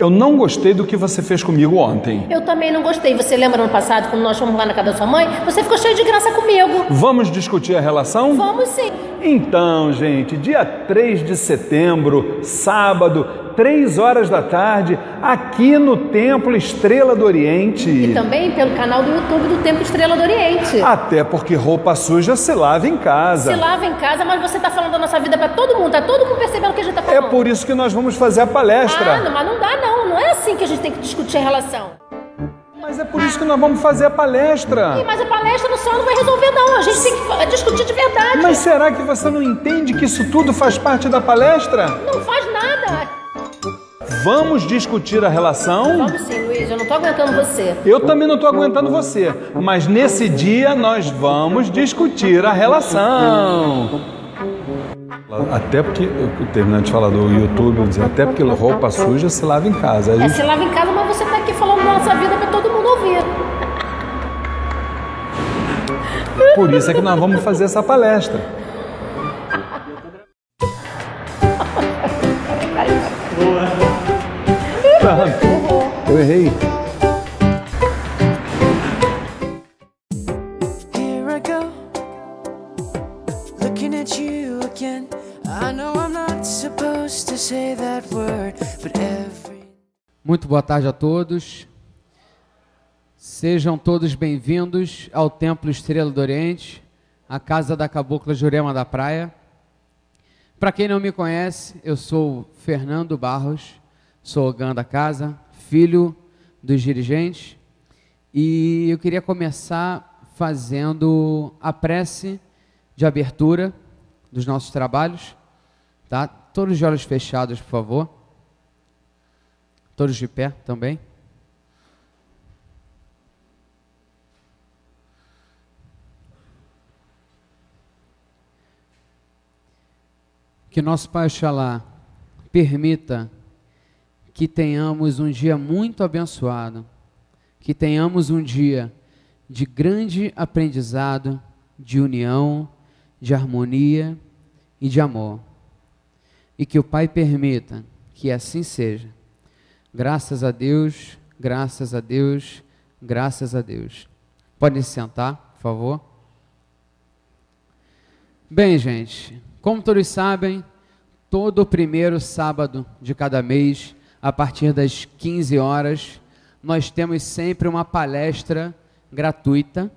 Eu não gostei do que você fez comigo ontem. Eu também não gostei. Você lembra no passado, quando nós fomos lá na casa da sua mãe? Você ficou cheio de graça comigo. Vamos discutir a relação? Vamos sim. Então, gente, dia 3 de setembro, sábado, 3 horas da tarde, aqui no Templo Estrela do Oriente. E também pelo canal do YouTube do Templo Estrela do Oriente. Até porque roupa suja se lava em casa. Se lava em casa, mas você tá falando da nossa vida pra todo mundo. Tá todo mundo percebendo o que a gente tá É falando. por isso que nós vamos fazer a palestra. Ah, não, mas não dá não. Não é assim que a gente tem que discutir a relação. Mas é por isso que nós vamos fazer a palestra. Ih, mas a palestra no só não vai resolver não. A gente tem que discutir de verdade. Mas será que você não entende que isso tudo faz parte da palestra? Não faz nada. Vamos discutir a relação? Vamos sim, Luiz. Eu não tô aguentando você. Eu também não estou aguentando você, mas nesse dia nós vamos discutir a relação. Até porque, terminando de falar do YouTube, eu dizer, até porque roupa suja se lava em casa. A É, gente- se lava em casa, mas você tá aqui falando da nossa vida pra todo mundo ouvir. Por isso é que nós vamos fazer essa palestra. Muito boa tarde a todos. Sejam todos bem-vindos ao Templo Estrela do Oriente, a casa da Cabocla Jurema da Praia. Para quem não me conhece, eu sou Fernando Barros, sou ogã da casa, filho dos dirigentes, e eu queria começar fazendo a prece de abertura dos nossos trabalhos, tá? Todos de olhos fechados, por favor. Todos de pé também. Que nosso Pai Oxalá permita que tenhamos um dia muito abençoado, que tenhamos um dia de grande aprendizado, de união, de harmonia e de amor. E que o Pai permita que assim seja. Graças a Deus, graças a Deus, graças a Deus. Podem se sentar, por favor. Bem, gente, como todos sabem, todo primeiro sábado de cada mês, a partir das 15 horas, nós temos sempre uma palestra gratuita,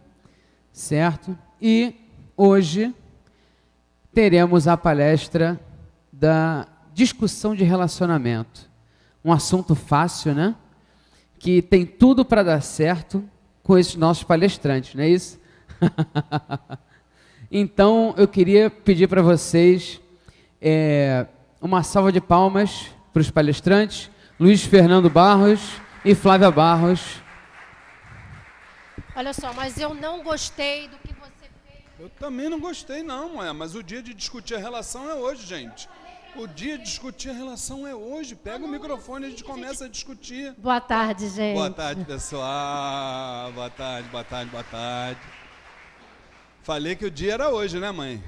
certo? E hoje teremos a palestra da discussão de relacionamento. Um assunto fácil, né? Que tem tudo para dar certo com esses nossos palestrantes, não é isso? então, eu queria pedir para vocês é, uma salva de palmas para os palestrantes, Luiz Fernando Barros e Flávia Barros. Olha só, mas eu não gostei do que você fez. Eu também não gostei, não, é, mas o dia de discutir a relação é hoje, gente. O dia de discutir a relação é hoje. Pega o microfone e a gente começa a discutir. Boa tarde, gente. Boa tarde, pessoal. Boa tarde, boa tarde, boa tarde. Falei que o dia era hoje, né, mãe?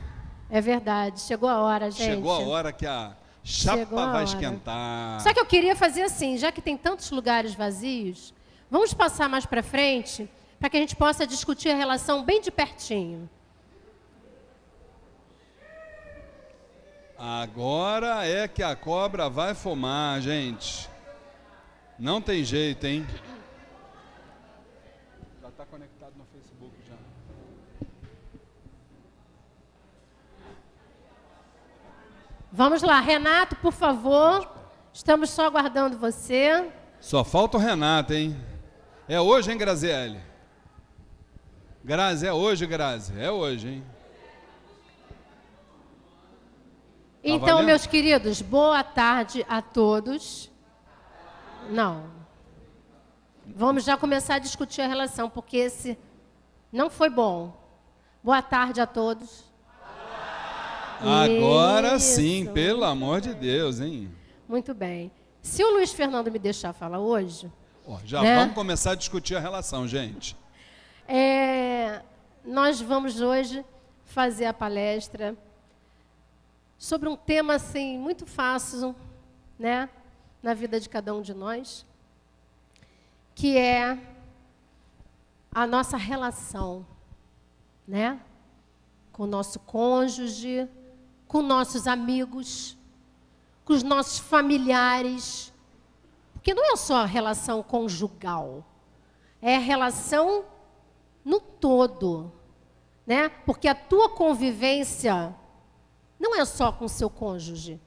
É verdade, chegou a hora, gente. Chegou a hora que a chapa a vai hora. esquentar. Só que eu queria fazer assim, já que tem tantos lugares vazios, vamos passar mais para frente para que a gente possa discutir a relação bem de pertinho. Agora é que a cobra vai fumar, gente. Não tem jeito, hein? Já está conectado no Facebook já. Vamos lá, Renato, por favor. Estamos só aguardando você. Só falta o Renato, hein? É hoje, hein, Graziele? Grazi, é hoje, Grazi. É hoje, hein? Então, valendo? meus queridos, boa tarde a todos. Não. Vamos já começar a discutir a relação, porque esse não foi bom. Boa tarde a todos. Agora Isso. sim, pelo amor de Deus, hein? Muito bem. Se o Luiz Fernando me deixar falar hoje, Ó, já Né? vamos começar a discutir a relação, gente. é, nós vamos hoje fazer a palestra sobre um tema assim muito fácil, né? na vida de cada um de nós, que é a nossa relação, né? Com o nosso cônjuge, com nossos amigos, com os nossos familiares. Porque não é só a relação conjugal, é a relação no todo, né? Porque a tua convivência não é só com seu cônjuge,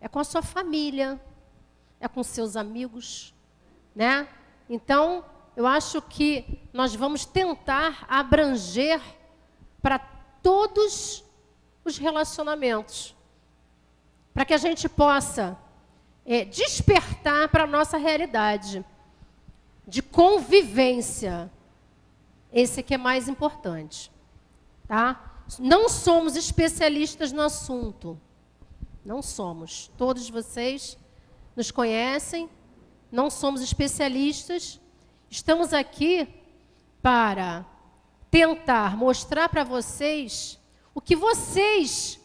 é com a sua família, é com seus amigos, né? Então, eu acho que nós vamos tentar abranger para todos os relacionamentos, para que a gente possa é, despertar para a nossa realidade de convivência. Esse que é mais importante, tá? Não somos especialistas no assunto, não somos. Todos vocês nos conhecem, não somos especialistas, Estamos aqui para tentar mostrar para vocês o que vocês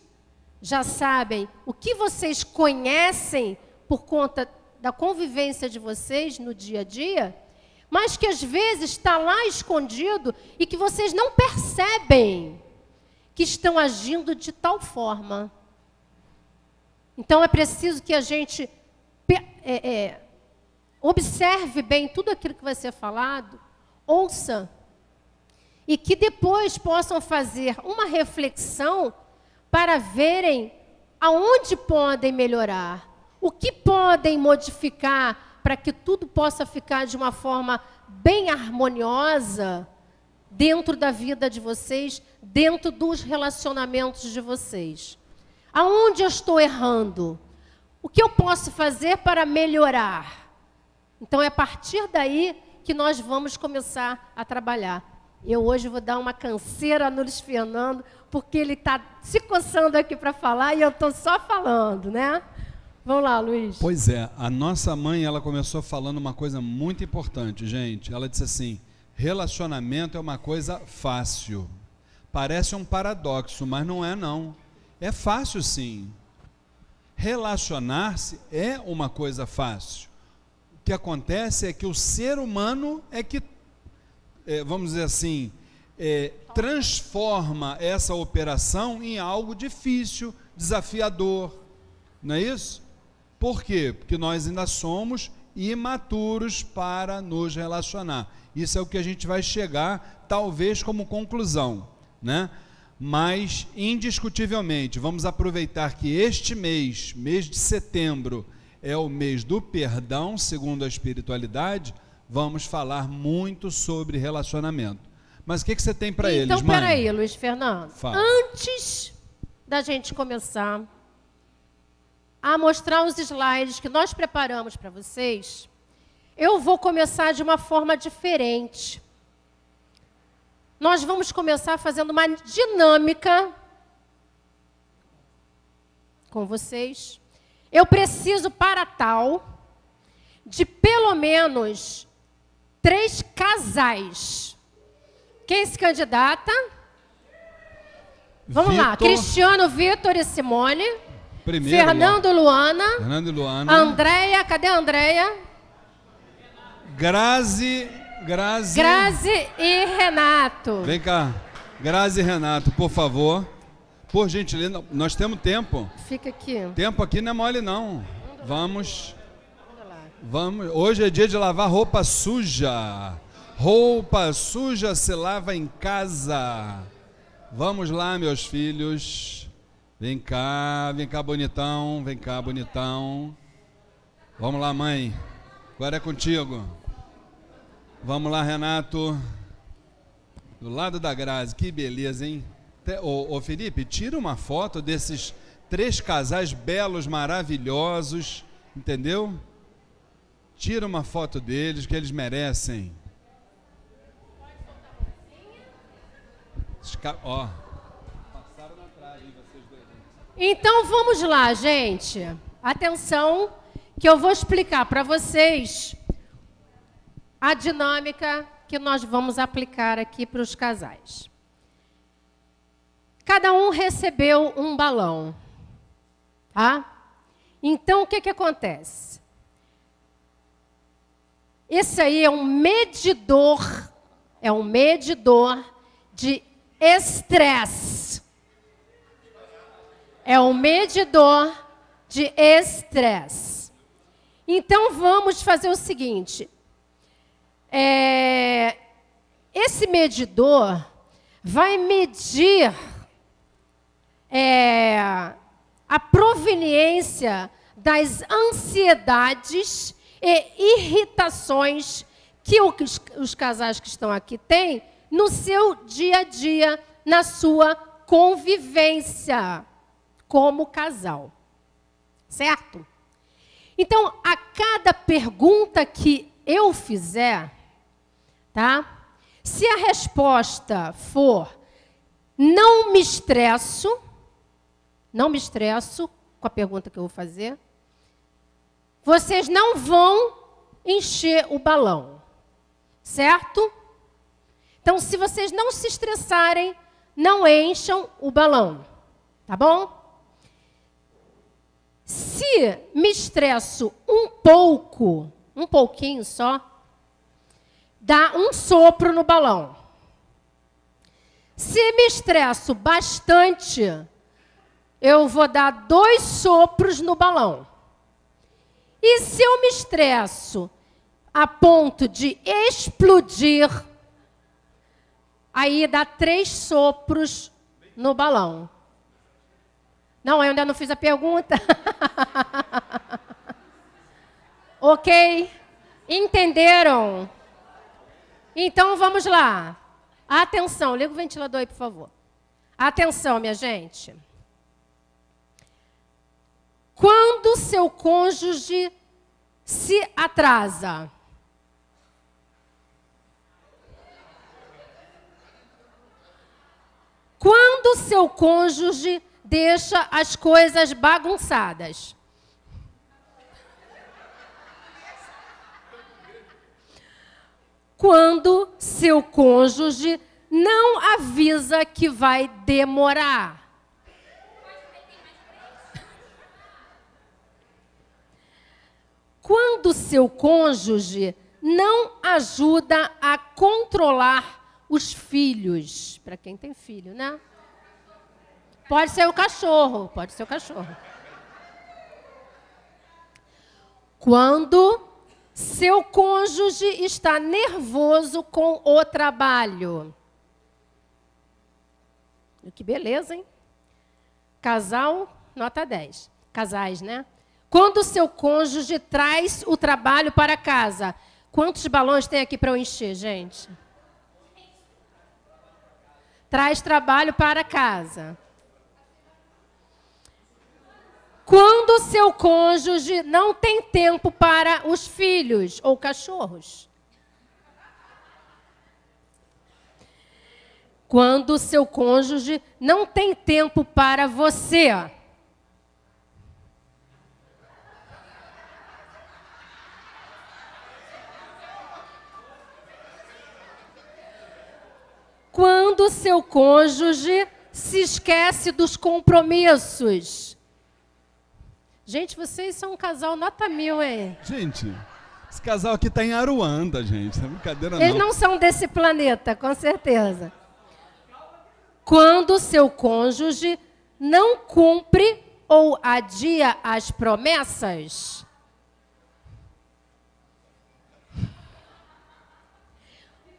já sabem, o que vocês conhecem por conta da convivência de vocês no dia a dia, mas que às vezes está lá escondido e que vocês não percebem que estão agindo de tal forma. Então é preciso que a gente é, é, observe bem tudo aquilo que vai ser falado, ouça, e que depois possam fazer uma reflexão para verem aonde podem melhorar, o que podem modificar para que tudo possa ficar de uma forma bem harmoniosa dentro da vida de vocês, dentro dos relacionamentos de vocês. Aonde eu estou errando? O que eu posso fazer para melhorar? Então é a partir daí que nós vamos começar a trabalhar. Eu hoje vou dar uma canseira no Luiz Fernando, porque ele está se coçando aqui para falar e eu estou só falando, né? Vamos lá, Luiz. Pois é, a nossa mãe ela começou falando uma coisa muito importante, gente. Ela disse assim: relacionamento é uma coisa fácil. Parece um paradoxo, mas não é não. É fácil sim. Relacionar-se é uma coisa fácil que acontece é que o ser humano é que, é, vamos dizer assim, é, transforma essa operação em algo difícil, desafiador. Não é isso? Por quê? Porque nós ainda somos imaturos para nos relacionar. Isso é o que a gente vai chegar, talvez como conclusão, né? Mas indiscutivelmente, vamos aproveitar que este mês, mês de setembro, é o mês do perdão, segundo a espiritualidade, vamos falar muito sobre relacionamento. Mas o que, que você tem para então, eles, mãe? Então, peraí, Luiz Fernando. Fala. Antes da gente começar a mostrar os slides que nós preparamos para vocês, eu vou começar de uma forma diferente. Nós vamos começar fazendo uma dinâmica com vocês eu preciso, para tal, de pelo menos três casais. Quem se candidata? Vamos Vitor, lá. Cristiano, Vitor e Simone. Primeiro, Fernando Luana. Fernando Luana. Andréia, cadê a Andréia? Grazi, Grazi. Grazi e Renato. Vem cá. Grazi e Renato, por favor. Por gentileza, nós temos tempo. Fica aqui. Tempo aqui não é mole não. Vamos. Vamos. Hoje é dia de lavar roupa suja. Roupa suja se lava em casa. Vamos lá, meus filhos. Vem cá, vem cá, bonitão. Vem cá, bonitão. Vamos lá, mãe. Agora é contigo. Vamos lá, Renato. Do lado da Grazi. Que beleza, hein? Ô, ô Felipe, tira uma foto desses três casais belos, maravilhosos, entendeu? Tira uma foto deles que eles merecem. Ó. Então vamos lá, gente. Atenção, que eu vou explicar para vocês a dinâmica que nós vamos aplicar aqui para os casais. Cada um recebeu um balão. Tá? Então, o que, que acontece? Esse aí é um medidor, é um medidor de estresse. É um medidor de estresse. Então vamos fazer o seguinte: é, esse medidor vai medir é, a proveniência das ansiedades e irritações que os, os casais que estão aqui têm no seu dia a dia, na sua convivência como casal. Certo? Então, a cada pergunta que eu fizer, tá? Se a resposta for não me estresso, não me estresso com a pergunta que eu vou fazer, vocês não vão encher o balão. Certo? Então, se vocês não se estressarem, não encham o balão. Tá bom? Se me estresso um pouco, um pouquinho só, dá um sopro no balão. Se me estresso bastante, eu vou dar dois sopros no balão. E se eu me estresso a ponto de explodir, aí dá três sopros no balão. Não, eu ainda não fiz a pergunta. ok? Entenderam? Então vamos lá. Atenção, liga o ventilador aí, por favor. Atenção, minha gente. Quando seu cônjuge se atrasa, quando seu cônjuge deixa as coisas bagunçadas. Quando seu cônjuge não avisa que vai demorar. Quando seu cônjuge não ajuda a controlar os filhos. Para quem tem filho, né? Pode ser o cachorro, pode ser o cachorro. Quando seu cônjuge está nervoso com o trabalho. Que beleza, hein? Casal, nota 10. Casais, né? Quando seu cônjuge traz o trabalho para casa. Quantos balões tem aqui para eu encher, gente? Traz trabalho para casa. Quando seu cônjuge não tem tempo para os filhos ou cachorros. Quando seu cônjuge não tem tempo para você. Quando seu cônjuge se esquece dos compromissos. Gente, vocês são um casal nota mil, hein? Gente, esse casal aqui tá em Aruanda, gente. Não é brincadeira, Eles não são desse planeta, com certeza. Quando seu cônjuge não cumpre ou adia as promessas.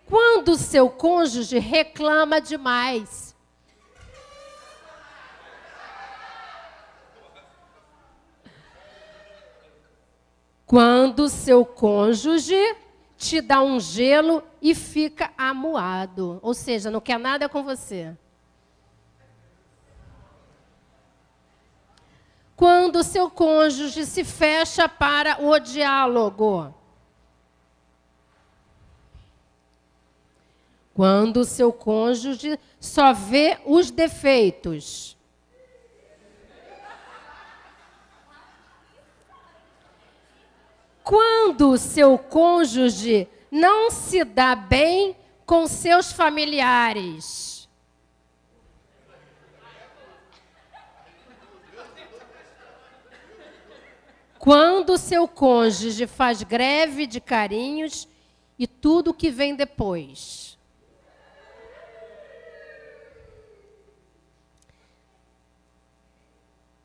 Quando seu cônjuge reclama demais. Quando seu cônjuge te dá um gelo e fica amuado, ou seja, não quer nada com você. Quando seu cônjuge se fecha para o diálogo. Quando seu cônjuge só vê os defeitos. Quando seu cônjuge não se dá bem com seus familiares. Quando seu cônjuge faz greve de carinhos e tudo que vem depois.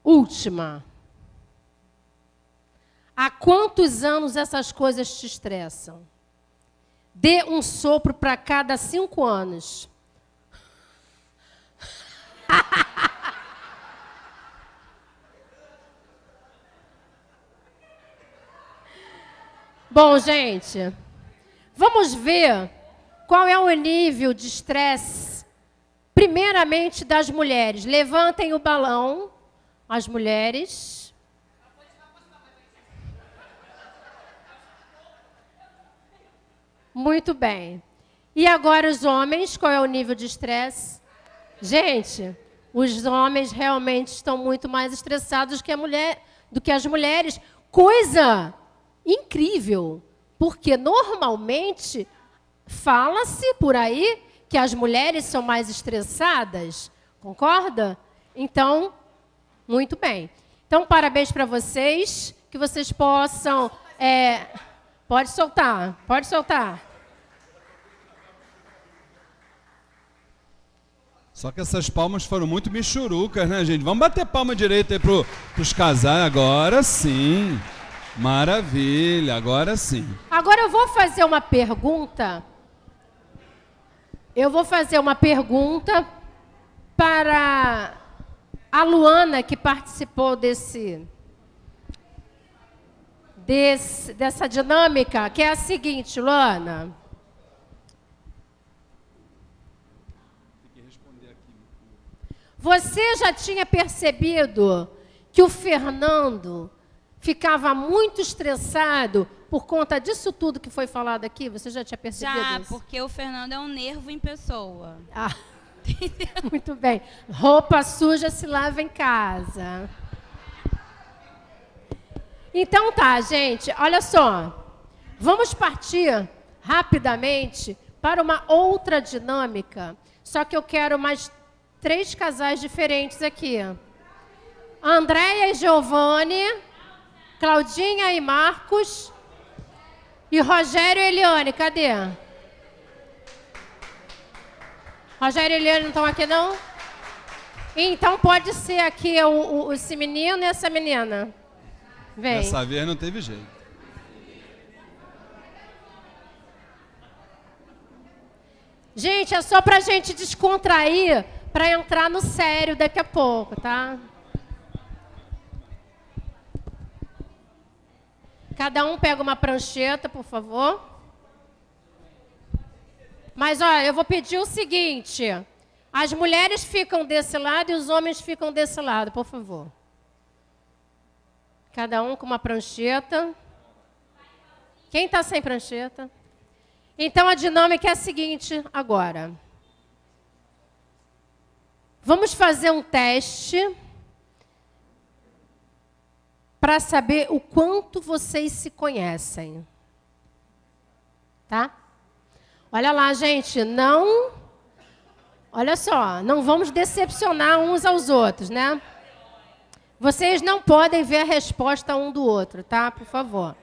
Última. Há quantos anos essas coisas te estressam? Dê um sopro para cada cinco anos. Bom, gente, vamos ver qual é o nível de estresse, primeiramente das mulheres. Levantem o balão, as mulheres. Muito bem. E agora os homens, qual é o nível de estresse? Gente, os homens realmente estão muito mais estressados que mulher, do que as mulheres. Coisa incrível, porque normalmente fala-se por aí que as mulheres são mais estressadas, concorda? Então, muito bem. Então, parabéns para vocês, que vocês possam. É, pode soltar, pode soltar. Só que essas palmas foram muito michurucas, né, gente? Vamos bater palma direita aí pro, pros casais agora sim. Maravilha, agora sim. Agora eu vou fazer uma pergunta. Eu vou fazer uma pergunta para a Luana que participou desse, desse dessa dinâmica, que é a seguinte, Luana. Você já tinha percebido que o Fernando ficava muito estressado por conta disso tudo que foi falado aqui? Você já tinha percebido Já, isso? porque o Fernando é um nervo em pessoa. Ah, muito bem. Roupa suja se lava em casa. Então tá, gente, olha só. Vamos partir rapidamente para uma outra dinâmica. Só que eu quero mais três casais diferentes aqui. Andréia e Giovanni, Claudinha e Marcos e Rogério e Eliane, cadê? Rogério e Eliane não estão aqui, não? Então pode ser aqui o, o, esse menino e essa menina. Vem. Dessa vez não teve jeito. Gente, é só pra gente descontrair, pra entrar no sério daqui a pouco, tá? Cada um pega uma prancheta, por favor. Mas olha, eu vou pedir o seguinte: as mulheres ficam desse lado e os homens ficam desse lado, por favor. Cada um com uma prancheta. Quem está sem prancheta? Então a dinâmica é a seguinte agora. Vamos fazer um teste para saber o quanto vocês se conhecem. Tá? Olha lá, gente, não. Olha só, não vamos decepcionar uns aos outros, né? Vocês não podem ver a resposta um do outro, tá? Por favor.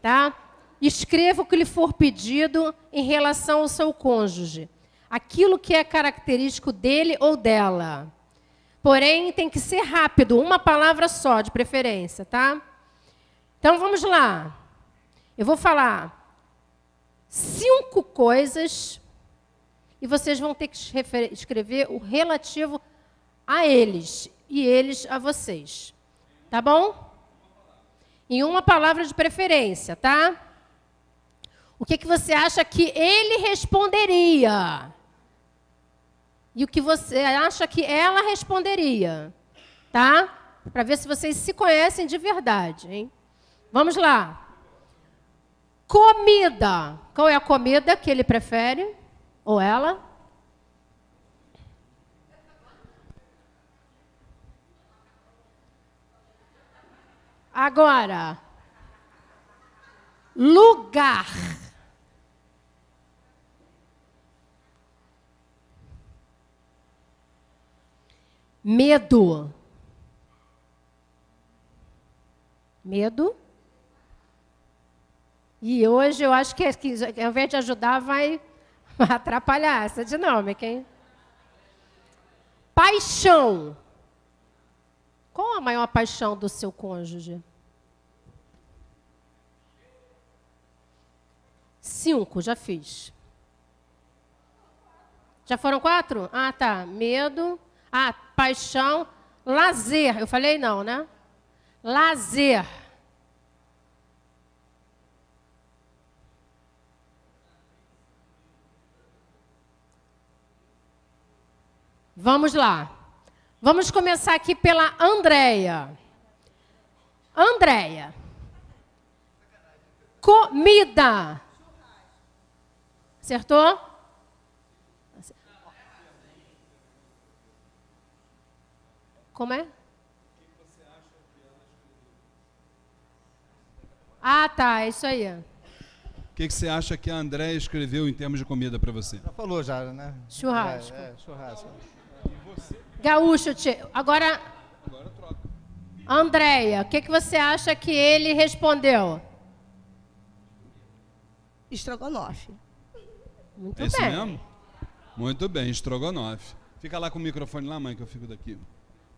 Tá? Escreva o que lhe for pedido em relação ao seu cônjuge. Aquilo que é característico dele ou dela. Porém, tem que ser rápido, uma palavra só, de preferência, tá? Então vamos lá. Eu vou falar cinco coisas e vocês vão ter que escrever o relativo a eles e eles a vocês. Tá bom? Em uma palavra de preferência, tá? O que, que você acha que ele responderia? E o que você acha que ela responderia? Tá? Para ver se vocês se conhecem de verdade, hein? Vamos lá. Comida. Qual é a comida que ele prefere? Ou ela? Agora, lugar. Medo. Medo. E hoje eu acho que, que ao invés de ajudar, vai atrapalhar essa dinâmica, hein? Paixão. Qual a maior paixão do seu cônjuge? Cinco, já fiz. Já foram quatro? Ah, tá. Medo. Ah, paixão. Lazer. Eu falei não, né? Lazer. Vamos lá. Vamos começar aqui pela Andréia. Andréia. Comida. Acertou? Como é? Ah, tá, é isso aí. O que, que você acha que a André escreveu em termos de comida para você? Já falou já, né? Churrasco. É, é, churrasco. Gaúcho, tchê. agora. Andréia, o que, que você acha que ele respondeu? Estrogonofe. Muito é isso bem. mesmo? Muito bem, estrogonofe. Fica lá com o microfone lá, mãe, que eu fico daqui.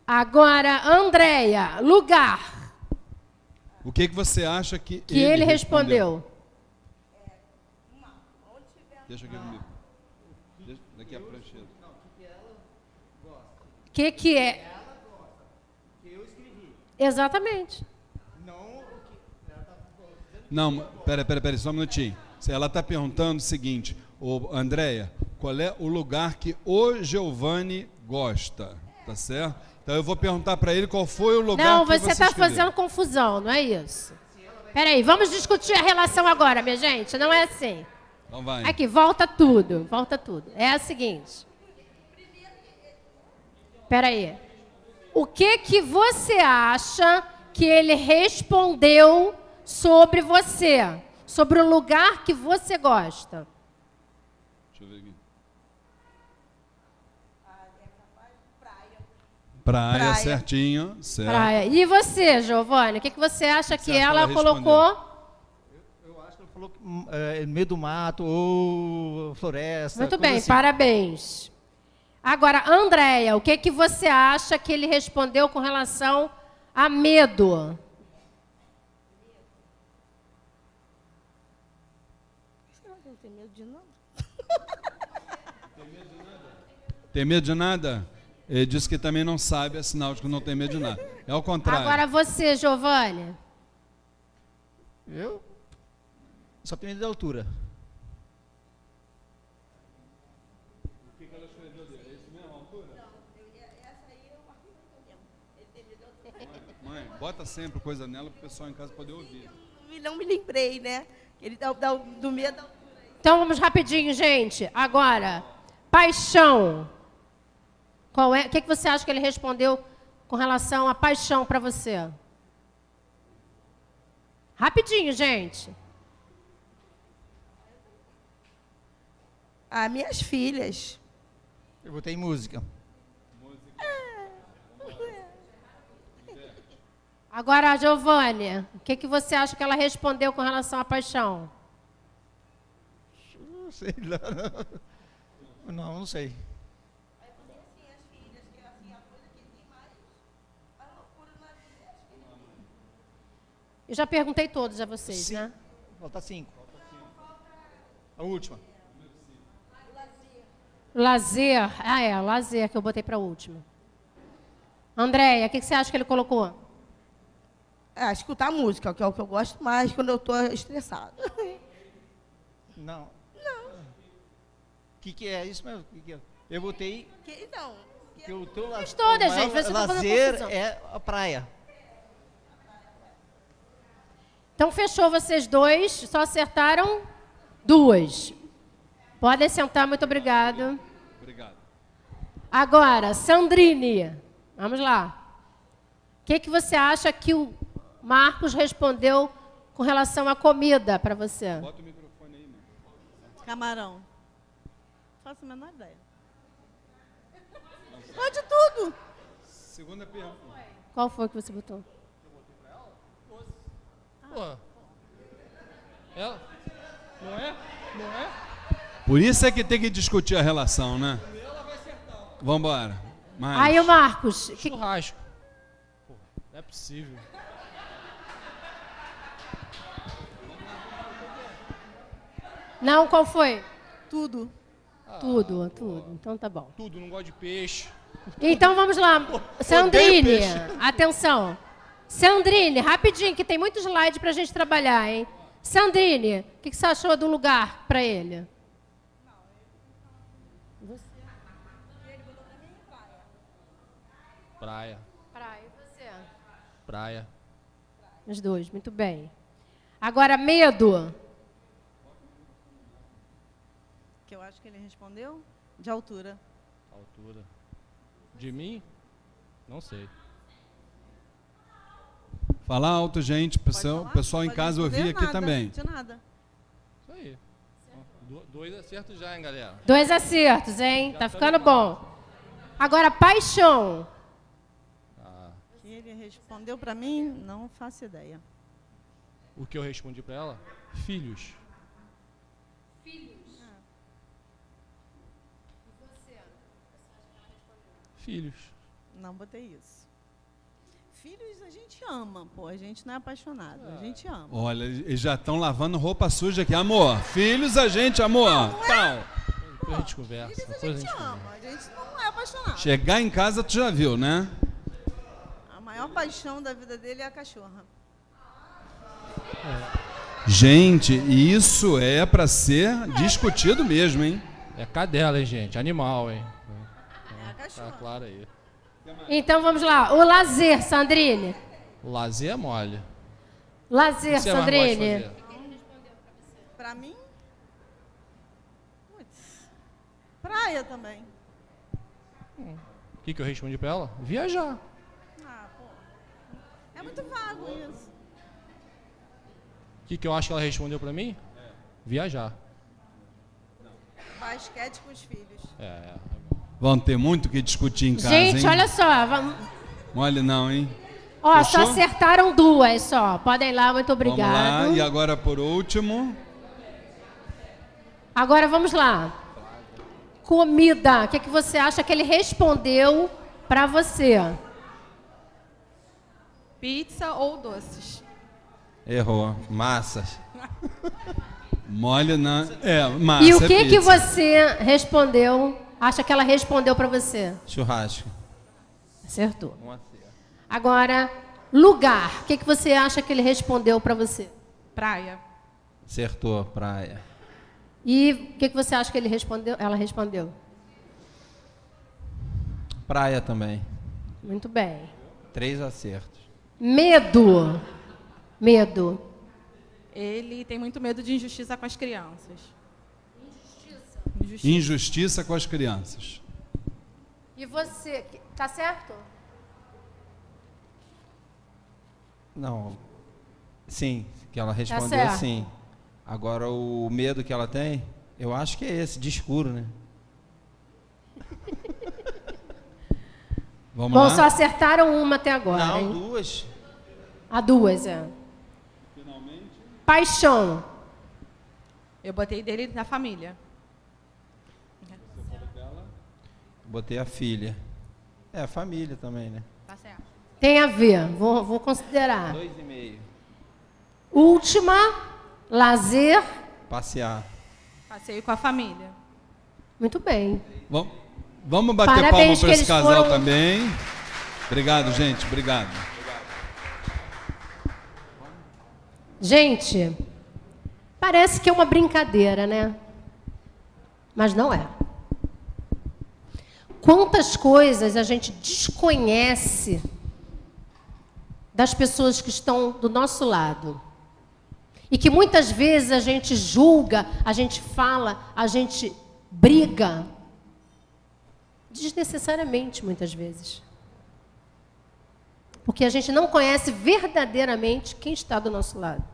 Agora, Andréia, lugar O que, que você acha que, que ele, respondeu. Deixa aqui comigo. Deixa, daqui a prancheta. O que, que é? Exatamente. Não, pera, pera, pera, só um minutinho. Ela está perguntando o seguinte, ô, Andréia, qual é o lugar que o Giovanni gosta, tá certo? Então eu vou perguntar para ele qual foi o lugar Não, que você você está fazendo confusão, não é isso? Peraí, vamos discutir a relação agora, minha gente. Não é assim. Então vai. Aqui, volta tudo, volta tudo. É a seguinte. Peraí. O que que você acha que ele respondeu sobre você? Sobre o lugar que você gosta? Deixa eu ver aqui. Praia, Praia. certinho, certo. Praia. E você, Giovanni? O que, que você acha que acha que ela ela colocou? Eu acho que ele falou que, hum, é, meio do mato ou floresta. Muito bem, assim. parabéns. Agora, Andréia, o que, que você acha que ele respondeu com relação a medo? Não tem medo de nada. Tem medo de nada? Ele disse que também não sabe, é sinal de que não tem medo de nada. É o contrário. Agora você, Giovanni. Eu só tenho medo da altura. Mãe, bota sempre coisa nela para o pessoal em casa poder ouvir. Me- Não me lembrei, né? Ele dá, dá o- do medo da altura. Então vamos rapidinho, gente. Agora, paixão. Qual é? O que, que você acha que ele respondeu com relação à paixão para você? Rapidinho, gente. Ah, minhas filhas. Eu botei música. Agora, Giovanni, o que, que você acha que ela respondeu com relação à paixão? Não sei lá. Não, não sei. Eu já perguntei todos a vocês, Sim. né? Falta cinco. A última. Lazer. Ah, é, lazer que eu botei para último. Andréia, o que, que você acha que ele colocou? Ah, escutar música, que é o que eu gosto mais quando eu estou estressada. Não. Não. O que, que é isso mesmo? Que que é? Eu botei Que, não. que o teu todas, o maior gente, você tá lazer é a praia. Então fechou vocês dois, só acertaram duas. Podem sentar, muito obrigado. Obrigado. Agora, Sandrine, vamos lá. O que, que você acha que o Marcos respondeu com relação à comida para você? Bota o microfone aí, mãe. Camarão. Faço a menor ideia. Pode tudo. Segunda pergunta. Qual foi que você botou? Pô. Ela. Não é? Não é? Por isso é que tem que discutir a relação, né? Vambora. Mais. Aí o Marcos. que- Churrasco. Pô, não é possível. Não, qual foi? Tudo. Tudo, tudo. Então tá bom. Tudo, não gosto de peixe. Então vamos lá. Sandrine, peixe. atenção. Sandrine, rapidinho, que tem muito slide pra gente trabalhar, hein? Sandrine, o que, que você achou do lugar pra ele? Praia. Praia, e você? Praia. Os dois, muito bem. Agora, medo. Que eu acho que ele respondeu de altura. Altura. De mim? Não sei. Fala alto, gente. Pessoal, falar? pessoal em casa ouvir aqui nada, também. De nada. Isso aí. Do- Dois acertos já, hein, galera? Dois acertos, hein? Tá ficando bom. Agora, paixão. Que ele respondeu pra mim, não faço ideia. O que eu respondi pra ela? Filhos. Filhos. Não botei isso. Filhos a gente ama, pô. A gente não é apaixonado. A gente ama. Olha, eles já estão lavando roupa suja aqui. Amor, filhos a gente, amor. Então, depois a gente conversa. Filhos a Depois a gente gente conversa. ama. A gente não é apaixonado. Chegar em casa, tu já viu, né? A maior paixão da vida dele é a cachorra. Gente, isso é pra ser discutido mesmo, hein? É cadela, hein, gente? Animal, hein? É a Tá cachorra. claro aí. Então vamos lá. O lazer, Sandrine. Lazer é mole. O Lazer, você Sandrine. Pra mim. Praia também. O que, que eu respondi pra ela? Viajar. Ah, pô. É muito vago isso. O que, que eu acho que ela respondeu pra mim? Viajar. Basquete com os filhos. É, é. Vão ter muito o que discutir em casa, Gente, hein? olha só. Vamos... Mole não, hein? Ó, Fechou? só acertaram duas só. Podem ir lá, muito lá. obrigado. E agora, por último, Agora vamos lá. Comida. O que, que você acha que ele respondeu pra você? Pizza ou doces? Errou. Massas. mole não. É, massa. e o é que, que pizza. você respondeu? Acha que ela respondeu pra você? Churrasco. Acertou. Um acerto. Agora, lugar. O que, que você acha que ele respondeu pra você? Praia. Acertou. Praia. E o que, que você acha que ele respondeu? Ela respondeu. Praia também. Muito bem. Três acertos. Medo. Medo. Ele tem muito medo de injustiça com as crianças. Injustiça. Injustiça com as crianças. E você? Tá certo? Não. Sim, que ela respondeu certo. sim. Agora o medo que ela tem, eu acho que é esse, de escuro, né? Vamos Bom, lá? só acertaram uma até agora, Não, hein? duas. A duas, é. Paixão. Eu botei dele da família. Botei a filha. É, a família também, né? Tá certo. Tem a ver, vou, vou considerar. Dois e meio. Última, lazer. Passear. Passeio com a família. Muito bem. Vamos, vamos bater Parabéns palma para esse casal foram- também. Obrigado, gente. Obrigado. Gente, parece que é uma brincadeira, né? Mas não é. Quantas coisas a gente desconhece das pessoas que estão do nosso lado. E que muitas vezes a gente julga, a gente fala, a gente briga. Desnecessariamente, muitas vezes. Porque a gente não conhece verdadeiramente quem está do nosso lado.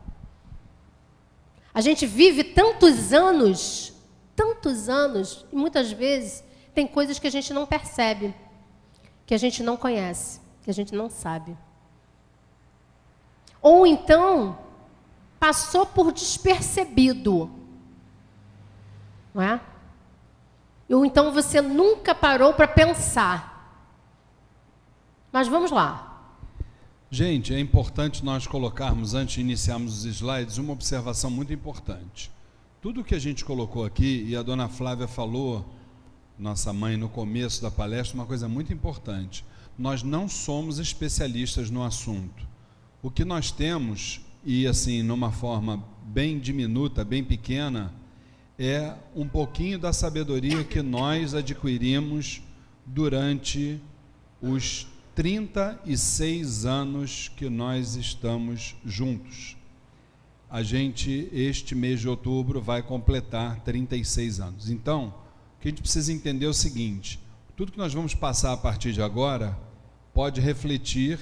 A gente vive tantos anos, tantos anos, e muitas vezes tem coisas que a gente não percebe, que a gente não conhece, que a gente não sabe. Ou então, passou por despercebido. Não é? Ou então você nunca parou para pensar. Mas vamos lá. Gente, é importante nós colocarmos, antes de iniciarmos os slides, uma observação muito importante. Tudo que a gente colocou aqui, e a dona Flávia falou, nossa mãe, no começo da palestra, uma coisa muito importante. Nós não somos especialistas no assunto. O que nós temos, e assim, numa forma bem diminuta, bem pequena, é um pouquinho da sabedoria que nós adquirimos durante os 36 anos que nós estamos juntos. A gente, este mês de outubro, vai completar 36 anos. Então, que a gente precisa entender o seguinte: tudo que nós vamos passar a partir de agora pode refletir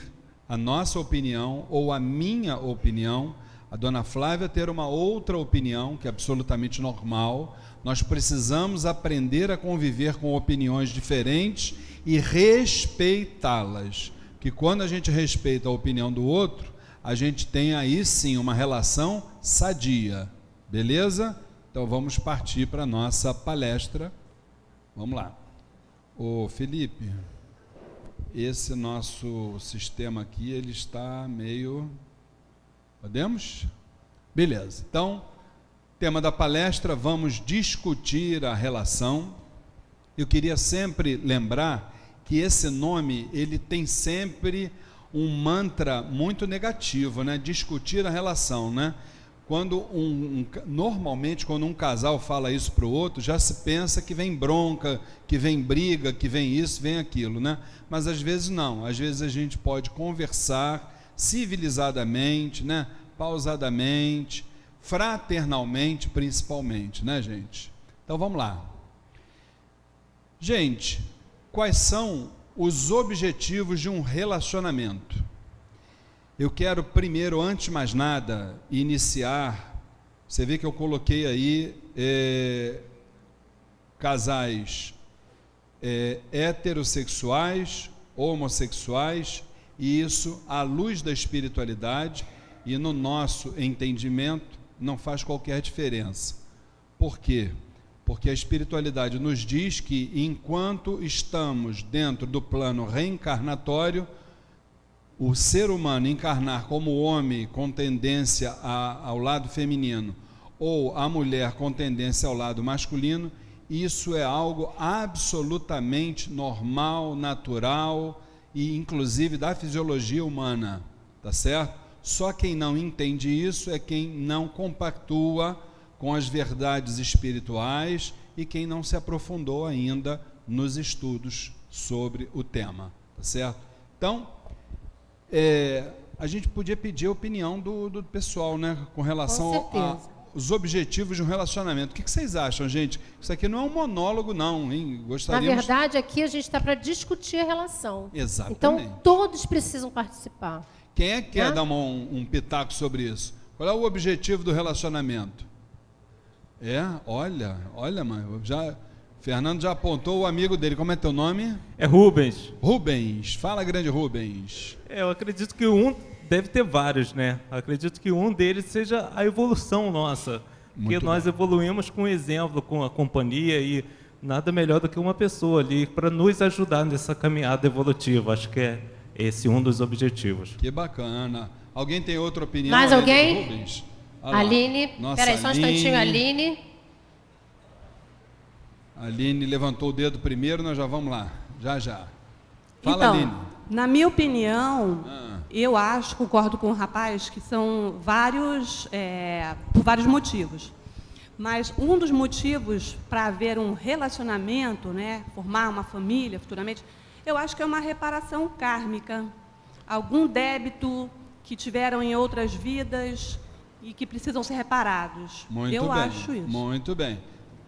a nossa opinião ou a minha opinião a dona Flávia ter uma outra opinião, que é absolutamente normal. Nós precisamos aprender a conviver com opiniões diferentes e respeitá-las. Que quando a gente respeita a opinião do outro, a gente tem aí sim uma relação sadia. Beleza? Então vamos partir para a nossa palestra. Vamos lá. Ô Felipe, esse nosso sistema aqui, ele está meio Podemos? Beleza. Então, tema da palestra, vamos discutir a relação. Eu queria sempre lembrar que esse nome, ele tem sempre um mantra muito negativo, né? Discutir a relação, né? Quando um, um, normalmente quando um casal fala isso para o outro, já se pensa que vem bronca, que vem briga, que vem isso, vem aquilo, né? Mas às vezes não. Às vezes a gente pode conversar civilizadamente, né? pausadamente, fraternalmente, principalmente, né, gente? Então vamos lá. Gente, quais são os objetivos de um relacionamento? Eu quero primeiro, antes de mais nada, iniciar. Você vê que eu coloquei aí é, casais é, heterossexuais, homossexuais, e isso à luz da espiritualidade e no nosso entendimento não faz qualquer diferença. Por quê? Porque a espiritualidade nos diz que enquanto estamos dentro do plano reencarnatório, o ser humano encarnar como homem com tendência a, ao lado feminino ou a mulher com tendência ao lado masculino, isso é algo absolutamente normal, natural e inclusive da fisiologia humana, tá certo? Só quem não entende isso é quem não compactua com as verdades espirituais e quem não se aprofundou ainda nos estudos sobre o tema, tá certo? Então, é, a gente podia pedir a opinião do, do pessoal, né, com relação a os objetivos de um relacionamento. O que vocês acham, gente? Isso aqui não é um monólogo, não, hein? Gostaríamos... Na verdade, aqui a gente está para discutir a relação. Exatamente. Então, todos precisam participar. Quem é que quer dar um, um pitaco sobre isso? Qual é o objetivo do relacionamento? É, olha, olha, mãe, já... Fernando já apontou o amigo dele. Como é teu nome? É Rubens. Rubens. Fala, grande Rubens. É, eu acredito que um deve ter vários, né? Acredito que um deles seja a evolução nossa. Muito porque nós evoluímos com o exemplo, com a companhia e nada melhor do que uma pessoa ali para nos ajudar nessa caminhada evolutiva. Acho que é esse um dos objetivos. Que bacana. Alguém tem outra opinião? Mais alguém? Aline. Peraí, só um instantinho, Aline. Aline levantou o dedo primeiro, nós já vamos lá. Já, já. Fala, então, Aline. Na minha opinião, ah eu acho, concordo com o rapaz, que são vários, é, por vários motivos. Mas um dos motivos para haver um relacionamento, né, formar uma família futuramente, eu acho que é uma reparação kármica. Algum débito que tiveram em outras vidas e que precisam ser reparados. Muito eu bem, acho isso. Muito bem.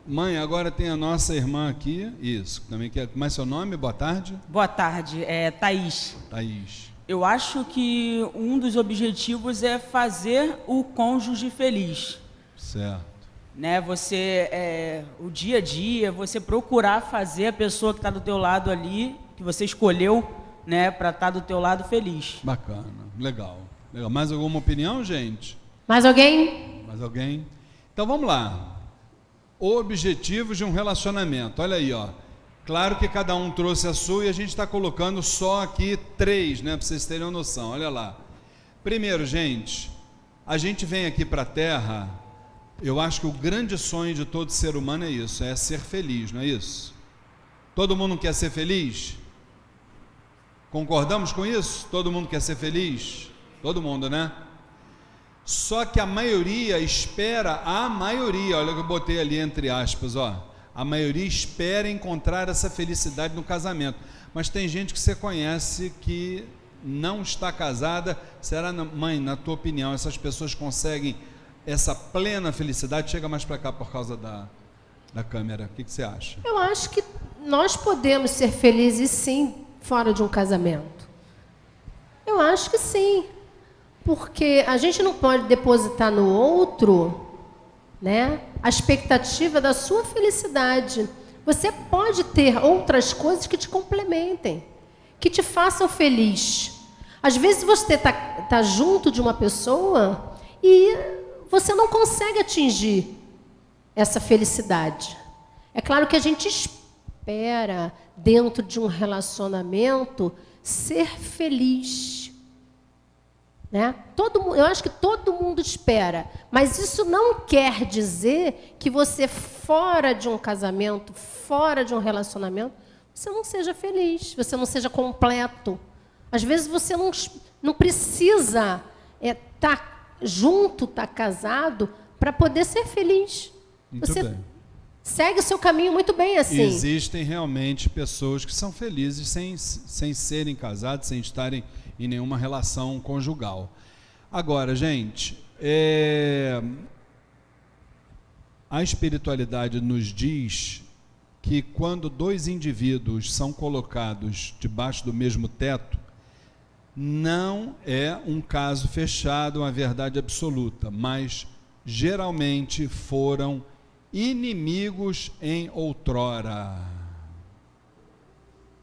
Mãe, agora tem a nossa irmã aqui, isso, também quer. Como é seu nome? Boa tarde. Boa tarde, é Thaís. Thaís. Eu acho que um dos objetivos é fazer o cônjuge feliz. Certo. Né, você, é, o dia a dia, você procurar fazer a pessoa que está do teu lado ali, que você escolheu, né, para estar tá do teu lado feliz. Bacana, legal. legal. Mais alguma opinião, gente? Mais alguém? Mais alguém? Então vamos lá. Objetivos de um relacionamento. Olha aí, ó. Claro que cada um trouxe a sua e a gente está colocando só aqui três, né? Para vocês terem uma noção. Olha lá. Primeiro, gente, a gente vem aqui para a Terra. Eu acho que o grande sonho de todo ser humano é isso, é ser feliz, não é isso? Todo mundo quer ser feliz? Concordamos com isso? Todo mundo quer ser feliz? Todo mundo, né? Só que a maioria espera, a maioria, olha o que eu botei ali entre aspas, ó. A maioria espera encontrar essa felicidade no casamento. Mas tem gente que você conhece que não está casada. Será, mãe, na tua opinião, essas pessoas conseguem essa plena felicidade? Chega mais para cá por causa da, da câmera. O que, que você acha? Eu acho que nós podemos ser felizes sim fora de um casamento. Eu acho que sim. Porque a gente não pode depositar no outro, né, a expectativa da sua felicidade. Você pode ter outras coisas que te complementem, que te façam feliz. Às vezes você está tá junto de uma pessoa e você não consegue atingir essa felicidade. É claro que a gente espera, dentro de um relacionamento, ser feliz. Né? Todo, eu acho que todo mundo espera, mas isso não quer dizer que você, fora de um casamento, fora de um relacionamento, você não seja feliz, você não seja completo. Às vezes você não, não precisa estar é, tá junto, estar tá casado, para poder ser feliz. Muito você bem. segue o seu caminho muito bem assim. Existem realmente pessoas que são felizes sem, sem serem casados, sem estarem em nenhuma relação conjugal. Agora, gente, é... a espiritualidade nos diz que quando dois indivíduos são colocados debaixo do mesmo teto, não é um caso fechado, uma verdade absoluta, mas geralmente foram inimigos em outrora.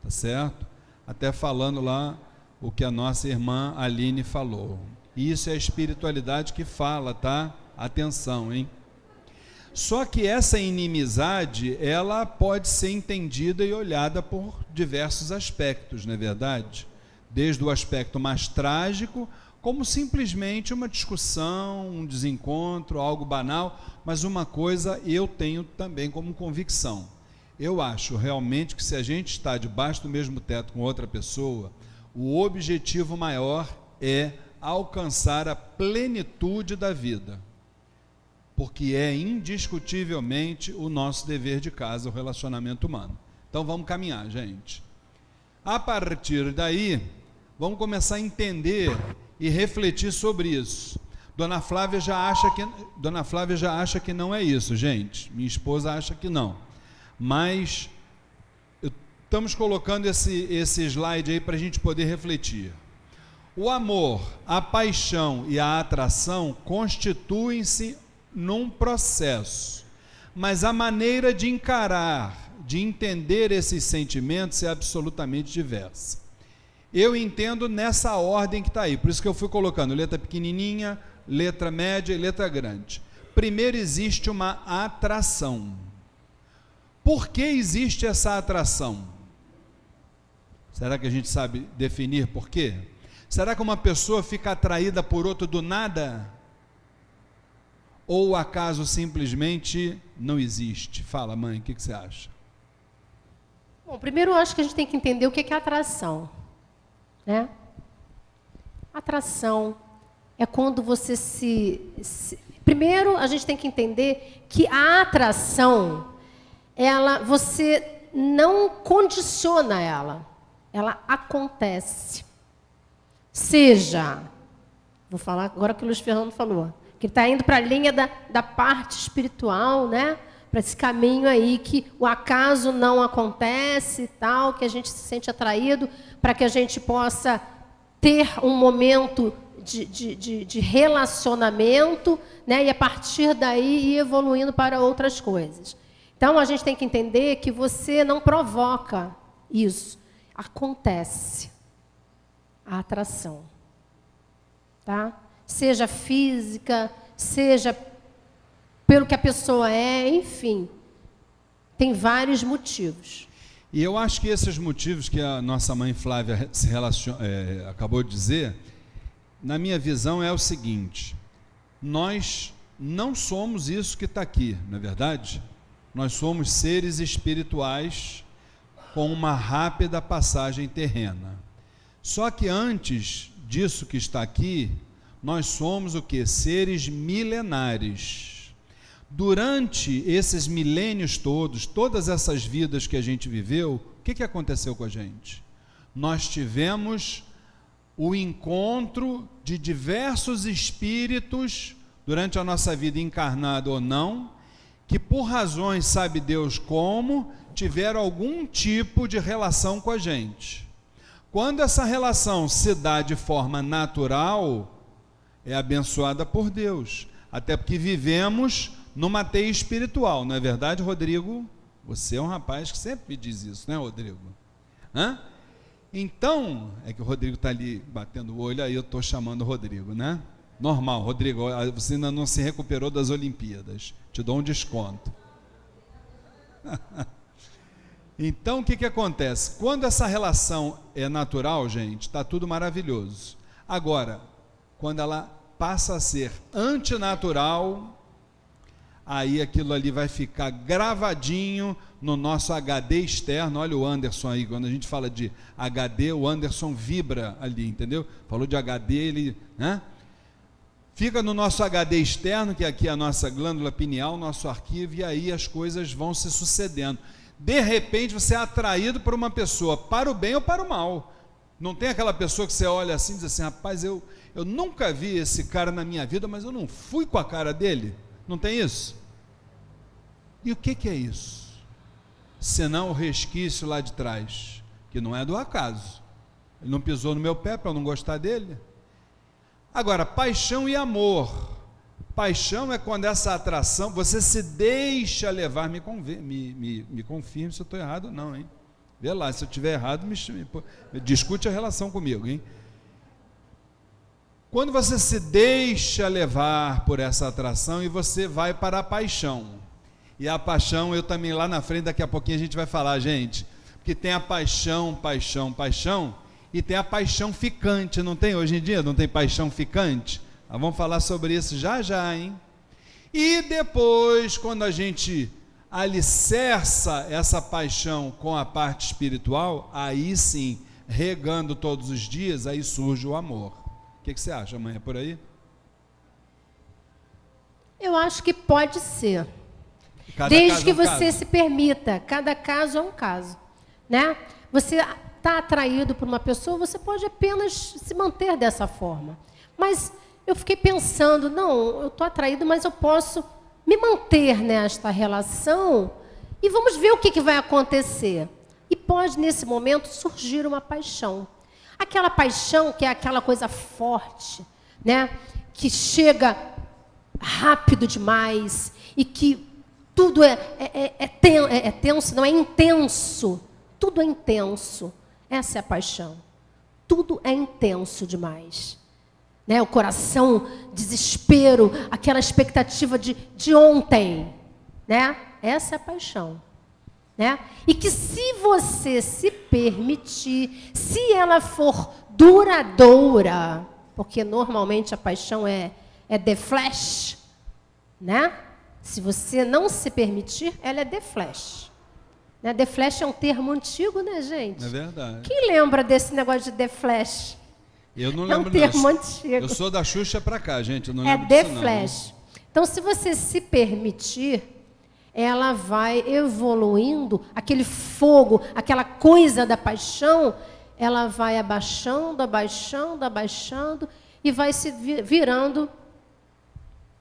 Tá certo? Até falando lá o que a nossa irmã Aline falou. Isso é a espiritualidade que fala, tá? Atenção, hein? Só que essa inimizade, ela pode ser entendida e olhada por diversos aspectos, não é verdade? Desde o aspecto mais trágico, como simplesmente uma discussão, um desencontro, algo banal, mas uma coisa eu tenho também como convicção. Eu acho realmente que se a gente está debaixo do mesmo teto com outra pessoa, o objetivo maior é alcançar a plenitude da vida porque é indiscutivelmente o nosso dever de casa, o relacionamento humano. Então vamos caminhar, gente. A partir daí, vamos começar a entender e refletir sobre isso. Dona Flávia já acha que Dona Flávia já acha que não é isso, gente. Minha esposa acha que não. Mas estamos colocando esse, esse slide aí para a gente poder refletir. O amor, a paixão e a atração constituem-se num processo, mas a maneira de encarar, de entender esses sentimentos é absolutamente diversa. Eu entendo nessa ordem que está aí, por isso que eu fui colocando letra pequenininha, letra média e letra grande. Primeiro existe uma atração. Por que existe essa atração? Será que a gente sabe definir por quê? Será que uma pessoa fica atraída por outro do nada? Ou o acaso simplesmente não existe? Fala, mãe, o que, que você acha? Bom, primeiro eu acho que a gente tem que entender o que é atração. Né? Atração é quando você se, se, Primeiro, a gente tem que entender que a atração, ela, você não condiciona ela, ela acontece. Seja, vou falar agora que o Luiz Fernando falou que está indo para a linha da, da parte espiritual, né? Para esse caminho aí que o acaso não acontece e tal, que a gente se sente atraído, para que a gente possa ter um momento de, de, de, de, relacionamento, né? E a partir daí ir evoluindo para outras coisas. Então a gente tem que entender que você não provoca isso, acontece a atração, tá? seja física, seja pelo que a pessoa é, enfim. Tem vários motivos. E eu acho que esses motivos que a nossa mãe Flávia se relaciona, é, acabou de dizer, na minha visão é o seguinte: nós não somos isso que está aqui, não é verdade? Nós somos seres espirituais com uma rápida passagem terrena. Só que antes disso que está aqui, nós somos o que? Seres milenares. Durante esses milênios todos, todas essas vidas que a gente viveu, o que, que aconteceu com a gente? Nós tivemos o encontro de diversos espíritos durante a nossa vida encarnada ou não, que por razões, sabe Deus como, tiveram algum tipo de relação com a gente. Quando essa relação se dá de forma natural, é abençoada por Deus, até porque vivemos numa teia espiritual, não é verdade, Rodrigo? Você é um rapaz que sempre me diz isso, né, Rodrigo? Hã? Então, é que o Rodrigo está ali batendo o olho, aí eu estou chamando o Rodrigo, né? Normal, Rodrigo, você ainda não se recuperou das Olimpíadas. Te dou um desconto. então, o que, que acontece? Quando essa relação é natural, gente, está tudo maravilhoso. Agora, quando ela passa a ser antinatural, aí aquilo ali vai ficar gravadinho no nosso HD externo. Olha o Anderson aí, quando a gente fala de HD, o Anderson vibra ali, entendeu? Falou de HD, ele, né? Fica no nosso HD externo, que aqui é a nossa glândula pineal, nosso arquivo, e aí as coisas vão se sucedendo. De repente você é atraído por uma pessoa, para o bem ou para o mal. Não tem aquela pessoa que você olha assim e diz assim, rapaz, eu, eu nunca vi esse cara na minha vida, mas eu não fui com a cara dele. Não tem isso? E o que, que é isso? Senão o resquício lá de trás, que não é do acaso. Ele não pisou no meu pé para eu não gostar dele. Agora, paixão e amor. Paixão é quando essa atração, você se deixa levar, me, me, me, me confirme se eu estou errado ou não, hein? Vê lá, se eu estiver errado, me, me, discute a relação comigo, hein? Quando você se deixa levar por essa atração e você vai para a paixão. E a paixão, eu também lá na frente, daqui a pouquinho a gente vai falar, gente, porque tem a paixão, paixão, paixão, e tem a paixão ficante, não tem hoje em dia? Não tem paixão ficante? Nós vamos falar sobre isso já já, hein? E depois, quando a gente alicerça essa paixão com a parte espiritual, aí sim, regando todos os dias, aí surge o amor que, que você acha, amanhã por aí? Eu acho que pode ser. Cada Desde que é um você caso. se permita. Cada caso é um caso. Né? Você está atraído por uma pessoa, você pode apenas se manter dessa forma. Mas eu fiquei pensando, não, eu estou atraído, mas eu posso me manter nesta relação e vamos ver o que, que vai acontecer. E pode, nesse momento, surgir uma paixão. Aquela paixão que é aquela coisa forte, né? Que chega rápido demais e que tudo é, é, é, é, tenso, não é intenso. Tudo é intenso. Essa é a paixão. Tudo é intenso demais. Né? O coração, desespero, aquela expectativa de, de ontem. Né? Essa é a paixão. Né? E que se você se permitir, se ela for duradoura, porque normalmente a paixão é, é de flash, né? Se você não se permitir, ela é de flash. Né? The Flash é um termo antigo, né, gente? É verdade. Quem lembra desse negócio de The Flash? Eu não lembro. É um termo antigo. Eu sou da Xuxa para cá, gente. Eu não é lembro The disso, Flash. Não. Então, se você se permitir, ela vai evoluindo, aquele fogo, aquela coisa da paixão, ela vai abaixando, abaixando, abaixando e vai se virando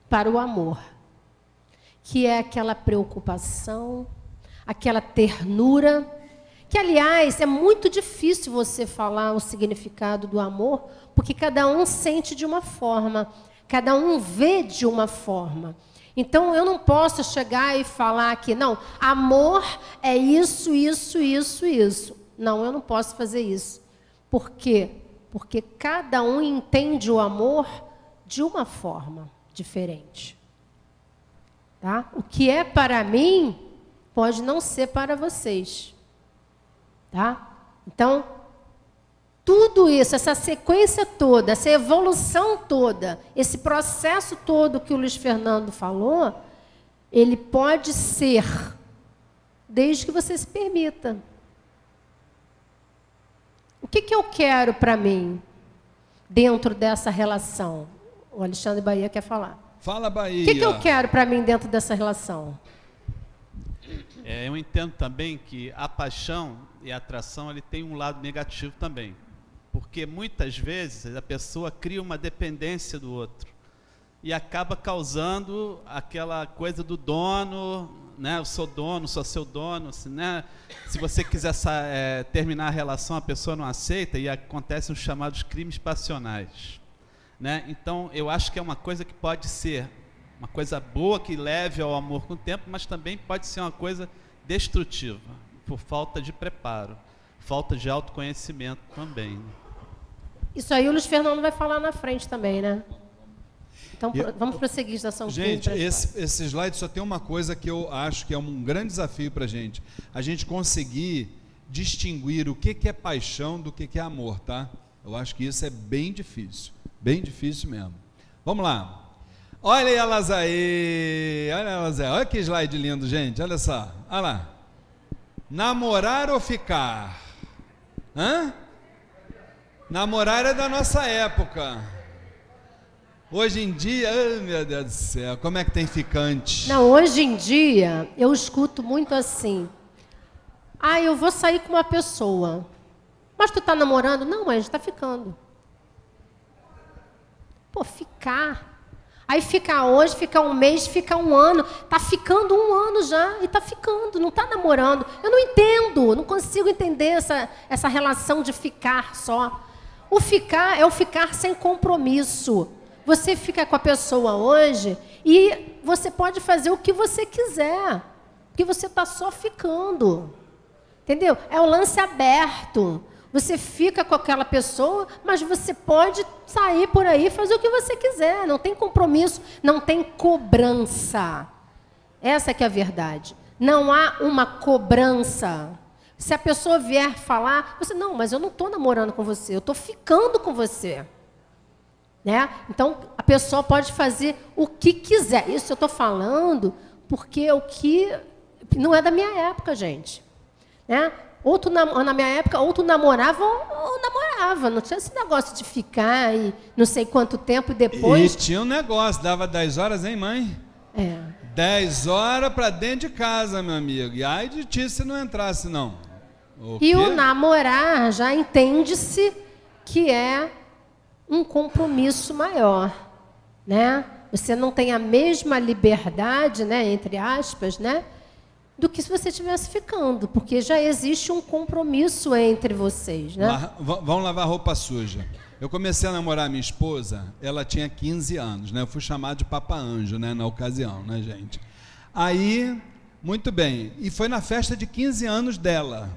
para o amor, que é aquela preocupação, aquela ternura, que aliás é muito difícil você falar o significado do amor, porque cada um sente de uma forma, cada um vê de uma forma. Então eu não posso chegar e falar que não, amor é isso, isso, isso, isso. Não, eu não posso fazer isso. Por quê? Porque cada um entende o amor de uma forma diferente. Tá? O que é para mim pode não ser para vocês. Tá? Então, tudo isso, essa sequência toda, essa evolução toda, esse processo todo que o Luiz Fernando falou, ele pode ser, desde que você se permita. O que, que eu quero para mim dentro dessa relação? O Alexandre Bahia quer falar. Fala, Bahia. O que, que eu quero para mim dentro dessa relação? É, eu entendo também que a paixão e a atração ele tem um lado negativo também. Porque muitas vezes a pessoa cria uma dependência do outro e acaba causando aquela coisa do dono, né? Eu sou dono, sou seu dono, assim, né? Se você quiser é, terminar a relação, a pessoa não aceita e acontecem os chamados crimes passionais, né? Então, eu acho que é uma coisa que pode ser uma coisa boa que leve ao amor com o tempo, mas também pode ser uma coisa destrutiva por falta de preparo, falta de autoconhecimento também. Isso aí o Luiz Fernando vai falar na frente também, né? Então, e, vamos prosseguir, estação Gente, esse, esse slide só tem uma coisa que eu acho que é um grande desafio para a gente. A gente conseguir distinguir o que, que é paixão do que, que é amor, tá? Eu acho que isso é bem difícil. Bem difícil mesmo. Vamos lá. Olha elas aí. Olha elas aí. Olha que slide lindo, gente. Olha só. Olha lá. Namorar ou ficar? Hã? Namorar é da nossa época. Hoje em dia, oh, meu Deus do céu, como é que tem ficante? Não, hoje em dia eu escuto muito assim. Ah, eu vou sair com uma pessoa. Mas tu tá namorando? Não, mas tá ficando. Pô, ficar. Aí fica hoje, fica um mês, fica um ano. Tá ficando um ano já e tá ficando, não tá namorando. Eu não entendo, não consigo entender essa, essa relação de ficar só. O ficar é o ficar sem compromisso. Você fica com a pessoa hoje e você pode fazer o que você quiser, porque você está só ficando. Entendeu? É o lance aberto. Você fica com aquela pessoa, mas você pode sair por aí fazer o que você quiser. Não tem compromisso, não tem cobrança. Essa que é a verdade. Não há uma cobrança. Se a pessoa vier falar, você não, mas eu não estou namorando com você, eu estou ficando com você. Né? Então, a pessoa pode fazer o que quiser. Isso eu estou falando porque o que não é da minha época, gente. Né? Ou tu, na minha época, ou tu namorava ou, namorava. Não tinha esse negócio de ficar e não sei quanto tempo depois. E tinha um negócio, dava 10 horas, hein, mãe? É. 10 horas para dentro de casa, meu amigo. E ai de ti se não entrasse, não. O e o namorar já entende-se que é um compromisso maior, né? Você não tem a mesma liberdade, né, entre aspas, né, do que se você estivesse ficando, porque já existe um compromisso entre vocês, né? Vamos lavar roupa suja. Eu comecei a namorar minha esposa, ela tinha 15 anos, né? Eu fui chamado de Papa Anjo, né, na ocasião, né, gente? Aí, muito bem, e foi na festa de 15 anos dela.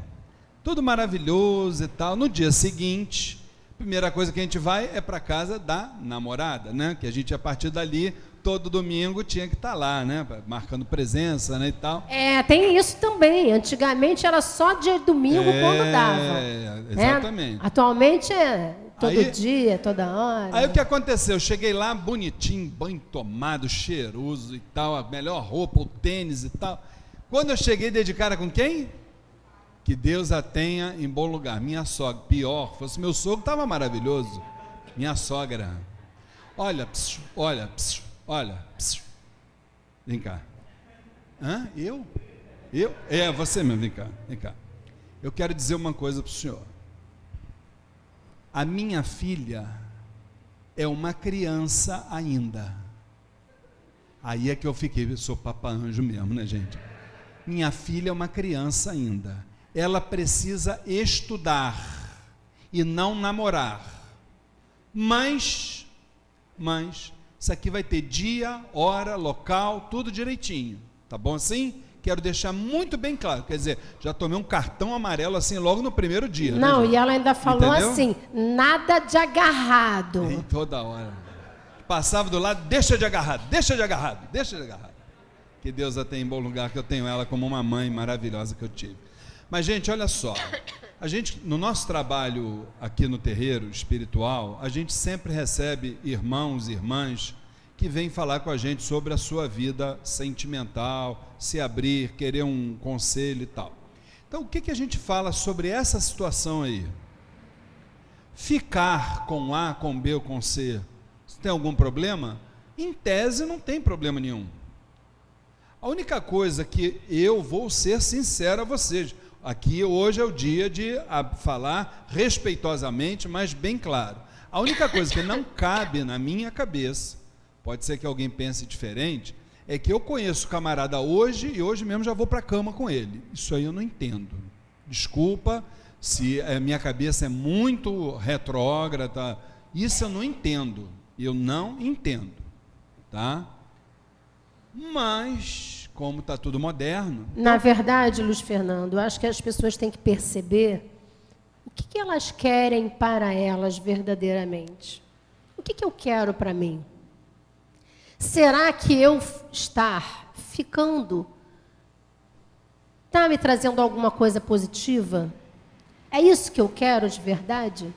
Tudo maravilhoso e tal. No dia seguinte, primeira coisa que a gente vai é para casa da namorada, né? Que a gente a partir dali todo domingo tinha que estar tá lá, né? Marcando presença, né, e tal. É, tem isso também. Antigamente era só dia de domingo é, quando dava. É, exatamente. Né? Atualmente é todo aí, dia, toda hora. Aí o que aconteceu? Eu cheguei lá bonitinho, banho tomado, cheiroso e tal, a melhor roupa, o tênis e tal. Quando eu cheguei, dei de cara com quem? Que Deus a tenha em bom lugar. Minha sogra, pior, fosse meu sogro, estava maravilhoso. Minha sogra. Olha, psiu, olha, psiu, olha. Vem cá. Hã? Eu? Eu? É, você mesmo, vem cá, vem cá. Eu quero dizer uma coisa para o senhor. A minha filha é uma criança ainda. Aí é que eu fiquei, eu sou papanjo mesmo, né, gente? Minha filha é uma criança ainda ela precisa estudar e não namorar. Mas, mas, isso aqui vai ter dia, hora, local, tudo direitinho. Tá bom assim? Quero deixar muito bem claro. Quer dizer, já tomei um cartão amarelo assim logo no primeiro dia. Não, né, e ela ainda falou Entendeu? assim: nada de agarrado. Em toda hora. passava do lado, deixa de agarrado, deixa de agarrado, deixa de agarrado. Que Deus a tenha em bom lugar, que eu tenho ela como uma mãe maravilhosa que eu tive. Mas, gente, olha só. A gente, no nosso trabalho aqui no terreiro espiritual, a gente sempre recebe irmãos e irmãs que vêm falar com a gente sobre a sua vida sentimental, se abrir, querer um conselho e tal. Então, o que, que a gente fala sobre essa situação aí? Ficar com A, com B ou com C, tem algum problema? Em tese, não tem problema nenhum. A única coisa que eu vou ser sincero a vocês, Aqui hoje é o dia de falar respeitosamente, mas bem claro. A única coisa que não cabe na minha cabeça, pode ser que alguém pense diferente, é que eu conheço o camarada hoje e hoje mesmo já vou para a cama com ele. Isso aí eu não entendo. Desculpa se a minha cabeça é muito retrógrada, isso eu não entendo. Eu não entendo, tá? Mas como está tudo moderno. Na verdade, Luiz Fernando, acho que as pessoas têm que perceber o que, que elas querem para elas verdadeiramente. O que, que eu quero para mim? Será que eu estar ficando está me trazendo alguma coisa positiva? É isso que eu quero de verdade?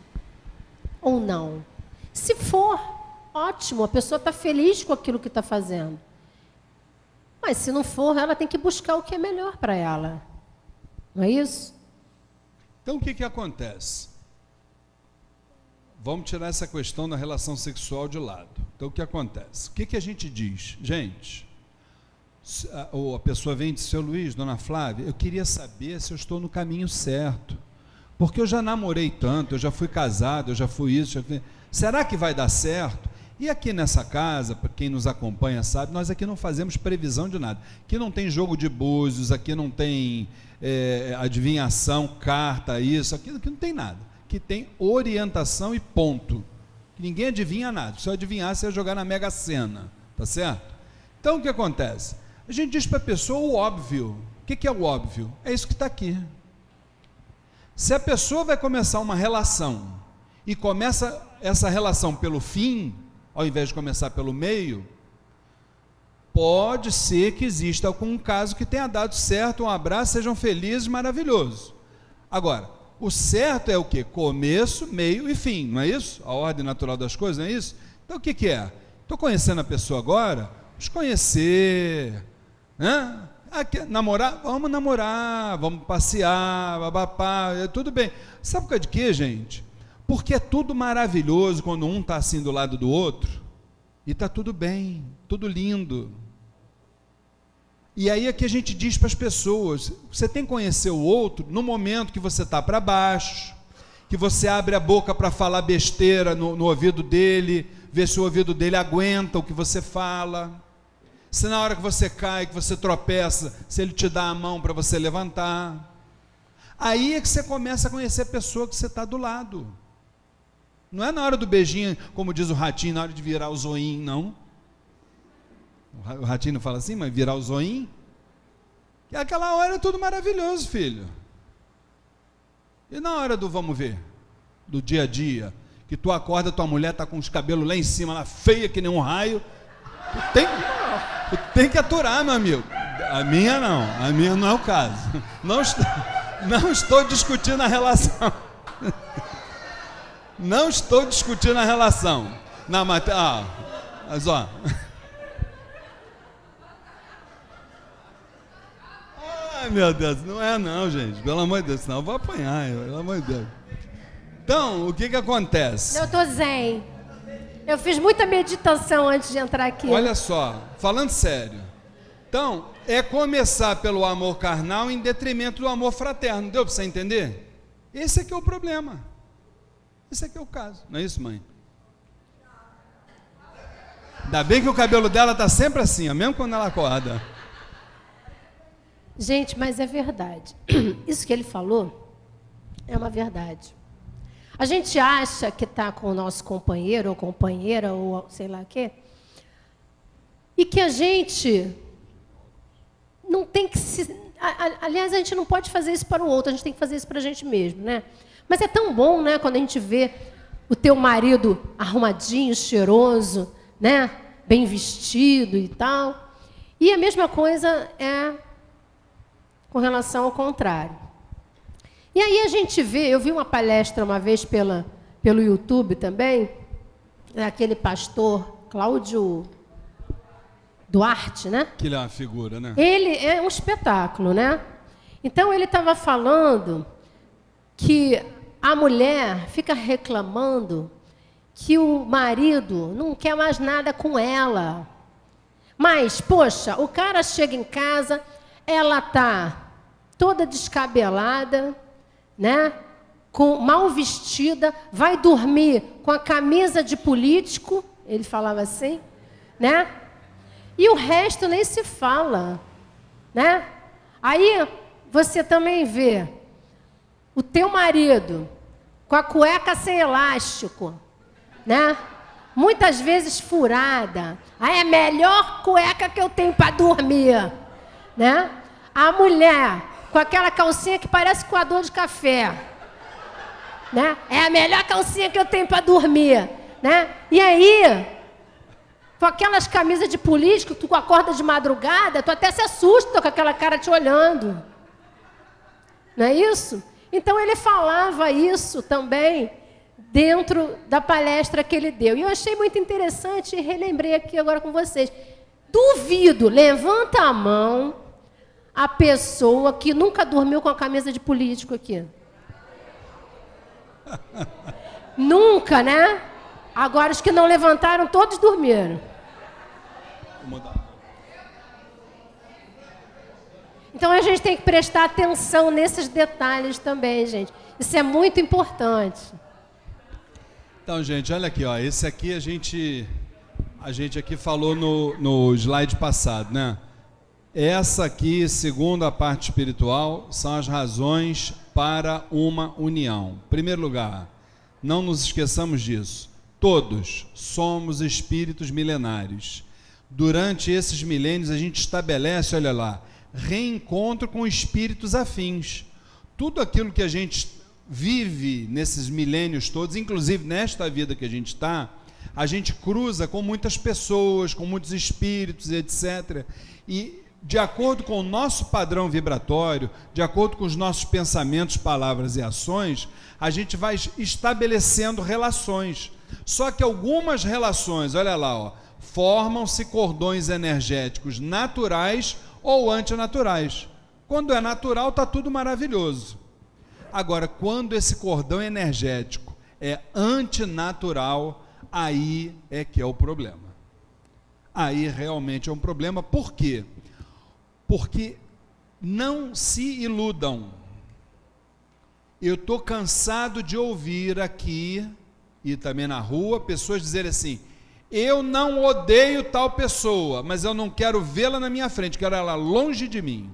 Ou não? Se for, ótimo, a pessoa está feliz com aquilo que está fazendo. Mas se não for, ela tem que buscar o que é melhor para ela. Não é isso? Então o que, que acontece? Vamos tirar essa questão da relação sexual de lado. Então o que acontece? O que, que a gente diz? Gente, ou a pessoa vem e diz, seu Luiz, dona Flávia, eu queria saber se eu estou no caminho certo. Porque eu já namorei tanto, eu já fui casado, eu já fui isso. Já fui... Será que vai dar certo? E aqui nessa casa, para quem nos acompanha sabe, nós aqui não fazemos previsão de nada. Aqui não tem jogo de búzios, aqui não tem é, adivinhação, carta, isso, aqui, aqui não tem nada. Aqui tem orientação e ponto. Ninguém adivinha nada. Se eu adivinhasse, ia jogar na Mega Sena. Tá certo? Então o que acontece? A gente diz para a pessoa o óbvio. O que, que é o óbvio? É isso que está aqui. Se a pessoa vai começar uma relação e começa essa relação pelo fim, ao invés de começar pelo meio, pode ser que exista algum caso que tenha dado certo, um abraço, sejam felizes, maravilhoso. Agora, o certo é o que? Começo, meio e fim, não é isso? A ordem natural das coisas, não é isso? Então o que, que é? Estou conhecendo a pessoa agora, vamos conhecer, né? Aqui, namorar? Vamos namorar, vamos passear, babapá, é tudo bem. Sabe por causa de quê, gente? Porque é tudo maravilhoso quando um está assim do lado do outro e está tudo bem, tudo lindo. E aí é que a gente diz para as pessoas: você tem que conhecer o outro no momento que você está para baixo, que você abre a boca para falar besteira no, no ouvido dele, ver se o ouvido dele aguenta o que você fala. Se na hora que você cai, que você tropeça, se ele te dá a mão para você levantar. Aí é que você começa a conhecer a pessoa que você está do lado. Não é na hora do beijinho, como diz o ratinho, na hora de virar o zoinho, não. O ratinho fala assim, mas virar o zoinho? E aquela hora é tudo maravilhoso, filho. E na hora do vamos ver, do dia a dia, que tu acorda, tua mulher tá com os cabelos lá em cima, lá feia que nem um raio, tu tem, tu tem que aturar, meu amigo. A minha não, a minha não é o caso. Não não estou discutindo a relação. Não estou discutindo a relação. Na matéria. Ah, mas ó. Ai, meu Deus, não é não, gente. Pelo amor de Deus, senão eu vou apanhar, pelo amor de Deus. Então, o que que acontece? Eu tô zen. Eu fiz muita meditação antes de entrar aqui. Olha só, falando sério. Então, é começar pelo amor carnal em detrimento do amor fraterno. Deu para você entender? Esse é que é o problema. Esse aqui é o caso, não é isso, mãe? Ainda bem que o cabelo dela está sempre assim, ó, mesmo quando ela acorda. Gente, mas é verdade. Isso que ele falou é uma verdade. A gente acha que está com o nosso companheiro ou companheira ou sei lá o quê, e que a gente não tem que se. Aliás, a gente não pode fazer isso para o outro, a gente tem que fazer isso para a gente mesmo, né? Mas é tão bom, né, quando a gente vê o teu marido arrumadinho, cheiroso, né, bem vestido e tal. E a mesma coisa é com relação ao contrário. E aí a gente vê, eu vi uma palestra uma vez pela, pelo YouTube também, aquele pastor Cláudio Duarte, né? Que ele é uma figura, né? Ele é um espetáculo, né? Então ele estava falando que a mulher fica reclamando que o marido não quer mais nada com ela. Mas, poxa, o cara chega em casa, ela tá toda descabelada, né? Com mal vestida, vai dormir com a camisa de político, ele falava assim, né? E o resto nem se fala, né? Aí você também vê o teu marido com a cueca sem elástico, né? Muitas vezes furada. Aí é a melhor cueca que eu tenho para dormir, né? A mulher com aquela calcinha que parece coador de café, né? É a melhor calcinha que eu tenho para dormir, né? E aí, com aquelas camisas de político, tu acorda de madrugada, tu até se assusta com aquela cara te olhando. Não é isso? Então ele falava isso também dentro da palestra que ele deu. E eu achei muito interessante e relembrei aqui agora com vocês. Duvido, levanta a mão a pessoa que nunca dormiu com a camisa de político aqui. nunca, né? Agora os que não levantaram, todos dormiram. Vou mudar. Então a gente tem que prestar atenção nesses detalhes também, gente. Isso é muito importante. Então, gente, olha aqui, ó. Esse aqui a gente a gente aqui falou no, no slide passado, né? Essa aqui, segundo a parte espiritual, são as razões para uma união. Em primeiro lugar, não nos esqueçamos disso. Todos somos espíritos milenares. Durante esses milênios, a gente estabelece, olha lá, reencontro com espíritos afins. Tudo aquilo que a gente vive nesses milênios todos, inclusive nesta vida que a gente está, a gente cruza com muitas pessoas, com muitos espíritos, etc. E de acordo com o nosso padrão vibratório, de acordo com os nossos pensamentos, palavras e ações, a gente vai estabelecendo relações. Só que algumas relações, olha lá, formam-se cordões energéticos naturais ou antinaturais. Quando é natural, está tudo maravilhoso. Agora, quando esse cordão energético é antinatural, aí é que é o problema. Aí realmente é um problema. Por quê? Porque não se iludam. Eu estou cansado de ouvir aqui e também na rua pessoas dizerem assim: eu não odeio tal pessoa, mas eu não quero vê-la na minha frente, quero ela longe de mim.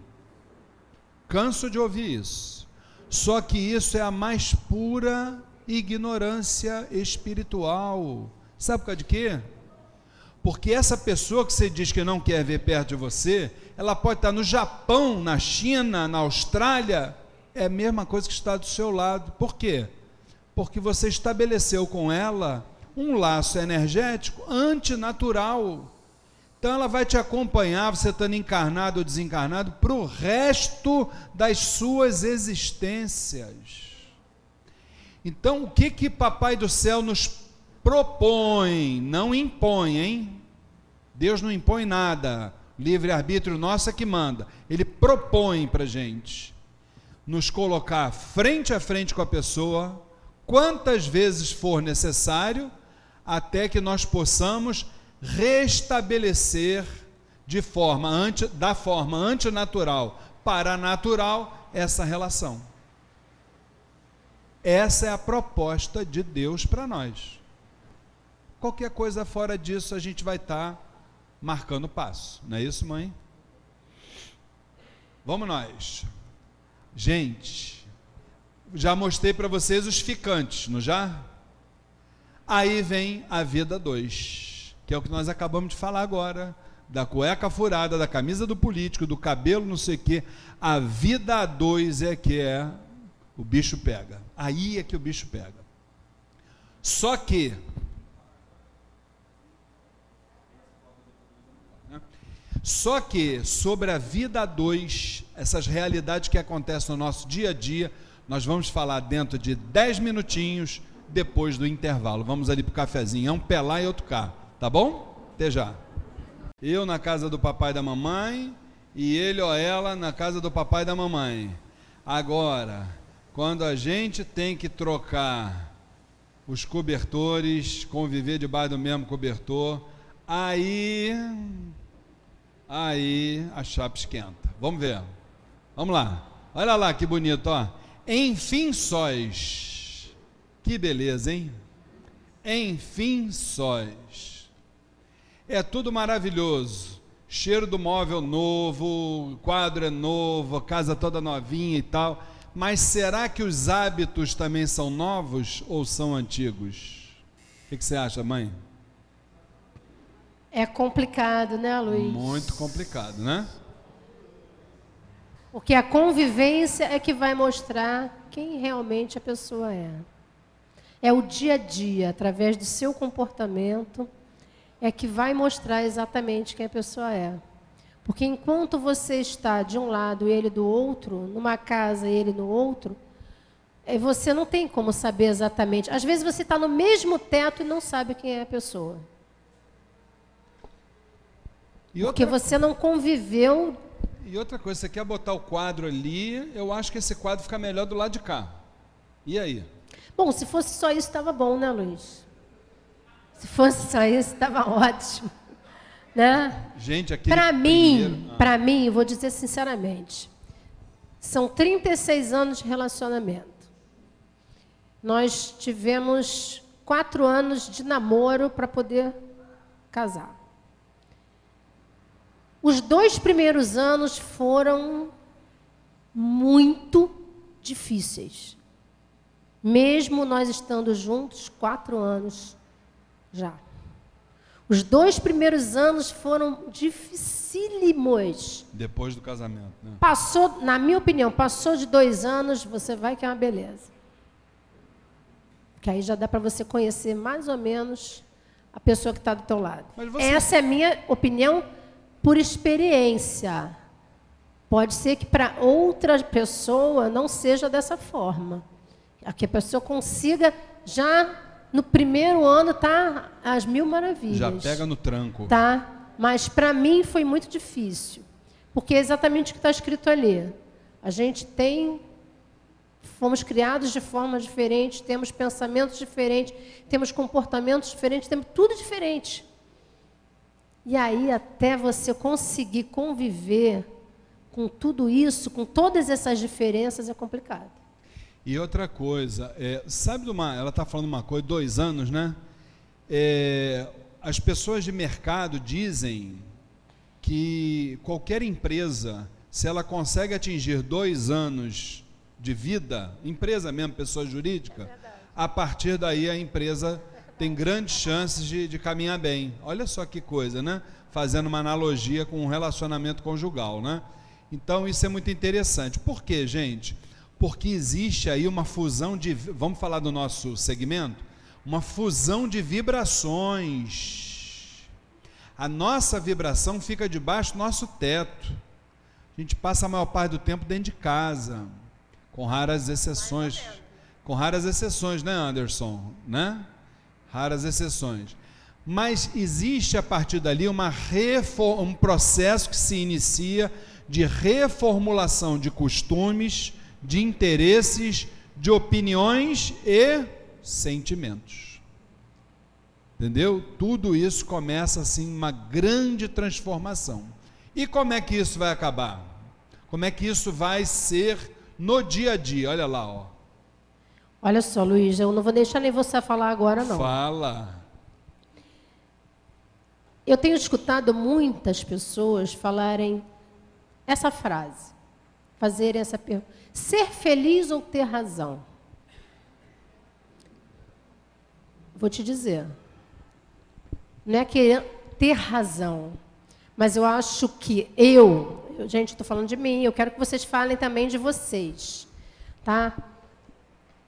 Canso de ouvir isso. Só que isso é a mais pura ignorância espiritual. Sabe por causa de quê? Porque essa pessoa que você diz que não quer ver perto de você, ela pode estar no Japão, na China, na Austrália, é a mesma coisa que está do seu lado. Por quê? Porque você estabeleceu com ela um laço energético antinatural. Então ela vai te acompanhar, você estando encarnado ou desencarnado, para o resto das suas existências. Então, o que que Papai do Céu nos propõe? Não impõe, hein? Deus não impõe nada. Livre-arbítrio nosso é que manda. Ele propõe para gente nos colocar frente a frente com a pessoa, quantas vezes for necessário, até que nós possamos restabelecer de forma anti, da forma antinatural para natural essa relação. Essa é a proposta de Deus para nós. Qualquer coisa fora disso a gente vai estar tá marcando passo, não é isso, mãe? Vamos nós. Gente, já mostrei para vocês os ficantes, não já? Aí vem a vida 2, que é o que nós acabamos de falar agora, da cueca furada, da camisa do político, do cabelo não sei o quê. A vida 2 é que é o bicho pega. Aí é que o bicho pega. Só que Só que sobre a vida a dois, essas realidades que acontecem no nosso dia a dia, nós vamos falar dentro de 10 minutinhos depois do intervalo. Vamos ali para o cafezinho, é um lá e outro cá, tá bom? Até já. Eu na casa do papai e da mamãe e ele ou ela na casa do papai e da mamãe. Agora, quando a gente tem que trocar os cobertores, conviver debaixo do mesmo cobertor, aí aí a chapa esquenta. Vamos ver. Vamos lá. Olha lá que bonito, ó. Enfim sóis. Que beleza, hein? Enfim sóis. É tudo maravilhoso. Cheiro do móvel novo, quadro é novo, casa toda novinha e tal. Mas será que os hábitos também são novos ou são antigos? O que, que você acha, mãe? É complicado, né, Luiz? Muito complicado, né? Porque a convivência é que vai mostrar quem realmente a pessoa é. É o dia a dia, através do seu comportamento, é que vai mostrar exatamente quem a pessoa é. Porque enquanto você está de um lado e ele do outro, numa casa e ele no outro, é, você não tem como saber exatamente. Às vezes você está no mesmo teto e não sabe quem é a pessoa. E Porque outra- você não conviveu. E outra coisa, você quer botar o quadro ali, eu acho que esse quadro fica melhor do lado de cá. E aí? Bom, se fosse só isso, estava bom, né, Luiz? Se fosse só isso, estava ótimo. Né? Gente, aqui. Para mim, para mim, eu vou dizer sinceramente, são 36 anos de relacionamento. Nós tivemos quatro anos de namoro para poder casar. Os dois primeiros anos foram muito difíceis. Mesmo nós estando juntos quatro anos já. Os dois primeiros anos foram dificílimos. Depois do casamento, né? Passou, na minha opinião, passou de dois anos, você vai que é uma beleza. Que aí já dá para você conhecer mais ou menos a pessoa que está do teu lado. Você- Essa é a minha opinião por experiência. Pode ser que para outra pessoa não seja dessa forma. Que a pessoa consiga já no primeiro ano tá às mil maravilhas. Já pega no tranco. Tá? Mas para mim foi muito difícil. Porque é exatamente o que está escrito ali. A gente tem. Fomos criados de forma diferente, temos pensamentos diferentes, temos comportamentos diferentes, temos tudo diferente. E aí, até você conseguir conviver com tudo isso, com todas essas diferenças, é complicado. E outra coisa, é, sabe de uma. Ela está falando uma coisa, dois anos, né? É, as pessoas de mercado dizem que qualquer empresa, se ela consegue atingir dois anos de vida, empresa mesmo, pessoa jurídica, a partir daí a empresa tem grandes chances de, de caminhar bem. Olha só que coisa, né? Fazendo uma analogia com um relacionamento conjugal, né? Então isso é muito interessante. Por quê, gente? Porque existe aí uma fusão de, vamos falar do nosso segmento, uma fusão de vibrações. A nossa vibração fica debaixo do nosso teto. A gente passa a maior parte do tempo dentro de casa, com raras exceções. Com raras exceções, né, Anderson? Né? Raras exceções. Mas existe a partir dali uma um processo que se inicia de reformulação de costumes, de interesses, de opiniões e sentimentos. Entendeu? Tudo isso começa assim uma grande transformação. E como é que isso vai acabar? Como é que isso vai ser no dia a dia? Olha lá, ó. Olha só, Luiz, eu não vou deixar nem você falar agora, não. Fala. Eu tenho escutado muitas pessoas falarem essa frase, fazerem essa pergunta: ser feliz ou ter razão? Vou te dizer, não é querer ter razão, mas eu acho que eu gente, estou falando de mim, eu quero que vocês falem também de vocês, tá?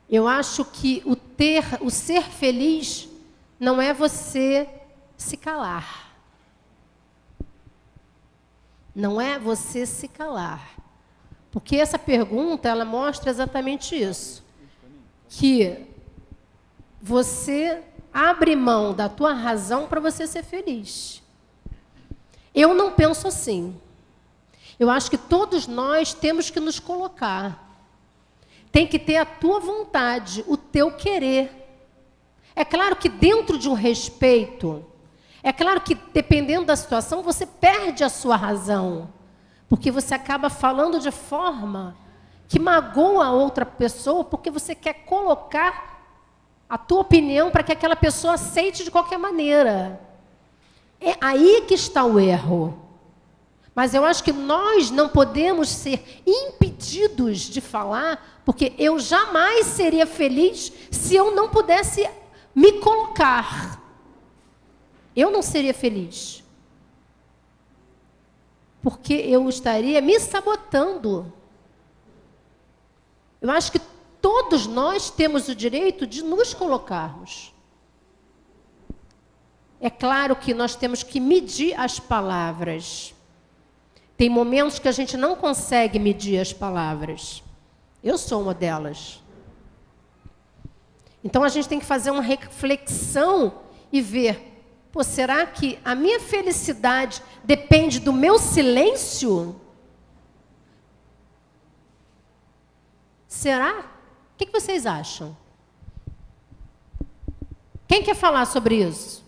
Eu acho que o ter, o ser feliz não é você se calar. Não é você se calar. Porque essa pergunta, ela mostra exatamente isso. Que você abre mão da tua razão para você ser feliz. Eu não penso assim. Eu acho que todos nós temos que nos colocar. Tem que ter a tua vontade, o teu querer. É claro que dentro de um respeito, é claro que dependendo da situação, você perde a sua razão. Porque você acaba falando de forma que magoa a outra pessoa, porque você quer colocar a tua opinião para que aquela pessoa aceite de qualquer maneira. É aí que está o erro. Mas eu acho que nós não podemos ser impedidos de falar, porque eu jamais seria feliz se eu não pudesse me colocar. Eu não seria feliz. Porque eu estaria me sabotando. Eu acho que todos nós temos o direito de nos colocarmos. É claro que nós temos que medir as palavras. Tem momentos que a gente não consegue medir as palavras. Eu sou uma delas. Então a gente tem que fazer uma reflexão e ver: pô, será que a minha felicidade depende do meu silêncio? Será? O que vocês acham? Quem quer falar sobre isso?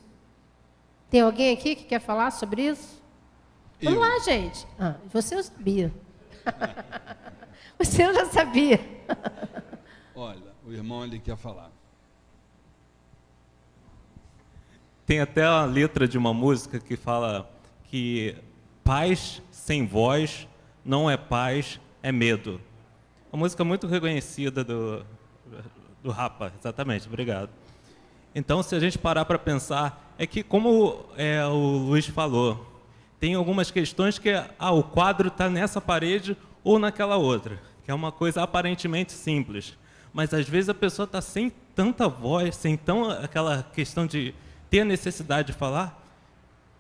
Tem alguém aqui que quer falar sobre isso? Vamos lá, gente. Ah, você eu sabia. você eu já sabia. Olha, o irmão ali quer falar. Tem até a letra de uma música que fala que paz sem voz não é paz, é medo. Uma música muito reconhecida do, do Rapa, exatamente, obrigado. Então, se a gente parar para pensar, é que, como é, o Luiz falou, tem algumas questões que ah, o quadro está nessa parede ou naquela outra, que é uma coisa aparentemente simples. Mas às vezes a pessoa está sem tanta voz, sem tão aquela questão de ter a necessidade de falar,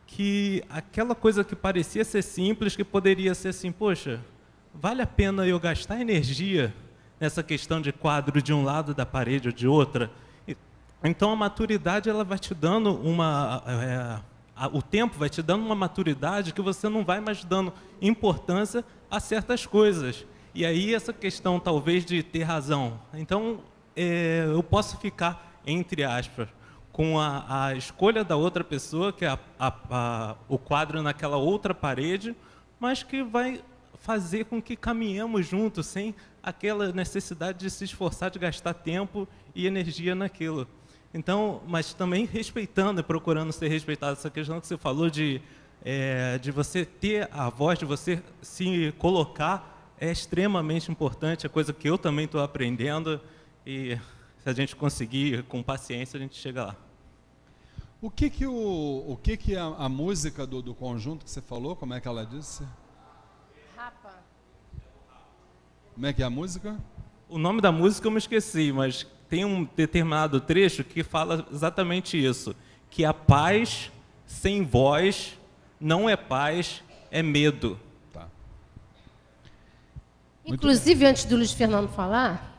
que aquela coisa que parecia ser simples, que poderia ser assim, poxa, vale a pena eu gastar energia nessa questão de quadro de um lado da parede ou de outra, então a maturidade ela vai te dando uma, é, o tempo vai te dando uma maturidade que você não vai mais dando importância a certas coisas. E aí essa questão talvez de ter razão. Então é, eu posso ficar entre aspas com a, a, escolha da outra pessoa, que é a, a, o quadro naquela outra parede, mas que vai fazer com que caminhemos juntos sem aquela necessidade de se esforçar, de gastar tempo e energia naquilo. Então, mas também respeitando e procurando ser respeitado. Essa questão que você falou de, é, de você ter a voz, de você se colocar, é extremamente importante. É coisa que eu também estou aprendendo. E se a gente conseguir, com paciência, a gente chega lá. O que que, o, o que, que a, a música do, do conjunto que você falou, como é que ela disse? Rapa. Como é que é a música? O nome da música eu me esqueci, mas tem um determinado trecho que fala exatamente isso, que a paz sem voz não é paz, é medo. Tá. Inclusive, antes do Luiz Fernando falar,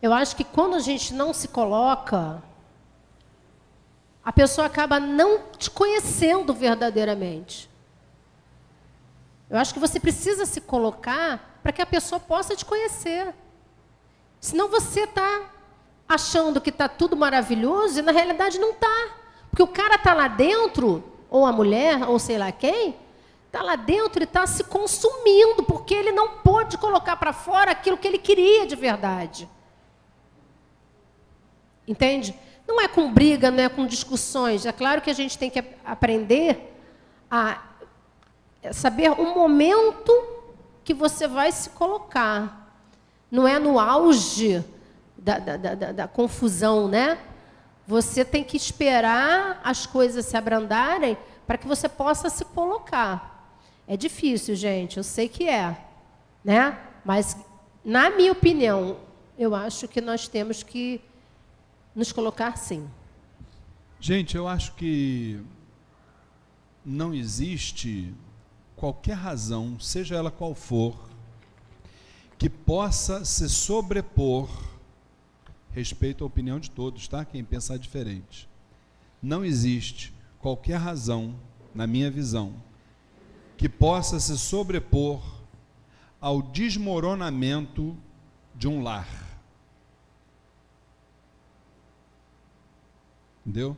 eu acho que quando a gente não se coloca, a pessoa acaba não te conhecendo verdadeiramente. Eu acho que você precisa se colocar para que a pessoa possa te conhecer. Senão você está achando que está tudo maravilhoso e na realidade não está. Porque o cara está lá dentro, ou a mulher, ou sei lá quem, está lá dentro e está se consumindo, porque ele não pôde colocar para fora aquilo que ele queria de verdade. Entende? Não é com briga, não é com discussões. É claro que a gente tem que aprender a saber o momento que você vai se colocar. Não é no auge da, da, da, da confusão, né? Você tem que esperar as coisas se abrandarem para que você possa se colocar. É difícil, gente, eu sei que é, né? Mas, na minha opinião, eu acho que nós temos que nos colocar sim. Gente, eu acho que não existe qualquer razão, seja ela qual for, que possa se sobrepor, respeito à opinião de todos, tá? Quem pensar diferente. Não existe qualquer razão, na minha visão, que possa se sobrepor ao desmoronamento de um lar. Entendeu?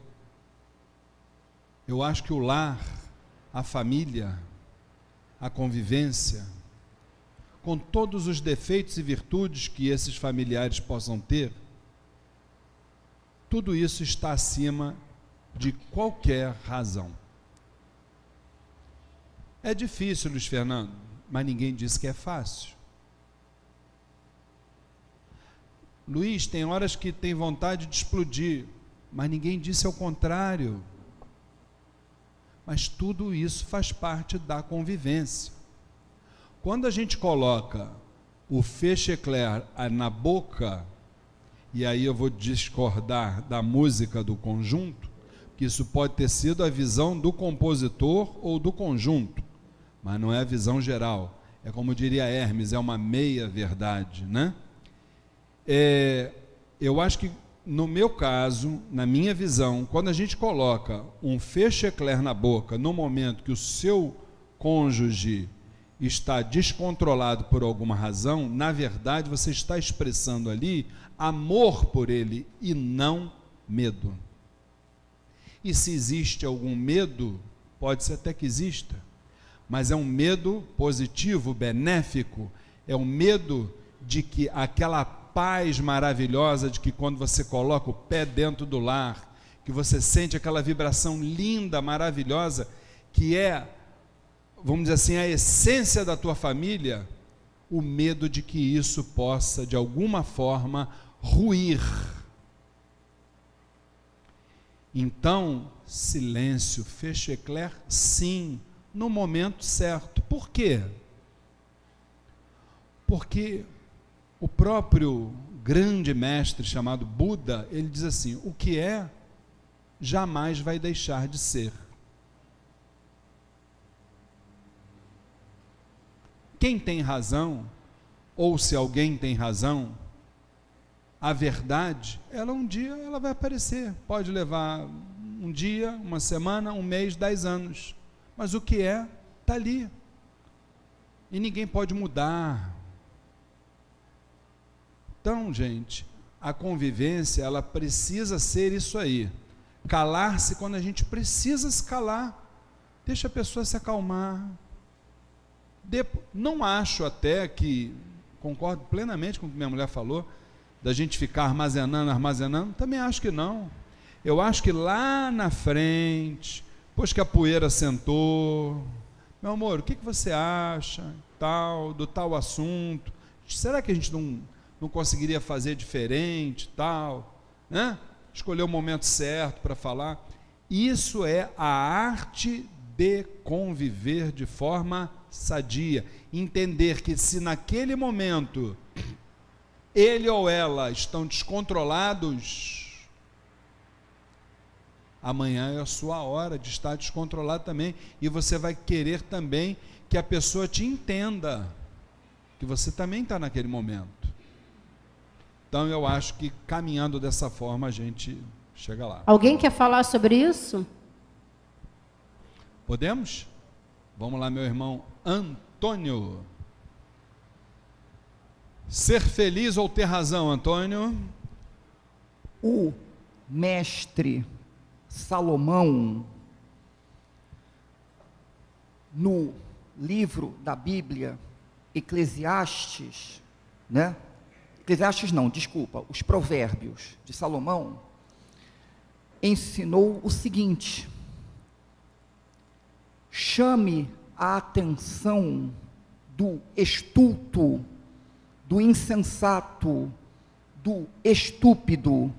Eu acho que o lar, a família, a convivência, com todos os defeitos e virtudes que esses familiares possam ter, tudo isso está acima de qualquer razão. É difícil, Luiz Fernando, mas ninguém disse que é fácil. Luiz, tem horas que tem vontade de explodir, mas ninguém disse ao contrário. Mas tudo isso faz parte da convivência. Quando a gente coloca o fechecler na boca, e aí eu vou discordar da música do conjunto, que isso pode ter sido a visão do compositor ou do conjunto, mas não é a visão geral. É como diria Hermes, é uma meia verdade, né? É, eu acho que no meu caso, na minha visão, quando a gente coloca um fechecler na boca no momento que o seu cônjuge está descontrolado por alguma razão, na verdade você está expressando ali amor por ele e não medo. E se existe algum medo, pode ser até que exista, mas é um medo positivo, benéfico, é um medo de que aquela paz maravilhosa de que quando você coloca o pé dentro do lar, que você sente aquela vibração linda, maravilhosa, que é, vamos dizer assim, a essência da tua família, o medo de que isso possa, de alguma forma, ruir. Então, silêncio, fechecler, sim, no momento certo. Por quê? Porque o próprio grande mestre chamado Buda, ele diz assim: o que é, jamais vai deixar de ser. Quem tem razão, ou se alguém tem razão, a verdade, ela um dia ela vai aparecer. Pode levar um dia, uma semana, um mês, dez anos. Mas o que é, está ali. E ninguém pode mudar. Então, gente, a convivência, ela precisa ser isso aí. Calar-se quando a gente precisa se calar. Deixa a pessoa se acalmar. não acho até que, concordo plenamente com o que minha mulher falou, da gente ficar armazenando, armazenando, também acho que não. Eu acho que lá na frente, depois que a poeira sentou, meu amor, o que, que você acha tal, do tal assunto? Será que a gente não, não conseguiria fazer diferente, tal, né? Escolher o momento certo para falar. Isso é a arte de conviver de forma sadia, entender que se naquele momento ele ou ela estão descontrolados, Amanhã é a sua hora de estar descontrolado também. E você vai querer também que a pessoa te entenda. Que você também está naquele momento. Então eu acho que caminhando dessa forma a gente chega lá. Alguém quer falar sobre isso? Podemos? Vamos lá, meu irmão Antônio. Ser feliz ou ter razão, Antônio? O mestre Salomão, no livro da Bíblia, Eclesiastes, né? Eclesiastes não, desculpa, os Provérbios de Salomão, ensinou o seguinte: chame a atenção do estulto, do insensato, do estúpido,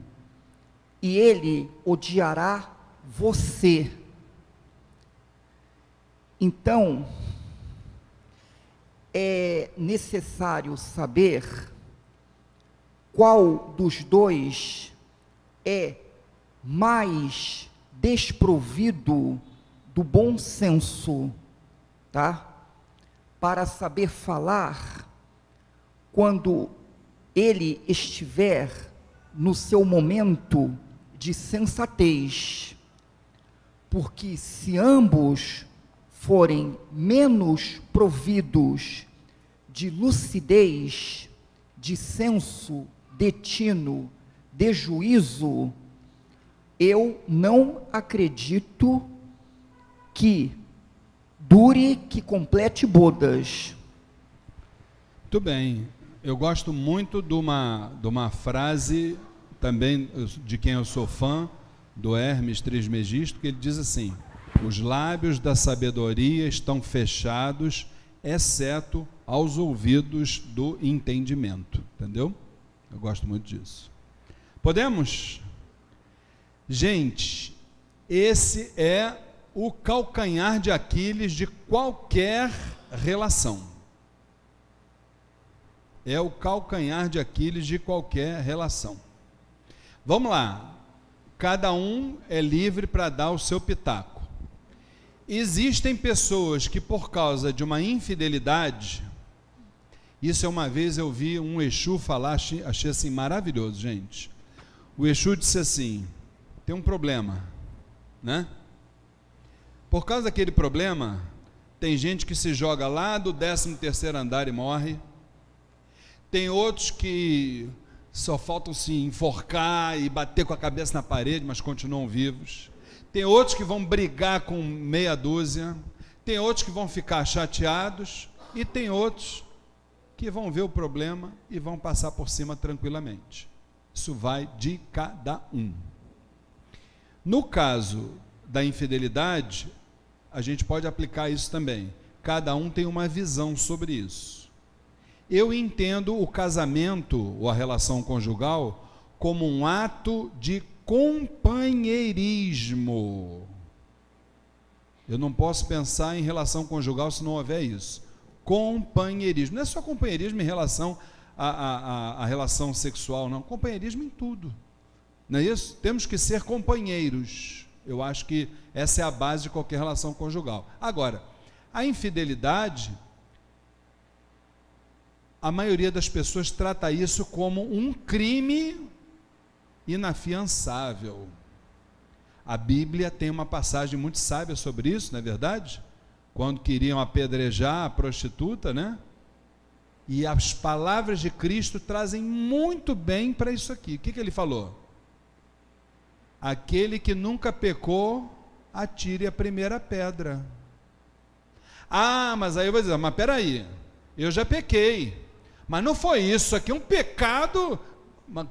e ele odiará você. Então, é necessário saber qual dos dois é mais desprovido do bom senso, tá? para saber falar quando ele estiver no seu momento de sensatez. Porque se ambos forem menos providos de lucidez, de senso, de tino, de juízo, eu não acredito que dure que complete bodas. Muito bem. Eu gosto muito de uma, de uma frase, também de quem eu sou fã, do Hermes Trismegisto, que ele diz assim: Os lábios da sabedoria estão fechados, exceto aos ouvidos do entendimento. Entendeu? Eu gosto muito disso. Podemos? Gente, esse é o calcanhar de Aquiles de qualquer relação. É o calcanhar de Aquiles de qualquer relação. Vamos lá. Cada um é livre para dar o seu pitaco. Existem pessoas que, por causa de uma infidelidade, isso é uma vez eu vi um Exu falar, achei, assim maravilhoso, gente. O Exu disse assim: tem um problema, né? Por causa daquele problema, tem gente que se joga lá do 13 terceiro andar e morre. Tem outros que só faltam se enforcar e bater com a cabeça na parede, mas continuam vivos. Tem outros que vão brigar com meia dúzia. Tem outros que vão ficar chateados. E tem outros que vão ver o problema e vão passar por cima tranquilamente. Isso vai de cada um. No caso da infidelidade, a gente pode aplicar isso também. Cada um tem uma visão sobre isso. Eu entendo o casamento ou a relação conjugal como um ato de companheirismo. Eu não posso pensar em relação conjugal se não houver isso. Companheirismo. Não é só companheirismo em relação à, à, à relação sexual, não. Companheirismo em tudo. Não é isso? Temos que ser companheiros. Eu acho que essa é a base de qualquer relação conjugal. Agora, a infidelidade, a maioria das pessoas trata isso como um crime inafiançável. A Bíblia tem uma passagem muito sábia sobre isso, não é verdade? Quando queriam apedrejar a prostituta, né? E as palavras de Cristo trazem muito bem para isso aqui. O que, que ele falou? Aquele que nunca pecou, atire a primeira pedra. Ah, mas aí eu vou dizer, mas peraí, eu já pequei. Mas não foi isso, aqui um pecado.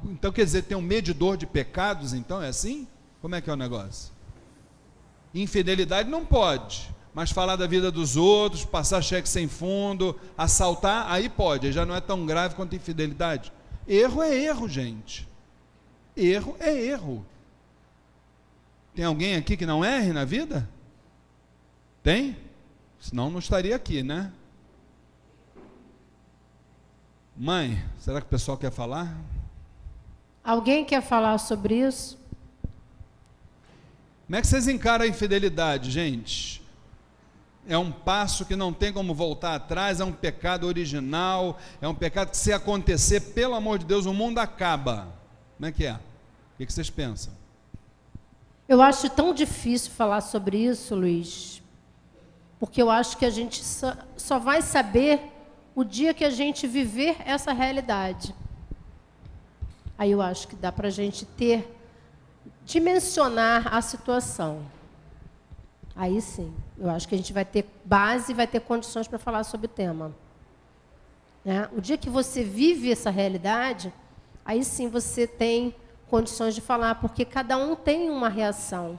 Então quer dizer, tem um medidor de pecados, então é assim? Como é que é o negócio? Infidelidade não pode, mas falar da vida dos outros, passar cheque sem fundo, assaltar, aí pode, aí já não é tão grave quanto infidelidade. Erro é erro, gente. Erro é erro. Tem alguém aqui que não erre na vida? Tem? Senão não estaria aqui, né? Mãe, será que o pessoal quer falar? Alguém quer falar sobre isso? Como é que vocês encaram a infidelidade, gente? É um passo que não tem como voltar atrás, é um pecado original, é um pecado que se acontecer, pelo amor de Deus, o mundo acaba. Como é que é? O que vocês pensam? Eu acho tão difícil falar sobre isso, Luiz, porque eu acho que a gente só, só vai saber o dia que a gente viver essa realidade. Aí eu acho que dá para a gente ter, dimensionar a situação. Aí sim, eu acho que a gente vai ter base, vai ter condições para falar sobre o tema. Né? O dia que você vive essa realidade, aí sim você tem condições de falar, porque cada um tem uma reação.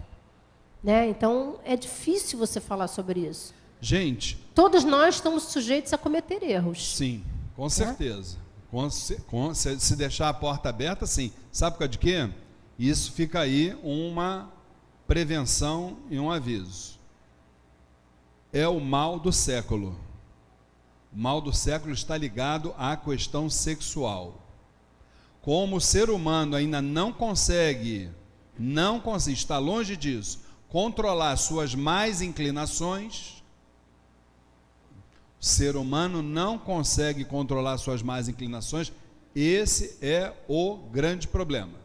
Né? Então, é difícil você falar sobre isso. Gente. Todos nós estamos sujeitos a cometer erros. Sim, com né? certeza. Com, com, se, se deixar a porta aberta, sim. Sabe por causa de quê? Isso fica aí uma prevenção e um aviso. É o mal do século. O mal do século está ligado à questão sexual como o ser humano ainda não consegue, não consegue, está longe disso, controlar suas mais inclinações, O ser humano não consegue controlar suas más inclinações. Esse é o grande problema.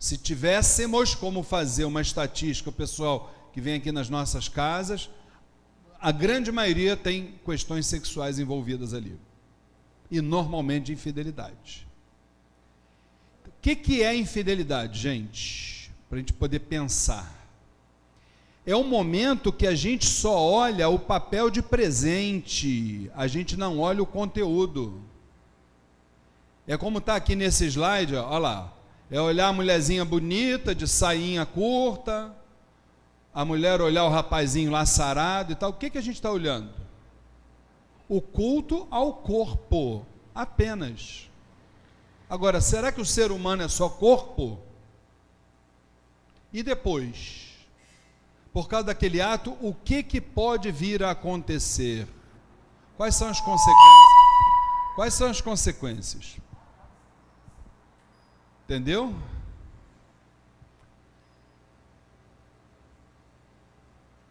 Se tivéssemos como fazer uma estatística, o pessoal que vem aqui nas nossas casas, a grande maioria tem questões sexuais envolvidas ali. E normalmente infidelidade. O que, que é infidelidade, gente? Para a gente poder pensar. É um momento que a gente só olha o papel de presente, a gente não olha o conteúdo. É como está aqui nesse slide, olha lá. É olhar a mulherzinha bonita, de sainha curta, a mulher olhar o rapazinho lá sarado e tal. O que, que a gente está olhando? O culto ao corpo, apenas. Agora, será que o ser humano é só corpo? E depois? Por causa daquele ato, o que, que pode vir a acontecer? Quais são as consequências? Quais são as consequências? Entendeu?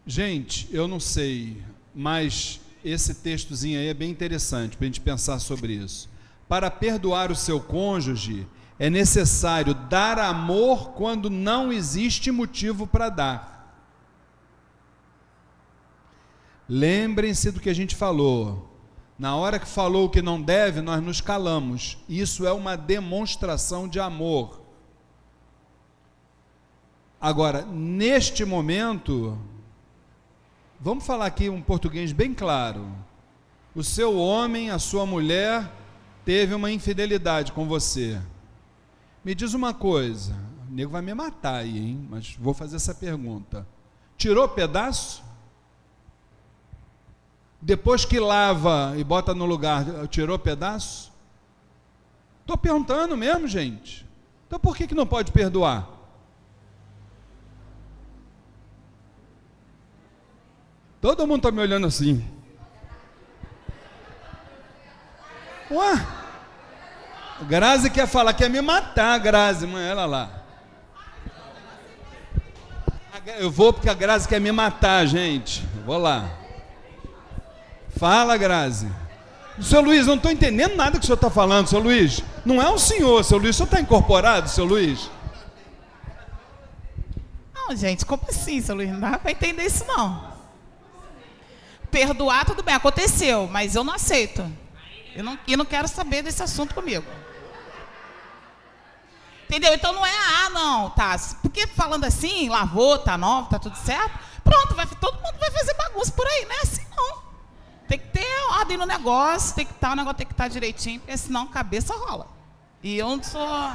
Gente, eu não sei, mas esse textozinho aí é bem interessante para a gente pensar sobre isso. Para perdoar o seu cônjuge, é necessário dar amor quando não existe motivo para dar. Lembrem-se do que a gente falou. Na hora que falou o que não deve, nós nos calamos. Isso é uma demonstração de amor. Agora, neste momento, vamos falar aqui um português bem claro. O seu homem, a sua mulher, teve uma infidelidade com você. Me diz uma coisa, o nego vai me matar aí, hein? Mas vou fazer essa pergunta. Tirou pedaço? Depois que lava e bota no lugar, tirou pedaço? Estou perguntando mesmo, gente. Então por que, que não pode perdoar? Todo mundo está me olhando assim. Ué? Grazi quer falar, quer me matar, Grazi, mãe, ela lá. Eu vou porque a Grazi quer me matar, gente. Vou lá. Fala, Grazi. Seu Luiz, não estou entendendo nada que o senhor está falando, seu Luiz. Não é um senhor, seu Luiz. O senhor está incorporado, seu Luiz? Não, gente, como assim, seu Luiz? Não dá para entender isso, não. Perdoar, tudo bem, aconteceu, mas eu não aceito. Eu não, eu não quero saber desse assunto comigo. Entendeu? Então não é ah, não, tá? Porque falando assim, lavou, tá nova, tá tudo certo, pronto, vai, todo mundo vai fazer bagunça por aí, não é assim não. Tem que ter ordem no negócio, tem que estar, tá, o negócio tem que estar tá direitinho, porque senão a cabeça rola. E eu não sou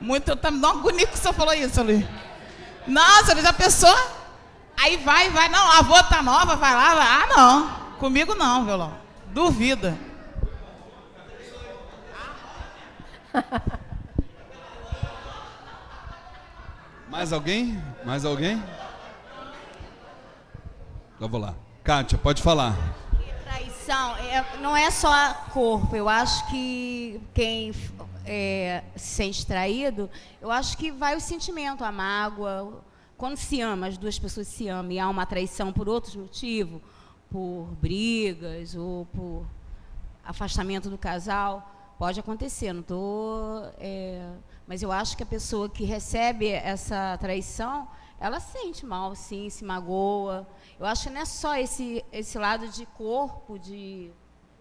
muito, eu também não agonia que o senhor falou isso, ali. Nossa, ele já pensou? Aí vai, vai, não, a avó tá nova, vai lá, vai. Ah, não. Comigo não, violão. Duvida. Mais alguém? Mais alguém? Eu vou lá. Kátia, pode falar traição é, não é só corpo. Eu acho que quem é, se sente traído, eu acho que vai o sentimento, a mágoa. Quando se ama, as duas pessoas se amam e há uma traição por outros motivos, por brigas ou por afastamento do casal, pode acontecer. Não tô, é, mas eu acho que a pessoa que recebe essa traição, ela sente mal, sim, se magoa. Eu acho que não é só esse, esse lado de corpo, de.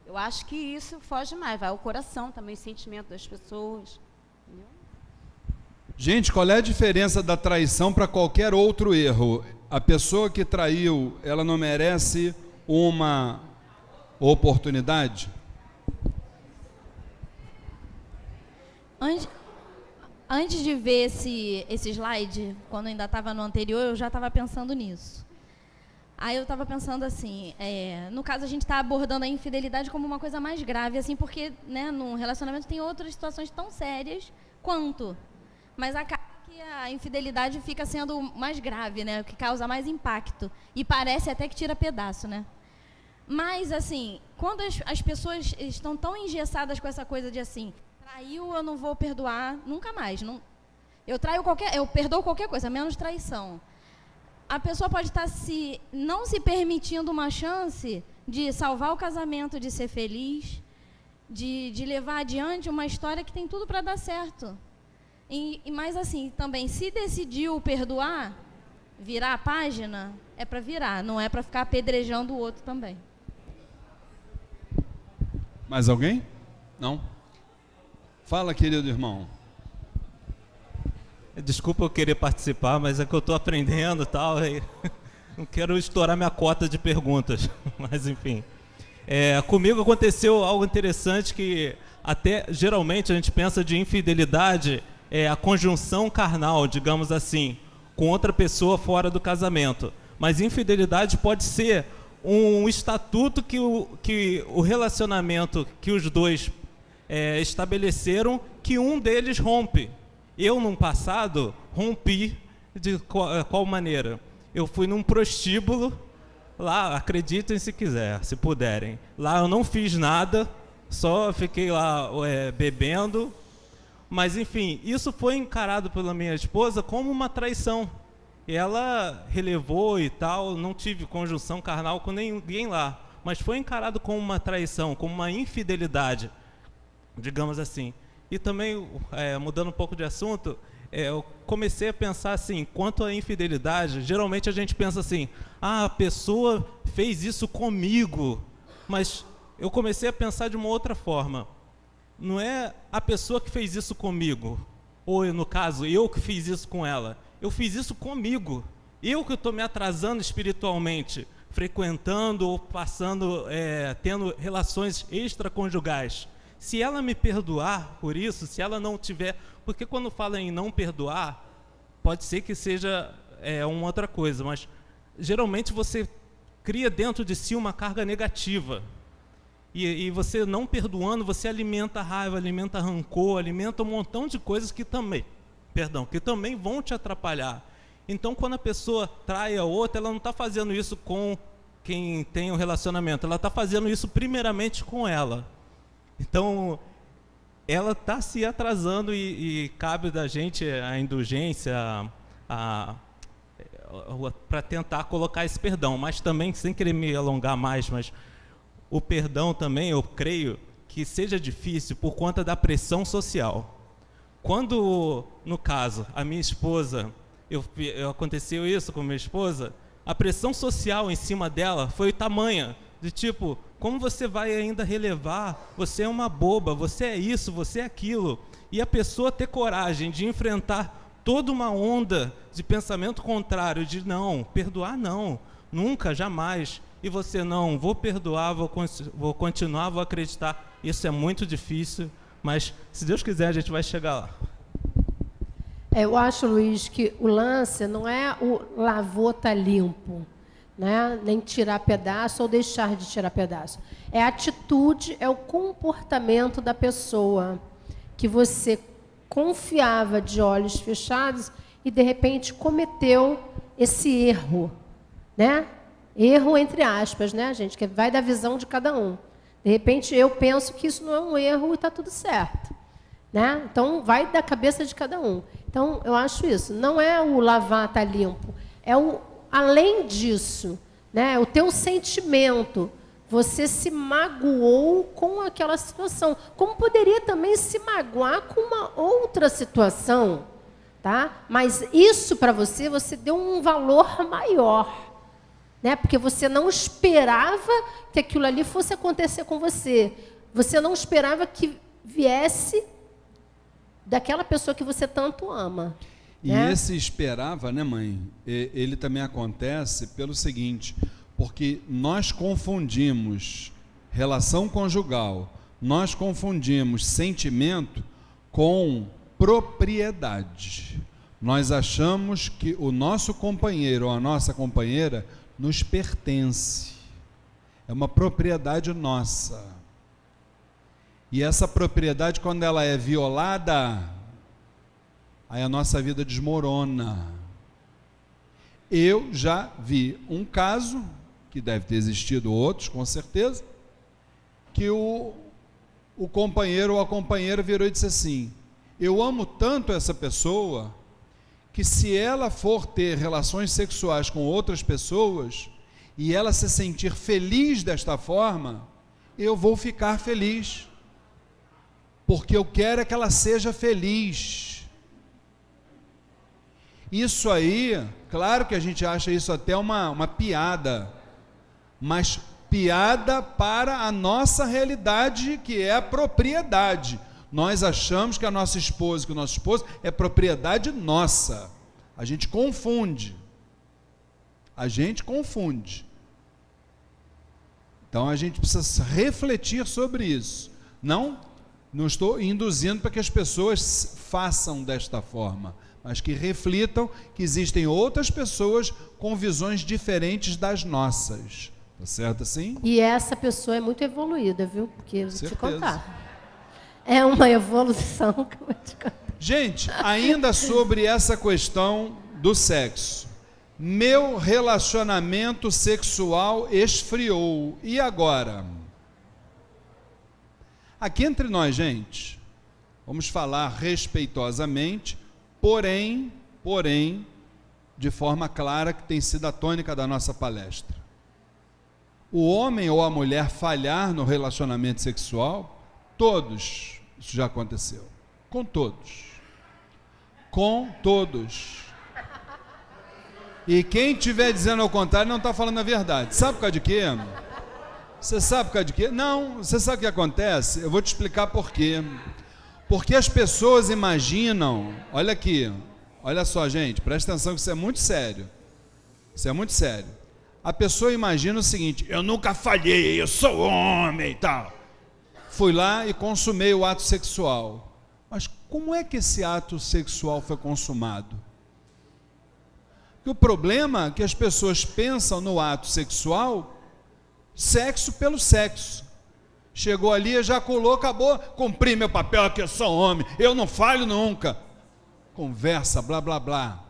Eu acho que isso foge mais, vai o coração também, o sentimento das pessoas. Entendeu? Gente, qual é a diferença da traição para qualquer outro erro? A pessoa que traiu, ela não merece uma oportunidade? Antes, antes de ver esse, esse slide, quando ainda estava no anterior, eu já estava pensando nisso. Aí eu estava pensando assim, é, no caso a gente está abordando a infidelidade como uma coisa mais grave, assim, porque né, no relacionamento tem outras situações tão sérias quanto, mas acaba que a infidelidade fica sendo mais grave, né, o que causa mais impacto e parece até que tira pedaço, né? Mas assim, quando as, as pessoas estão tão engessadas com essa coisa de assim, traiu, eu não vou perdoar nunca mais, não, eu traio qualquer, eu perdoo qualquer coisa, menos traição a pessoa pode estar se não se permitindo uma chance de salvar o casamento, de ser feliz, de, de levar adiante uma história que tem tudo para dar certo. E, e mais assim, também, se decidiu perdoar, virar a página, é para virar, não é para ficar apedrejando o outro também. Mais alguém? Não? Fala, querido irmão. Desculpa eu querer participar, mas é que eu estou aprendendo e tal. E não quero estourar minha cota de perguntas, mas enfim. É, comigo aconteceu algo interessante que até geralmente a gente pensa de infidelidade é a conjunção carnal, digamos assim, com outra pessoa fora do casamento. Mas infidelidade pode ser um estatuto que o, que o relacionamento que os dois é, estabeleceram que um deles rompe. Eu, no passado, rompi de qual, é, qual maneira? Eu fui num prostíbulo, lá, acreditem se quiser, se puderem. Lá eu não fiz nada, só fiquei lá é, bebendo. Mas, enfim, isso foi encarado pela minha esposa como uma traição ela relevou e tal, não tive conjunção carnal com ninguém lá, mas foi encarado como uma traição, como uma infidelidade, digamos assim. E também, é, mudando um pouco de assunto, é, eu comecei a pensar assim, quanto à infidelidade, geralmente a gente pensa assim, ah, a pessoa fez isso comigo, mas eu comecei a pensar de uma outra forma. Não é a pessoa que fez isso comigo, ou no caso, eu que fiz isso com ela eu fiz isso comigo. Eu que estou me atrasando espiritualmente, frequentando ou passando, é, tendo relações extraconjugais. Se ela me perdoar por isso, se ela não tiver. Porque quando fala em não perdoar, pode ser que seja é, uma outra coisa, mas geralmente você cria dentro de si uma carga negativa. E, e, você não perdoando, você alimenta raiva, alimenta rancor, alimenta um montão de coisas que também perdão, que também vão te atrapalhar. Então, quando a pessoa trai a outra, ela não está fazendo isso com quem tem um relacionamento, ela está fazendo isso primeiramente com ela. Então, ela está se atrasando e, e, cabe da gente a indulgência para tentar colocar esse perdão, mas também, sem querer me alongar mais, mas o perdão também, eu creio que seja difícil por conta da pressão social. Quando, no caso, a minha esposa, eu, eu, aconteceu isso com minha esposa, a pressão social em cima dela foi tamanha, de tipo, como você vai ainda relevar? Você é uma boba, você é isso, você é aquilo. E a pessoa ter coragem de enfrentar toda uma onda de pensamento contrário, de não, perdoar não, nunca, jamais. E você não, vou perdoar, vou, vou continuar, vou acreditar. Isso é muito difícil. Mas, se Deus quiser, a gente vai chegar lá. É, eu acho, Luiz, que o lance não é o lavou tá limpo, né? nem tirar pedaço ou deixar de tirar pedaço. É a atitude, é o comportamento da pessoa que você confiava de olhos fechados e de repente cometeu esse erro, né? Erro entre aspas, né, gente, que vai da visão de cada um. De repente, eu penso que isso não é um erro e está tudo certo. Né? Então, vai da cabeça de cada um. Então, eu acho isso. Não é o lavar tá limpo. É o além disso, né? O teu sentimento. Você se magoou com aquela situação. Como poderia também se magoar com uma outra situação, tá? Mas isso para você, você deu um valor maior né? Porque você não esperava que aquilo ali fosse acontecer com você. Você não esperava que viesse daquela pessoa que você tanto ama. E né? esse esperava, né, mãe? Ele também acontece pelo seguinte, porque nós confundimos relação conjugal, nós confundimos sentimento com propriedade. Nós achamos que o nosso companheiro ou a nossa companheira nos pertence, é uma propriedade nossa. E essa propriedade, quando ela é violada, aí a nossa vida desmorona. Eu já vi um caso, que deve ter existido outros, com certeza, que o, o companheiro ou a companheira virou e disse assim: Eu amo tanto essa pessoa que se ela for ter relações sexuais com outras pessoas, e ela se sentir feliz desta forma, eu vou ficar feliz. Porque eu quero é que ela seja feliz. Isso aí, claro que a gente acha isso até uma, uma piada, mas piada para a nossa realidade, que é a propriedade. Nós achamos que a nossa esposa, que o nosso esposo é propriedade nossa. A gente confunde. A gente confunde. Então a gente precisa refletir sobre isso. Não, não estou induzindo para que as pessoas façam desta forma, mas que reflitam que existem outras pessoas com visões diferentes das nossas. Tá certo assim? E essa pessoa é muito evoluída, viu? Porque eu vou Certeza. te contar. É uma evolução que eu vou te contar. Gente, ainda sobre essa questão do sexo. Meu relacionamento sexual esfriou. E agora? Aqui entre nós, gente, vamos falar respeitosamente, porém, porém, de forma clara que tem sido a tônica da nossa palestra. O homem ou a mulher falhar no relacionamento sexual, todos, isso já aconteceu. Com todos. Com todos. E quem estiver dizendo ao contrário não está falando a verdade. Sabe por causa de quê? Você sabe por causa de quê? Não, você sabe o que acontece? Eu vou te explicar por quê. Porque as pessoas imaginam, olha aqui, olha só, gente, presta atenção que isso é muito sério. Isso é muito sério. A pessoa imagina o seguinte: eu nunca falhei, eu sou homem e tal. Fui lá e consumei o ato sexual. Mas como é que esse ato sexual foi consumado? Porque o problema é que as pessoas pensam no ato sexual sexo pelo sexo. Chegou ali, ejaculou, acabou, cumpri meu papel aqui, eu sou homem, eu não falho nunca. Conversa, blá blá blá.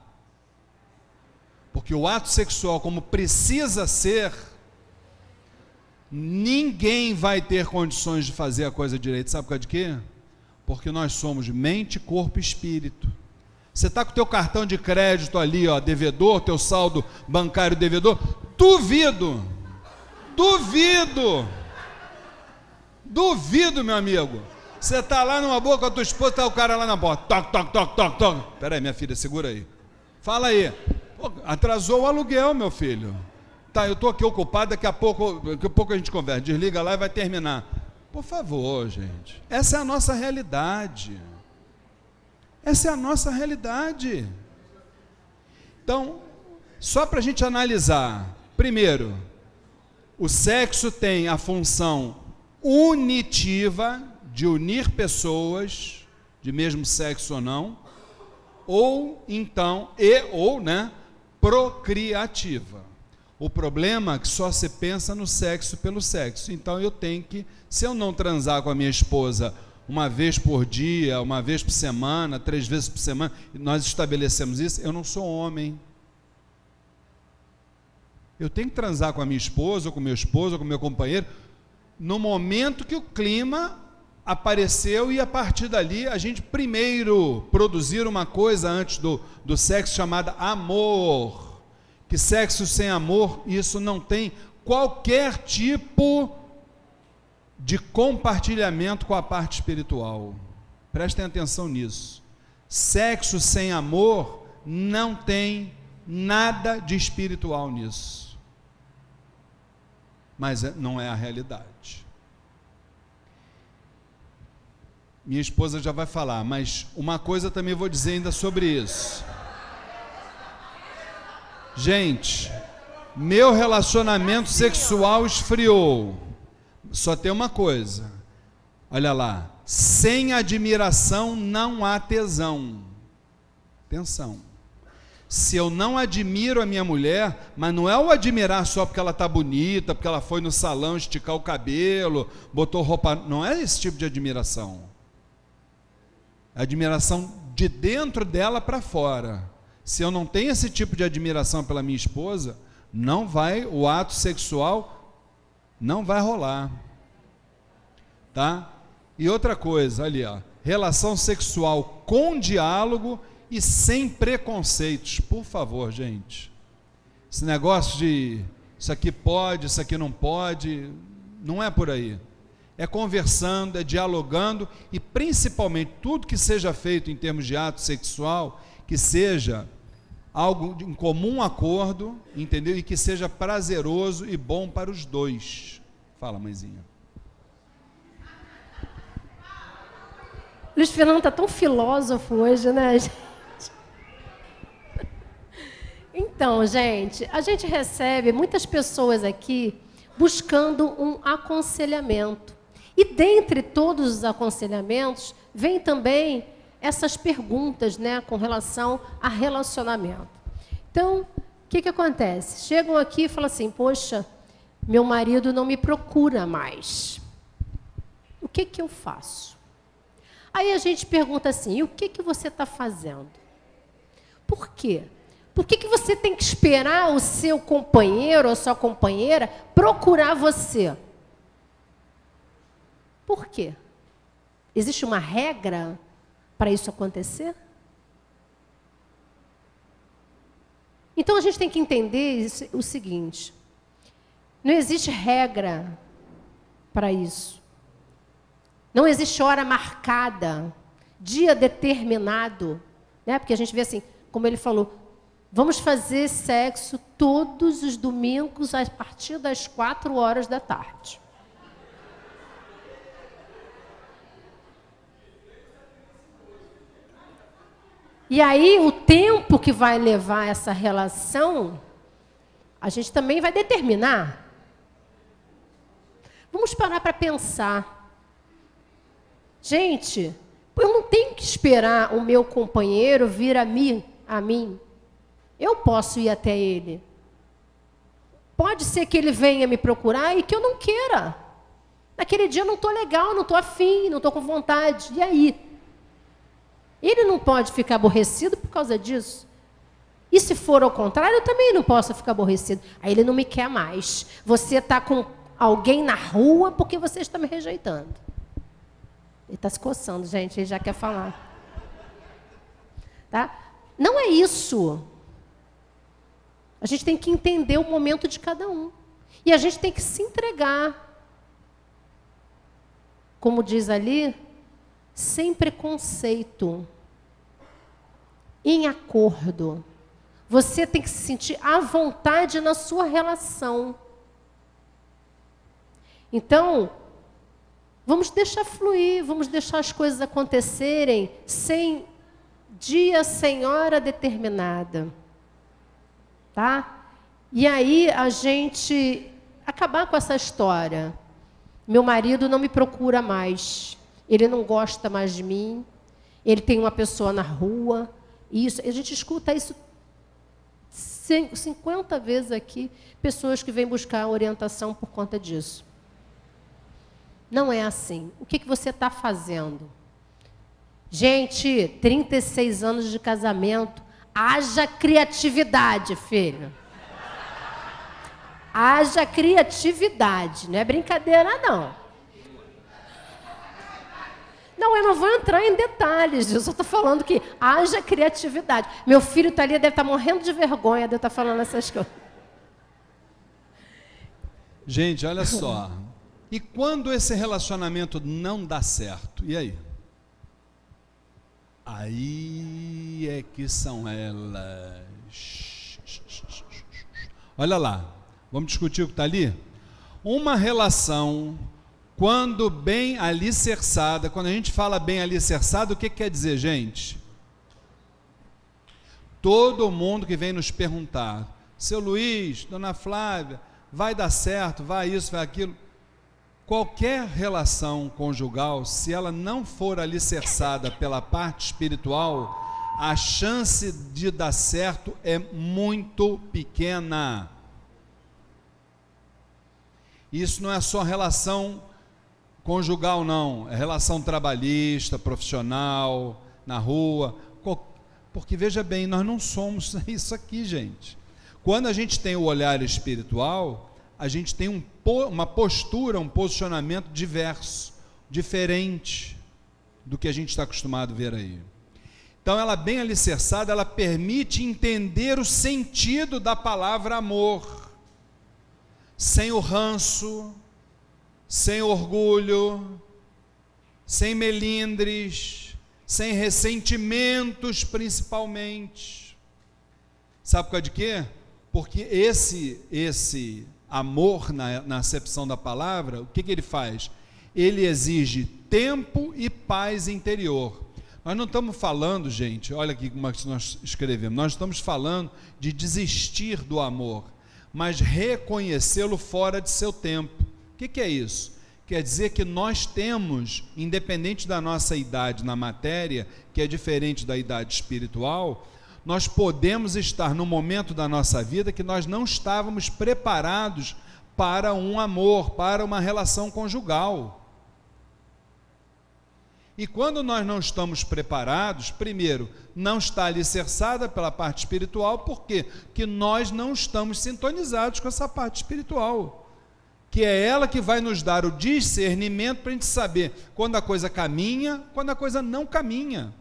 Porque o ato sexual, como precisa ser, ninguém vai ter condições de fazer a coisa direito. Sabe por causa de quê? Porque nós somos mente, corpo e espírito. Você está com o teu cartão de crédito ali, ó, devedor, teu saldo bancário devedor, duvido, duvido, duvido, meu amigo. Você está lá numa boa com a tua esposa, está o cara lá na porta, toque, toque, toque, toque, toque. Pera aí, minha filha, segura aí. Fala aí. Pô, atrasou o aluguel, meu filho. Tá, eu estou aqui ocupado, daqui a pouco, daqui a pouco a gente conversa. Desliga lá e vai terminar. Por favor, gente. Essa é a nossa realidade. Essa é a nossa realidade. Então, só para a gente analisar, primeiro, o sexo tem a função unitiva de unir pessoas de mesmo sexo ou não, ou então, e ou, né, procriativa. O problema é que só se pensa no sexo pelo sexo. Então eu tenho que, se eu não transar com a minha esposa uma vez por dia, uma vez por semana, três vezes por semana, nós estabelecemos isso, eu não sou homem. Eu tenho que transar com a minha esposa, ou com meu esposo, ou com meu companheiro, no momento que o clima apareceu e a partir dali a gente primeiro produzir uma coisa antes do, do sexo chamada amor. Que sexo sem amor, isso não tem qualquer tipo de compartilhamento com a parte espiritual. Prestem atenção nisso. Sexo sem amor não tem nada de espiritual nisso. Mas é- não é a realidade. Minha esposa já vai falar, mas uma coisa também vou dizer ainda sobre isso. Gente, meu relacionamento sexual esfriou. Só tem uma coisa. Olha lá, sem admiração não há tesão. Atenção. Se eu não admiro a minha mulher, mas não é o admirar só porque ela está bonita, porque ela foi no salão esticar o cabelo, botou roupa. Não é esse tipo de admiração. É admiração de dentro dela para fora. Se eu não tenho esse tipo de admiração pela minha esposa, não vai, o ato sexual não vai rolar. Tá? E outra coisa, ali, ó, relação sexual com diálogo e sem preconceitos. Por favor, gente. Esse negócio de isso aqui pode, isso aqui não pode. Não é por aí. É conversando, é dialogando e principalmente tudo que seja feito em termos de ato sexual, que seja algo em comum acordo, entendeu? E que seja prazeroso e bom para os dois. Fala, mãezinha. Luiz Fernando está tão filósofo hoje, né? Então, gente, a gente recebe muitas pessoas aqui buscando um aconselhamento. E dentre todos os aconselhamentos, vem também essas perguntas né, com relação a relacionamento. Então, o que, que acontece? Chegam aqui e falam assim: Poxa, meu marido não me procura mais. O que, que eu faço? Aí a gente pergunta assim: o que, que você está fazendo? Por quê? Por que, que você tem que esperar o seu companheiro ou sua companheira procurar você? Por quê? Existe uma regra para isso acontecer? Então a gente tem que entender o seguinte: não existe regra para isso. Não existe hora marcada, dia determinado, né? Porque a gente vê assim, como ele falou, vamos fazer sexo todos os domingos a partir das quatro horas da tarde. E aí, o tempo que vai levar essa relação, a gente também vai determinar. Vamos parar para pensar. Gente, eu não tenho que esperar o meu companheiro vir a mim, a mim. Eu posso ir até ele. Pode ser que ele venha me procurar e que eu não queira. Naquele dia eu não estou legal, não estou afim, não estou com vontade. E aí? Ele não pode ficar aborrecido por causa disso. E se for ao contrário, eu também não posso ficar aborrecido. Aí ele não me quer mais. Você está com alguém na rua porque você está me rejeitando. Ele está se coçando, gente, ele já quer falar. Tá? Não é isso. A gente tem que entender o momento de cada um. E a gente tem que se entregar. Como diz ali, sem preconceito, em acordo. Você tem que se sentir à vontade na sua relação. Então, vamos deixar fluir, vamos deixar as coisas acontecerem sem dia, sem hora determinada. Tá? E aí a gente acabar com essa história. Meu marido não me procura mais. Ele não gosta mais de mim. Ele tem uma pessoa na rua. Isso, a gente escuta isso 50 vezes aqui, pessoas que vêm buscar orientação por conta disso. Não é assim. O que, que você está fazendo? Gente, 36 anos de casamento, haja criatividade, filho. Haja criatividade, não é brincadeira, não. Não, eu não vou entrar em detalhes, eu só estou falando que haja criatividade. Meu filho está ali, deve estar tá morrendo de vergonha de eu estar tá falando essas coisas. Gente, olha só. E quando esse relacionamento não dá certo? E aí? Aí é que são elas. Olha lá, vamos discutir o que está ali? Uma relação quando bem alicerçada, quando a gente fala bem alicerçada, o que, que quer dizer, gente? Todo mundo que vem nos perguntar, seu Luiz, dona Flávia, vai dar certo, vai isso, vai aquilo. Qualquer relação conjugal, se ela não for alicerçada pela parte espiritual, a chance de dar certo é muito pequena. Isso não é só relação Conjugal não, é relação trabalhista, profissional, na rua. Porque veja bem, nós não somos isso aqui, gente. Quando a gente tem o olhar espiritual, a gente tem um, uma postura, um posicionamento diverso, diferente do que a gente está acostumado a ver aí. Então, ela bem alicerçada, ela permite entender o sentido da palavra amor. sem o ranço, sem orgulho, sem melindres, sem ressentimentos principalmente. Sabe por causa de quê? Porque esse esse amor na, na acepção da palavra, o que, que ele faz? Ele exige tempo e paz interior. Nós não estamos falando, gente, olha aqui como é que nós escrevemos, nós estamos falando de desistir do amor, mas reconhecê-lo fora de seu tempo. O que, que é isso? Quer dizer que nós temos, independente da nossa idade na matéria, que é diferente da idade espiritual, nós podemos estar no momento da nossa vida que nós não estávamos preparados para um amor, para uma relação conjugal. E quando nós não estamos preparados, primeiro, não está alicerçada pela parte espiritual, por quê? Porque nós não estamos sintonizados com essa parte espiritual. Que é ela que vai nos dar o discernimento para a gente saber quando a coisa caminha, quando a coisa não caminha.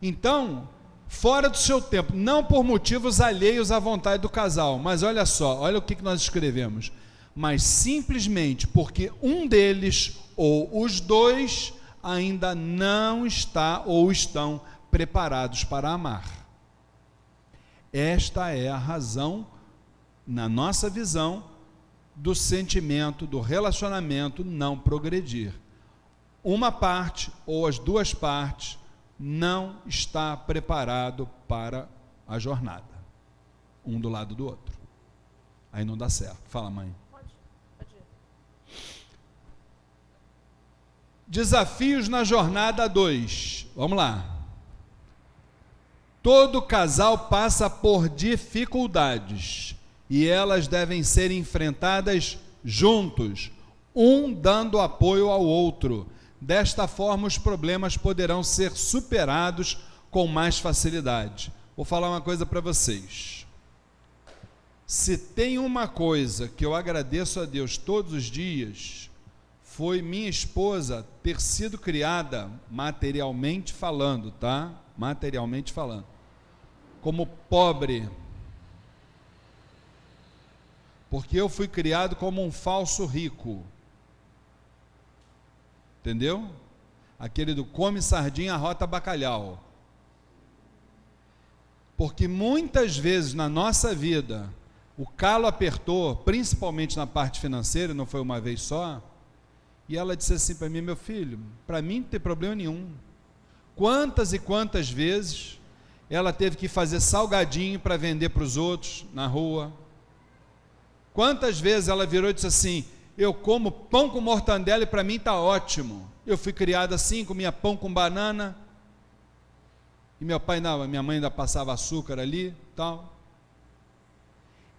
Então, fora do seu tempo, não por motivos alheios à vontade do casal, mas olha só, olha o que nós escrevemos. Mas simplesmente porque um deles ou os dois ainda não está ou estão preparados para amar. Esta é a razão, na nossa visão, do sentimento, do relacionamento não progredir. Uma parte ou as duas partes não está preparado para a jornada, um do lado do outro. Aí não dá certo. Fala, mãe. Desafios na jornada 2. Vamos lá. Todo casal passa por dificuldades e elas devem ser enfrentadas juntos, um dando apoio ao outro. Desta forma, os problemas poderão ser superados com mais facilidade. Vou falar uma coisa para vocês. Se tem uma coisa que eu agradeço a Deus todos os dias, foi minha esposa ter sido criada materialmente falando, tá? Materialmente falando. Como pobre. Porque eu fui criado como um falso rico. Entendeu? Aquele do come sardinha, rota bacalhau. Porque muitas vezes na nossa vida o calo apertou, principalmente na parte financeira, não foi uma vez só e ela disse assim para mim: Meu filho, para mim não tem problema nenhum. Quantas e quantas vezes ela teve que fazer salgadinho para vender para os outros na rua? Quantas vezes ela virou e disse assim: Eu como pão com mortandela e para mim está ótimo. Eu fui criada assim, comia pão com banana. E meu pai, não, minha mãe ainda passava açúcar ali, tal.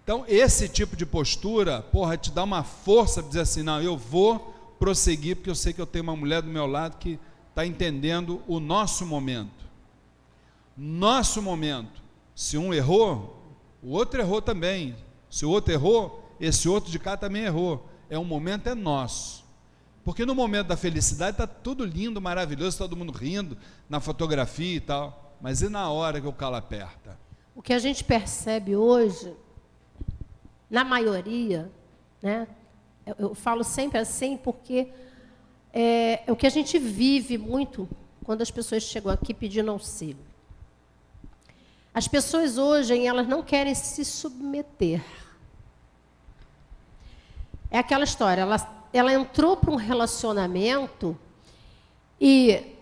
Então, esse tipo de postura, porra, te dá uma força para dizer assim: não, eu vou prosseguir, porque eu sei que eu tenho uma mulher do meu lado que está entendendo o nosso momento. Nosso momento. Se um errou, o outro errou também. Se o outro errou, esse outro de cá também errou. É um momento é nosso. Porque no momento da felicidade está tudo lindo, maravilhoso, todo mundo rindo na fotografia e tal. Mas e na hora que o calo aperta? O que a gente percebe hoje, na maioria, né, eu, eu falo sempre assim porque é, é o que a gente vive muito quando as pessoas chegam aqui pedindo auxílio. As pessoas hoje, elas não querem se submeter. É aquela história, ela, ela entrou para um relacionamento e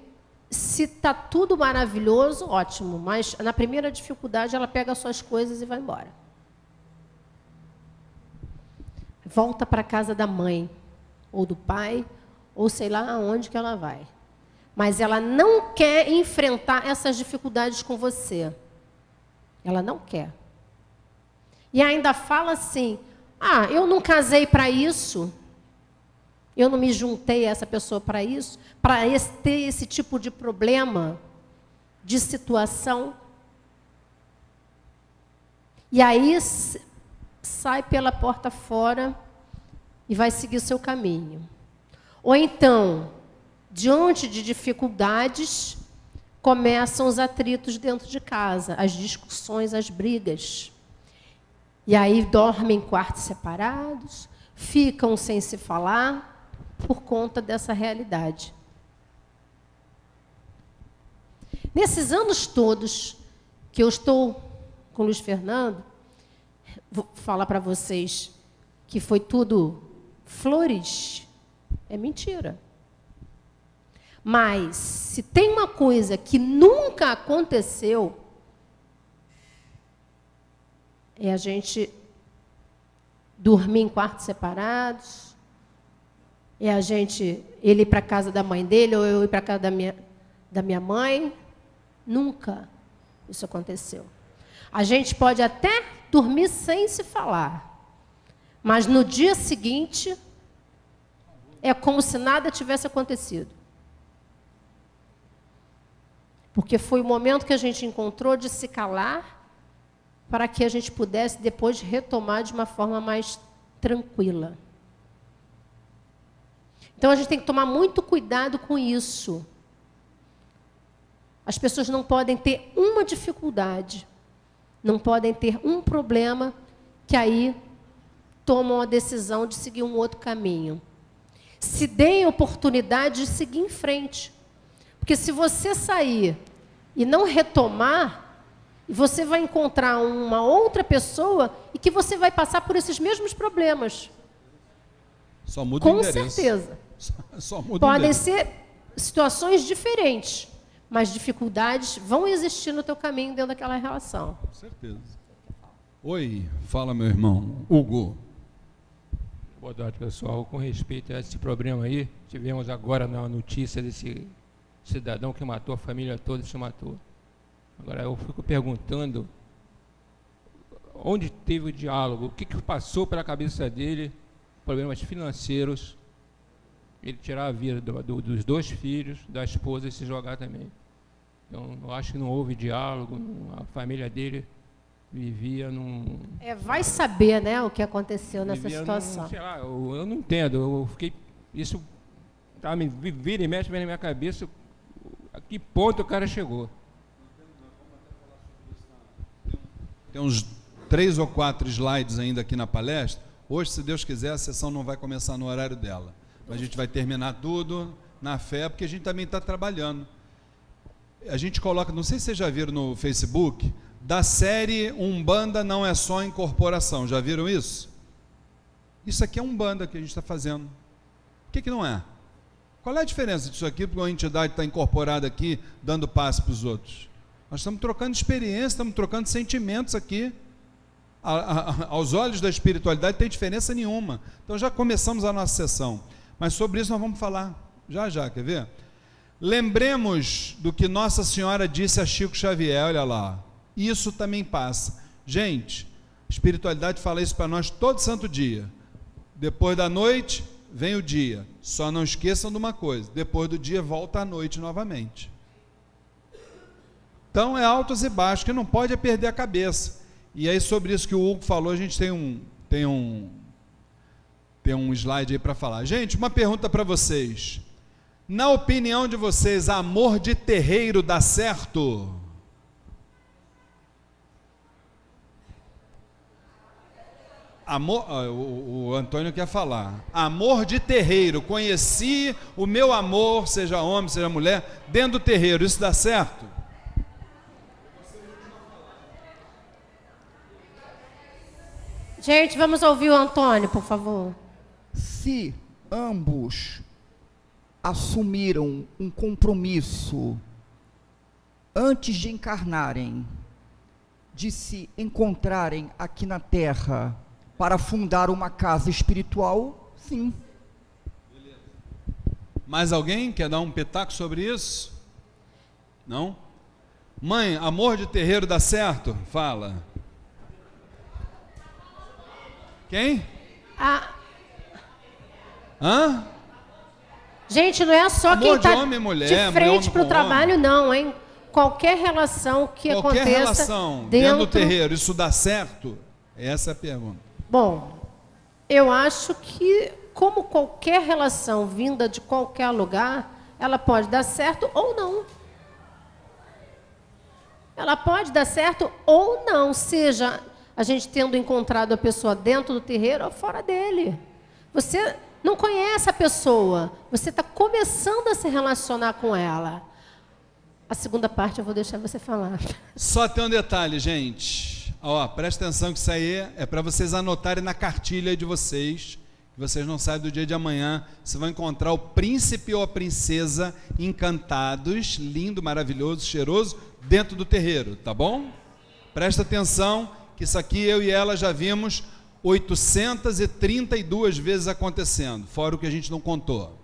se está tudo maravilhoso, ótimo, mas na primeira dificuldade ela pega as suas coisas e vai embora. volta para casa da mãe, ou do pai, ou sei lá aonde que ela vai. Mas ela não quer enfrentar essas dificuldades com você. Ela não quer. E ainda fala assim: ah, eu não casei para isso. Eu não me juntei a essa pessoa para isso, para ter esse tipo de problema, de situação. E aí sai pela porta fora e vai seguir seu caminho. Ou então, diante de dificuldades, começam os atritos dentro de casa, as discussões, as brigas. E aí dormem em quartos separados, ficam sem se falar por conta dessa realidade. Nesses anos todos que eu estou com Luiz Fernando, vou falar para vocês que foi tudo flores, é mentira. Mas se tem uma coisa que nunca aconteceu, é a gente dormir em quartos separados, é a gente ele ir para casa da mãe dele ou eu ir para casa da minha, da minha mãe. Nunca isso aconteceu. A gente pode até dormir sem se falar, mas no dia seguinte é como se nada tivesse acontecido. Porque foi o momento que a gente encontrou de se calar para que a gente pudesse depois retomar de uma forma mais tranquila. Então a gente tem que tomar muito cuidado com isso. As pessoas não podem ter uma dificuldade, não podem ter um problema que aí tomam a decisão de seguir um outro caminho. Se deem oportunidade de seguir em frente. Porque se você sair e não retomar, e você vai encontrar uma outra pessoa e que você vai passar por esses mesmos problemas. Só muda Com o endereço. certeza. Só, só muda Podem ser situações diferentes, mas dificuldades vão existir no teu caminho dentro daquela relação. Com certeza. Oi, fala meu irmão, Hugo. Boa tarde, pessoal. Com respeito a esse problema aí, tivemos agora na notícia desse cidadão que matou a família toda, se matou. Agora eu fico perguntando onde teve o diálogo, o que, que passou pela cabeça dele, problemas financeiros, ele tirar a vida do- do- dos dois filhos, da esposa e se jogar também. Então, eu acho que não houve diálogo, a família dele vivia num, É, vai saber, né, o que aconteceu nessa situação. num- sei lá, eu, eu não entendo. Eu fiquei. Isso tá, me vi- vira e mexe na minha cabeça a que ponto o cara chegou. Tem uns três ou quatro slides ainda aqui na palestra. Hoje, se Deus quiser, a sessão não vai começar no horário dela. A gente vai terminar tudo na fé, porque a gente também está trabalhando. A gente coloca, não sei se vocês já viram no Facebook, da série Umbanda não é só incorporação. Já viram isso? Isso aqui é Umbanda que a gente está fazendo. O que, que não é? Qual é a diferença disso aqui para uma entidade estar incorporada aqui, dando passe para os outros? Nós estamos trocando experiência, estamos trocando sentimentos aqui. A- a- aos olhos da espiritualidade não tem diferença nenhuma. Então já começamos a nossa sessão. Mas sobre isso nós vamos falar já já, quer ver? Lembremos do que Nossa Senhora disse a Chico Xavier, olha lá. Isso também passa. Gente, espiritualidade fala isso para nós todo santo dia. Depois da noite, vem o dia. Só não esqueçam de uma coisa: depois do dia, volta a noite novamente. Então é altos e baixos, que não pode é perder a cabeça. E aí, sobre isso que o Hugo falou, a gente tem um, tem um, tem um slide aí para falar. Gente, uma pergunta para vocês. Na opinião de vocês, amor de terreiro dá certo? Amor, o, o Antônio quer falar. Amor de terreiro. Conheci o meu amor, seja homem, seja mulher, dentro do terreiro. Isso dá certo? Gente, vamos ouvir o Antônio, por favor. Se ambos assumiram um compromisso antes de encarnarem, de se encontrarem aqui na Terra para fundar uma casa espiritual, sim. Mais alguém quer dar um pitaco sobre isso? Não? Mãe, amor de terreiro dá certo? Fala. Quem? Ah, Hã? gente, não é só Amor quem de está homem e mulher, de frente homem para o trabalho, não, hein? Qualquer relação que Qualquer aconteça relação dentro dentro do terreiro, isso dá certo? Essa é a pergunta. Bom, eu acho que, como qualquer relação vinda de qualquer lugar, ela pode dar certo ou não. Ela pode dar certo ou não, seja a gente tendo encontrado a pessoa dentro do terreiro ou fora dele. Você não conhece a pessoa, você está começando a se relacionar com ela. A segunda parte eu vou deixar você falar. Só tem um detalhe, gente. Ó, presta atenção que isso aí é para vocês anotarem na cartilha de vocês. Que vocês não sabem do dia de amanhã. Você vai encontrar o príncipe ou a princesa encantados, lindo, maravilhoso, cheiroso, dentro do terreiro, tá bom? Presta atenção que isso aqui eu e ela já vimos 832 vezes acontecendo, fora o que a gente não contou.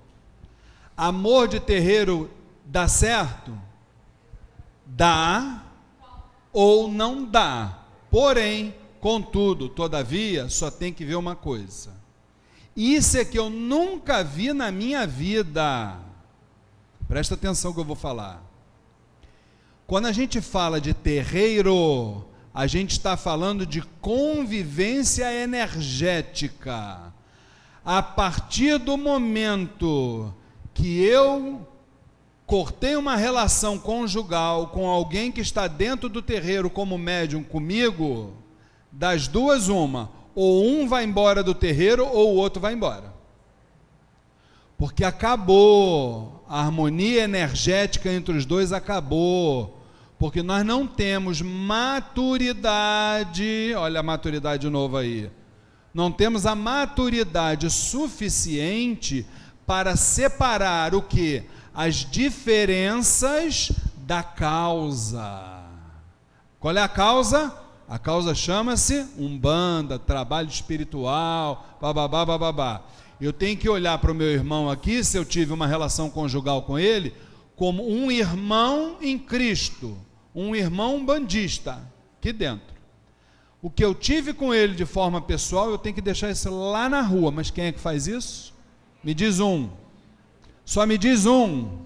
Amor de terreiro dá certo? Dá ou não dá. Porém, contudo, todavia, só tem que ver uma coisa. Isso é que eu nunca vi na minha vida. Presta atenção que eu vou falar. Quando a gente fala de terreiro, a gente está falando de convivência energética. A partir do momento que eu cortei uma relação conjugal com alguém que está dentro do terreiro como médium comigo, das duas, uma, ou um vai embora do terreiro ou o outro vai embora. Porque acabou, a harmonia energética entre os dois acabou porque nós não temos maturidade, olha a maturidade de novo aí. Não temos a maturidade suficiente para separar o que? As diferenças da causa. Qual é a causa? A causa chama-se umbanda, trabalho espiritual, bababá, bababá. Eu tenho que olhar para o meu irmão aqui, se eu tive uma relação conjugal com ele, como um irmão em Cristo um irmão bandista aqui dentro. O que eu tive com ele de forma pessoal, eu tenho que deixar isso lá na rua. Mas quem é que faz isso? Me diz um. Só me diz um.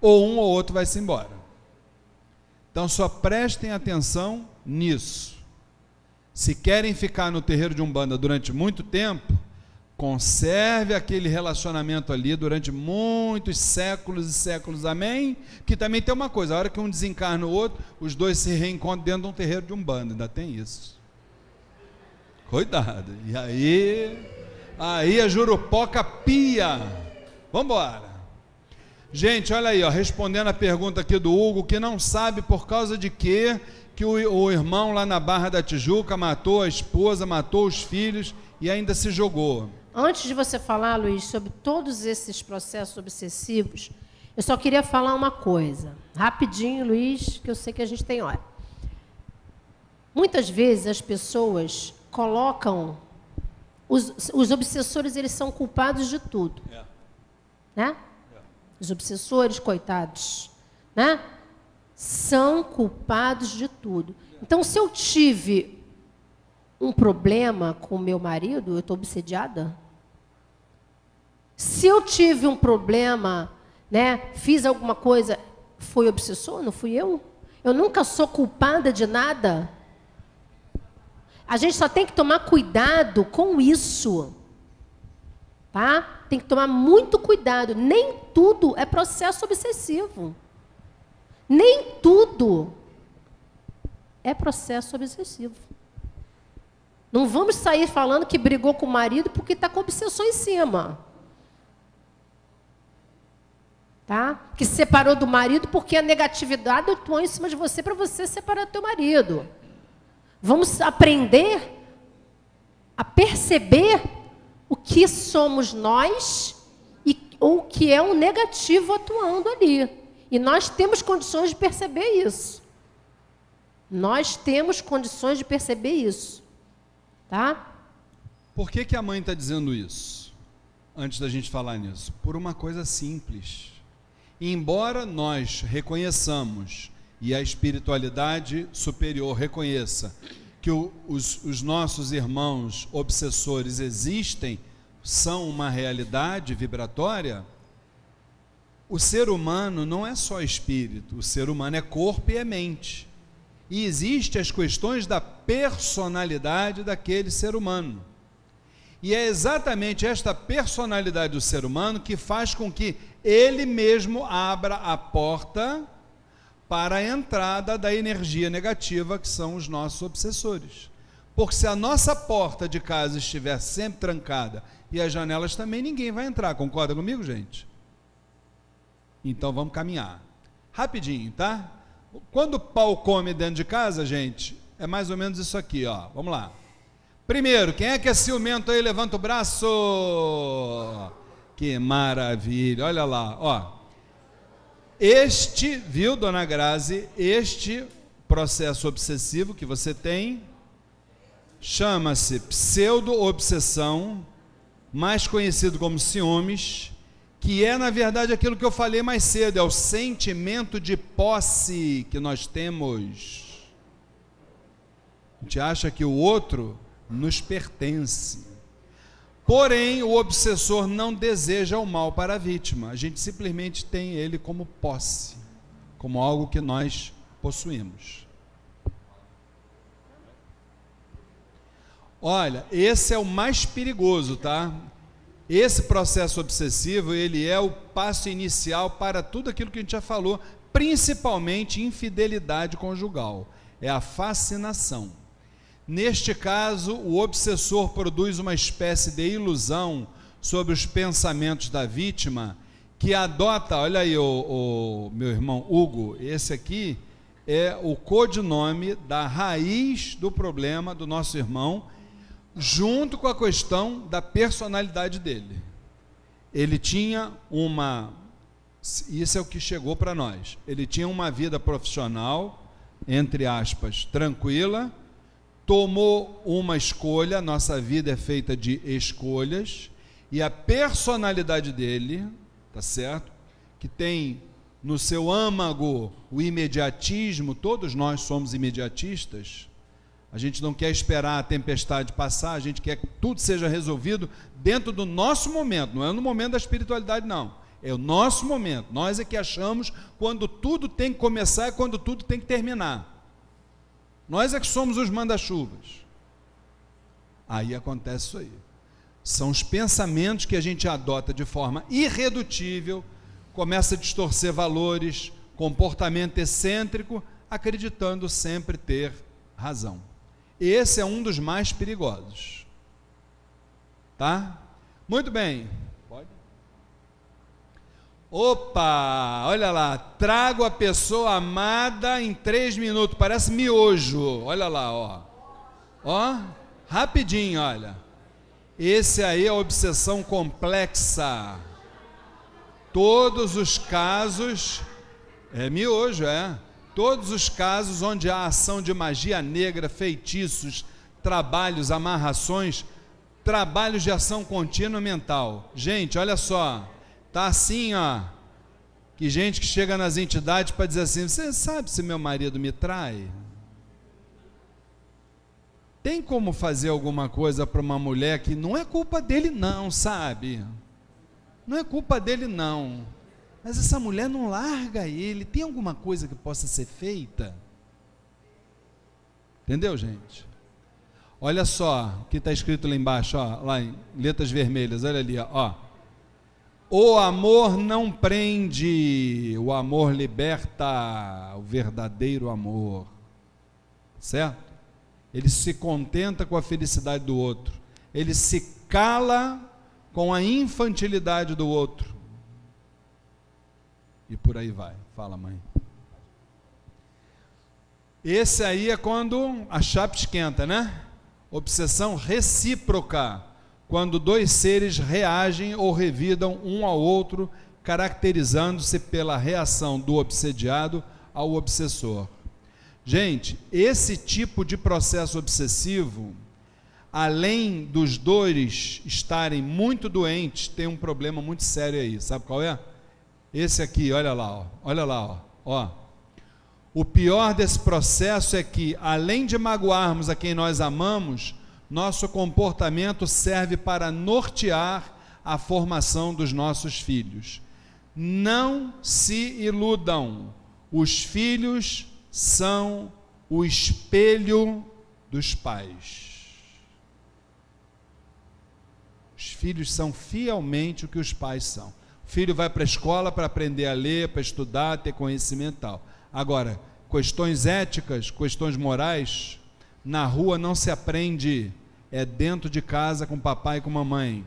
Ou um ou outro vai se embora. Então só prestem atenção nisso. Se querem ficar no terreiro de Umbanda durante muito tempo, Conserve aquele relacionamento ali durante muitos séculos e séculos, amém? Que também tem uma coisa: a hora que um desencarna o outro, os dois se reencontram dentro de um terreiro de um bando, ainda tem isso. Cuidado. E aí, aí a jurupoca pia. Vamos embora. Gente, olha aí, ó, respondendo a pergunta aqui do Hugo, que não sabe por causa de quê que o, o irmão lá na Barra da Tijuca matou a esposa, matou os filhos e ainda se jogou. Antes de você falar, Luiz, sobre todos esses processos obsessivos, eu só queria falar uma coisa. Rapidinho, Luiz, que eu sei que a gente tem hora. Muitas vezes as pessoas colocam. Os, os obsessores, eles são culpados de tudo. É. Né? É. Os obsessores, coitados. Né? São culpados de tudo. Então, se eu tive um problema com o meu marido, eu estou obsediada? Se eu tive um problema, né, fiz alguma coisa, foi obsessor, não fui eu? Eu nunca sou culpada de nada. A gente só tem que tomar cuidado com isso. Tá? Tem que tomar muito cuidado. Nem tudo é processo obsessivo. Nem tudo é processo obsessivo. Não vamos sair falando que brigou com o marido porque está com obsessão em cima tá? Que separou do marido porque a negatividade atuou em cima de você para você separar do teu marido. Vamos aprender a perceber o que somos nós e o que é o negativo atuando ali. E nós temos condições de perceber isso. Nós temos condições de perceber isso. Tá? Por que, que a mãe está dizendo isso? Antes da gente falar nisso. Por uma coisa simples embora nós reconheçamos e a espiritualidade superior reconheça que o, os, os nossos irmãos obsessores existem, são uma realidade vibratória, o ser humano não é só espírito, o ser humano é corpo e é mente. E existem as questões da personalidade daquele ser humano. E é exatamente esta personalidade do ser humano que faz com que ele mesmo abra a porta para a entrada da energia negativa, que são os nossos obsessores. Porque se a nossa porta de casa estiver sempre trancada e as janelas também, ninguém vai entrar. Concorda comigo, gente? Então vamos caminhar. Rapidinho, tá? Quando o pau come dentro de casa, gente, é mais ou menos isso aqui, ó. Vamos lá. Primeiro, quem é que é ciumento aí? Levanta o braço. Que maravilha. Olha lá, ó. Este, viu, dona Grazi, este processo obsessivo que você tem chama-se pseudo-obsessão, mais conhecido como ciúmes, que é, na verdade, aquilo que eu falei mais cedo, é o sentimento de posse que nós temos. A gente acha que o outro nos pertence. Porém, o obsessor não deseja o mal para a vítima. A gente simplesmente tem ele como posse, como algo que nós possuímos. Olha, esse é o mais perigoso, tá? Esse processo obsessivo, ele é o passo inicial para tudo aquilo que a gente já falou, principalmente infidelidade conjugal. É a fascinação. Neste caso, o obsessor produz uma espécie de ilusão sobre os pensamentos da vítima, que adota, olha aí, o, o meu irmão Hugo, esse aqui é o codinome da raiz do problema do nosso irmão, junto com a questão da personalidade dele. Ele tinha uma. Isso é o que chegou para nós. Ele tinha uma vida profissional, entre aspas, tranquila tomou uma escolha, nossa vida é feita de escolhas, e a personalidade dele, tá certo? Que tem no seu âmago o imediatismo, todos nós somos imediatistas. A gente não quer esperar a tempestade passar, a gente quer que tudo seja resolvido dentro do nosso momento, não é no momento da espiritualidade, não. É o nosso momento. Nós é que achamos quando tudo tem que começar e quando tudo tem que terminar. Nós é que somos os manda-chuvas. Aí acontece isso aí. São os pensamentos que a gente adota de forma irredutível, começa a distorcer valores, comportamento excêntrico, acreditando sempre ter razão. Esse é um dos mais perigosos. Tá? Muito bem. Opa, olha lá, trago a pessoa amada em três minutos, parece miojo. Olha lá, ó. Ó, rapidinho, olha. Esse aí é obsessão complexa. Todos os casos, é miojo, é. Todos os casos onde há ação de magia negra, feitiços, trabalhos, amarrações, trabalhos de ação contínua mental. Gente, olha só Tá assim, ó. Que gente que chega nas entidades para dizer assim: "Você sabe se meu marido me trai?" Tem como fazer alguma coisa para uma mulher que não é culpa dele não, sabe? Não é culpa dele não. Mas essa mulher não larga ele. Tem alguma coisa que possa ser feita? Entendeu, gente? Olha só o que está escrito lá embaixo, ó, lá em letras vermelhas, olha ali, ó. O amor não prende, o amor liberta, o verdadeiro amor. Certo? Ele se contenta com a felicidade do outro. Ele se cala com a infantilidade do outro. E por aí vai. Fala, mãe. Esse aí é quando a chapa esquenta, né? Obsessão recíproca quando dois seres reagem ou revidam um ao outro, caracterizando-se pela reação do obsediado ao obsessor. Gente, esse tipo de processo obsessivo, além dos dois estarem muito doentes, tem um problema muito sério aí. Sabe qual é? Esse aqui, olha lá, ó, olha lá, ó, ó. O pior desse processo é que, além de magoarmos a quem nós amamos, nosso comportamento serve para nortear a formação dos nossos filhos. Não se iludam, os filhos são o espelho dos pais. Os filhos são fielmente o que os pais são. O filho vai para a escola para aprender a ler, para estudar, ter conhecimento tal. Agora, questões éticas, questões morais, na rua não se aprende, é dentro de casa com papai e com mamãe.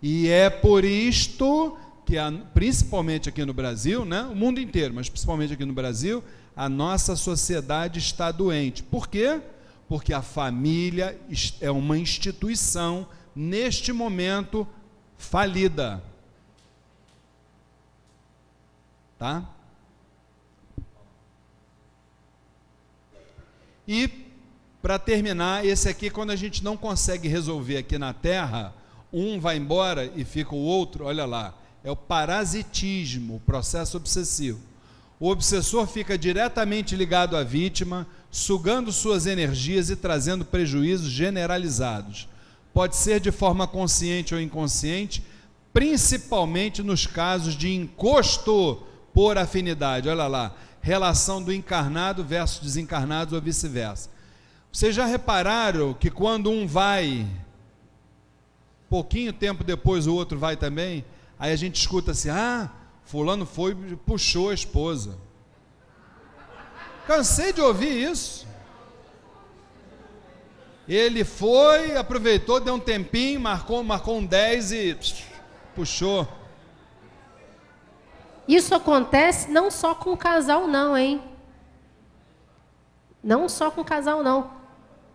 E é por isto que, principalmente aqui no Brasil, né, o mundo inteiro, mas principalmente aqui no Brasil, a nossa sociedade está doente. Por quê? Porque a família é uma instituição, neste momento, falida. Tá? E, para terminar, esse aqui, quando a gente não consegue resolver aqui na Terra, um vai embora e fica o outro, olha lá, é o parasitismo, o processo obsessivo. O obsessor fica diretamente ligado à vítima, sugando suas energias e trazendo prejuízos generalizados. Pode ser de forma consciente ou inconsciente, principalmente nos casos de encosto por afinidade. Olha lá, relação do encarnado versus desencarnado ou vice-versa. Vocês já repararam que quando um vai, pouquinho tempo depois o outro vai também, aí a gente escuta assim: ah, Fulano foi e puxou a esposa. Cansei de ouvir isso. Ele foi, aproveitou, deu um tempinho, marcou, marcou um 10 e puxou. Isso acontece não só com casal, não, hein? Não só com casal, não.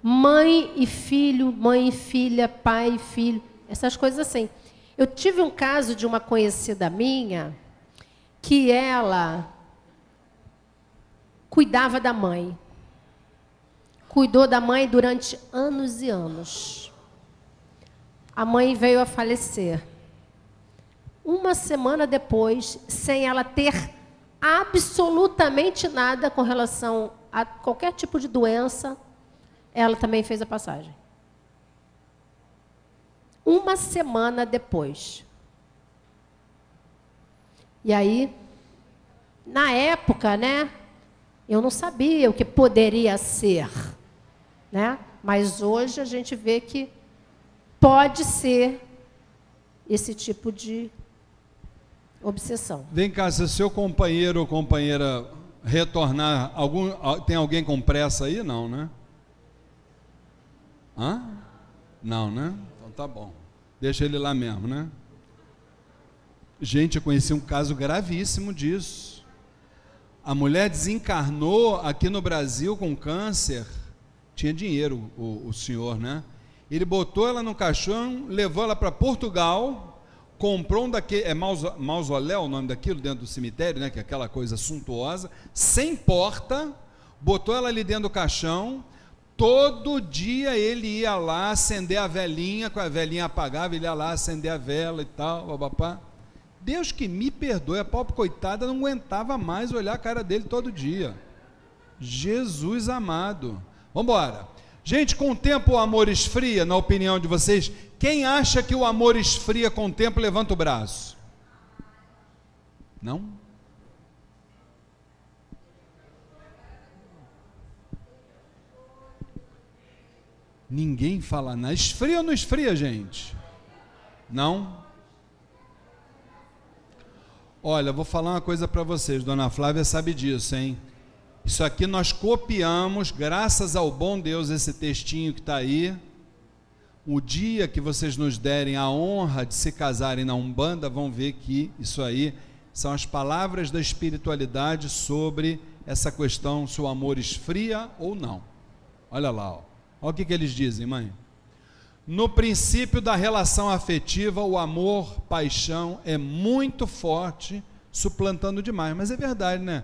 Mãe e filho, mãe e filha, pai e filho, essas coisas assim. Eu tive um caso de uma conhecida minha que ela cuidava da mãe. Cuidou da mãe durante anos e anos. A mãe veio a falecer. Uma semana depois, sem ela ter absolutamente nada com relação a qualquer tipo de doença, ela também fez a passagem. Uma semana depois. E aí, na época, né, eu não sabia o que poderia ser, né? Mas hoje a gente vê que pode ser esse tipo de obsessão. Vem cá, se seu companheiro ou companheira retornar, algum, tem alguém com pressa aí? Não, né? Hã? Não, né? Então tá bom. Deixa ele lá mesmo, né? Gente, eu conheci um caso gravíssimo disso. A mulher desencarnou aqui no Brasil com câncer. Tinha dinheiro o, o senhor, né? Ele botou ela no caixão, levou ela para Portugal, comprou um daquele, é mausoléu o nome daquilo, dentro do cemitério, né? Que é aquela coisa suntuosa, sem porta, botou ela ali dentro do caixão, Todo dia ele ia lá acender a velinha, com a velinha apagava, ele ia lá acender a vela e tal, babapá. Deus que me perdoe, a pobre coitada não aguentava mais olhar a cara dele todo dia. Jesus amado. Vamos embora. Gente, com o tempo o amor esfria, na opinião de vocês? Quem acha que o amor esfria com o tempo, levanta o braço. Não? Ninguém fala nada. Esfria ou não esfria, gente? Não? Olha, vou falar uma coisa para vocês, dona Flávia sabe disso, hein? Isso aqui nós copiamos, graças ao bom Deus, esse textinho que está aí. O dia que vocês nos derem a honra de se casarem na Umbanda, vão ver que isso aí são as palavras da espiritualidade sobre essa questão se o amor esfria ou não. Olha lá, ó. olha o que, que eles dizem, mãe. No princípio da relação afetiva, o amor, paixão é muito forte, suplantando demais. Mas é verdade, né?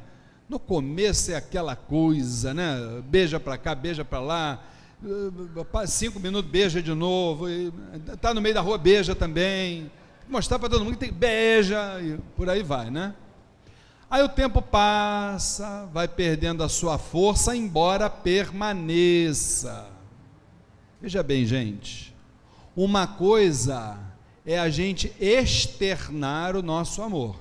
No começo é aquela coisa, né? Beija para cá, beija para lá, cinco minutos beija de novo, está no meio da rua beija também, mostrar para todo mundo que tem beija e por aí vai, né? Aí o tempo passa, vai perdendo a sua força, embora permaneça. Veja bem, gente. Uma coisa é a gente externar o nosso amor.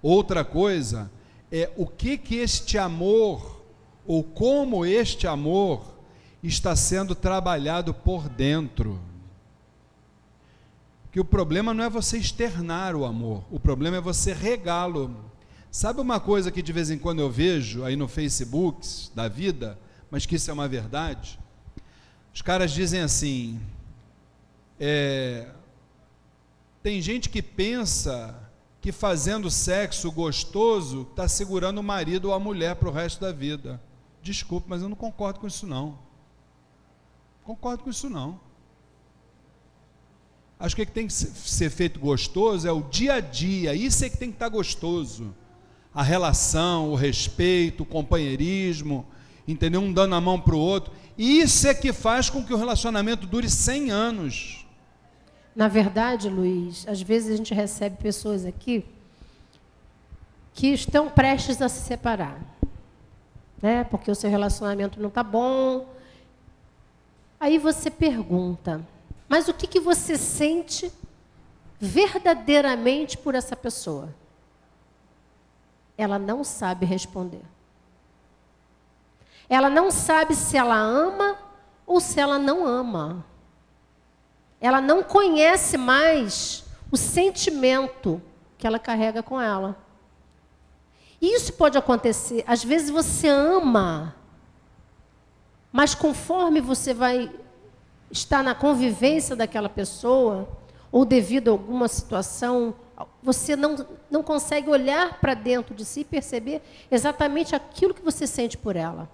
Outra coisa é o que que este amor ou como este amor está sendo trabalhado por dentro. Que o problema não é você externar o amor, o problema é você regá-lo. Sabe uma coisa que de vez em quando eu vejo aí no Facebook da vida, mas que isso é uma verdade? Os caras dizem assim: é, tem gente que pensa que fazendo sexo gostoso está segurando o marido ou a mulher para o resto da vida. Desculpe, mas eu não concordo com isso não. Concordo com isso não. Acho que o que tem que ser feito gostoso é o dia a dia, isso é que tem que estar gostoso. A relação, o respeito, o companheirismo, entendeu? Um dando a mão para o outro. Isso é que faz com que o relacionamento dure 100 anos. Na verdade, Luiz, às vezes a gente recebe pessoas aqui que estão prestes a se separar, né? Porque o seu relacionamento não está bom. Aí você pergunta: mas o que, que você sente verdadeiramente por essa pessoa? Ela não sabe responder. Ela não sabe se ela ama ou se ela não ama. Ela não conhece mais o sentimento que ela carrega com ela. E isso pode acontecer. Às vezes você ama, mas conforme você vai estar na convivência daquela pessoa, ou devido a alguma situação, você não, não consegue olhar para dentro de si e perceber exatamente aquilo que você sente por ela.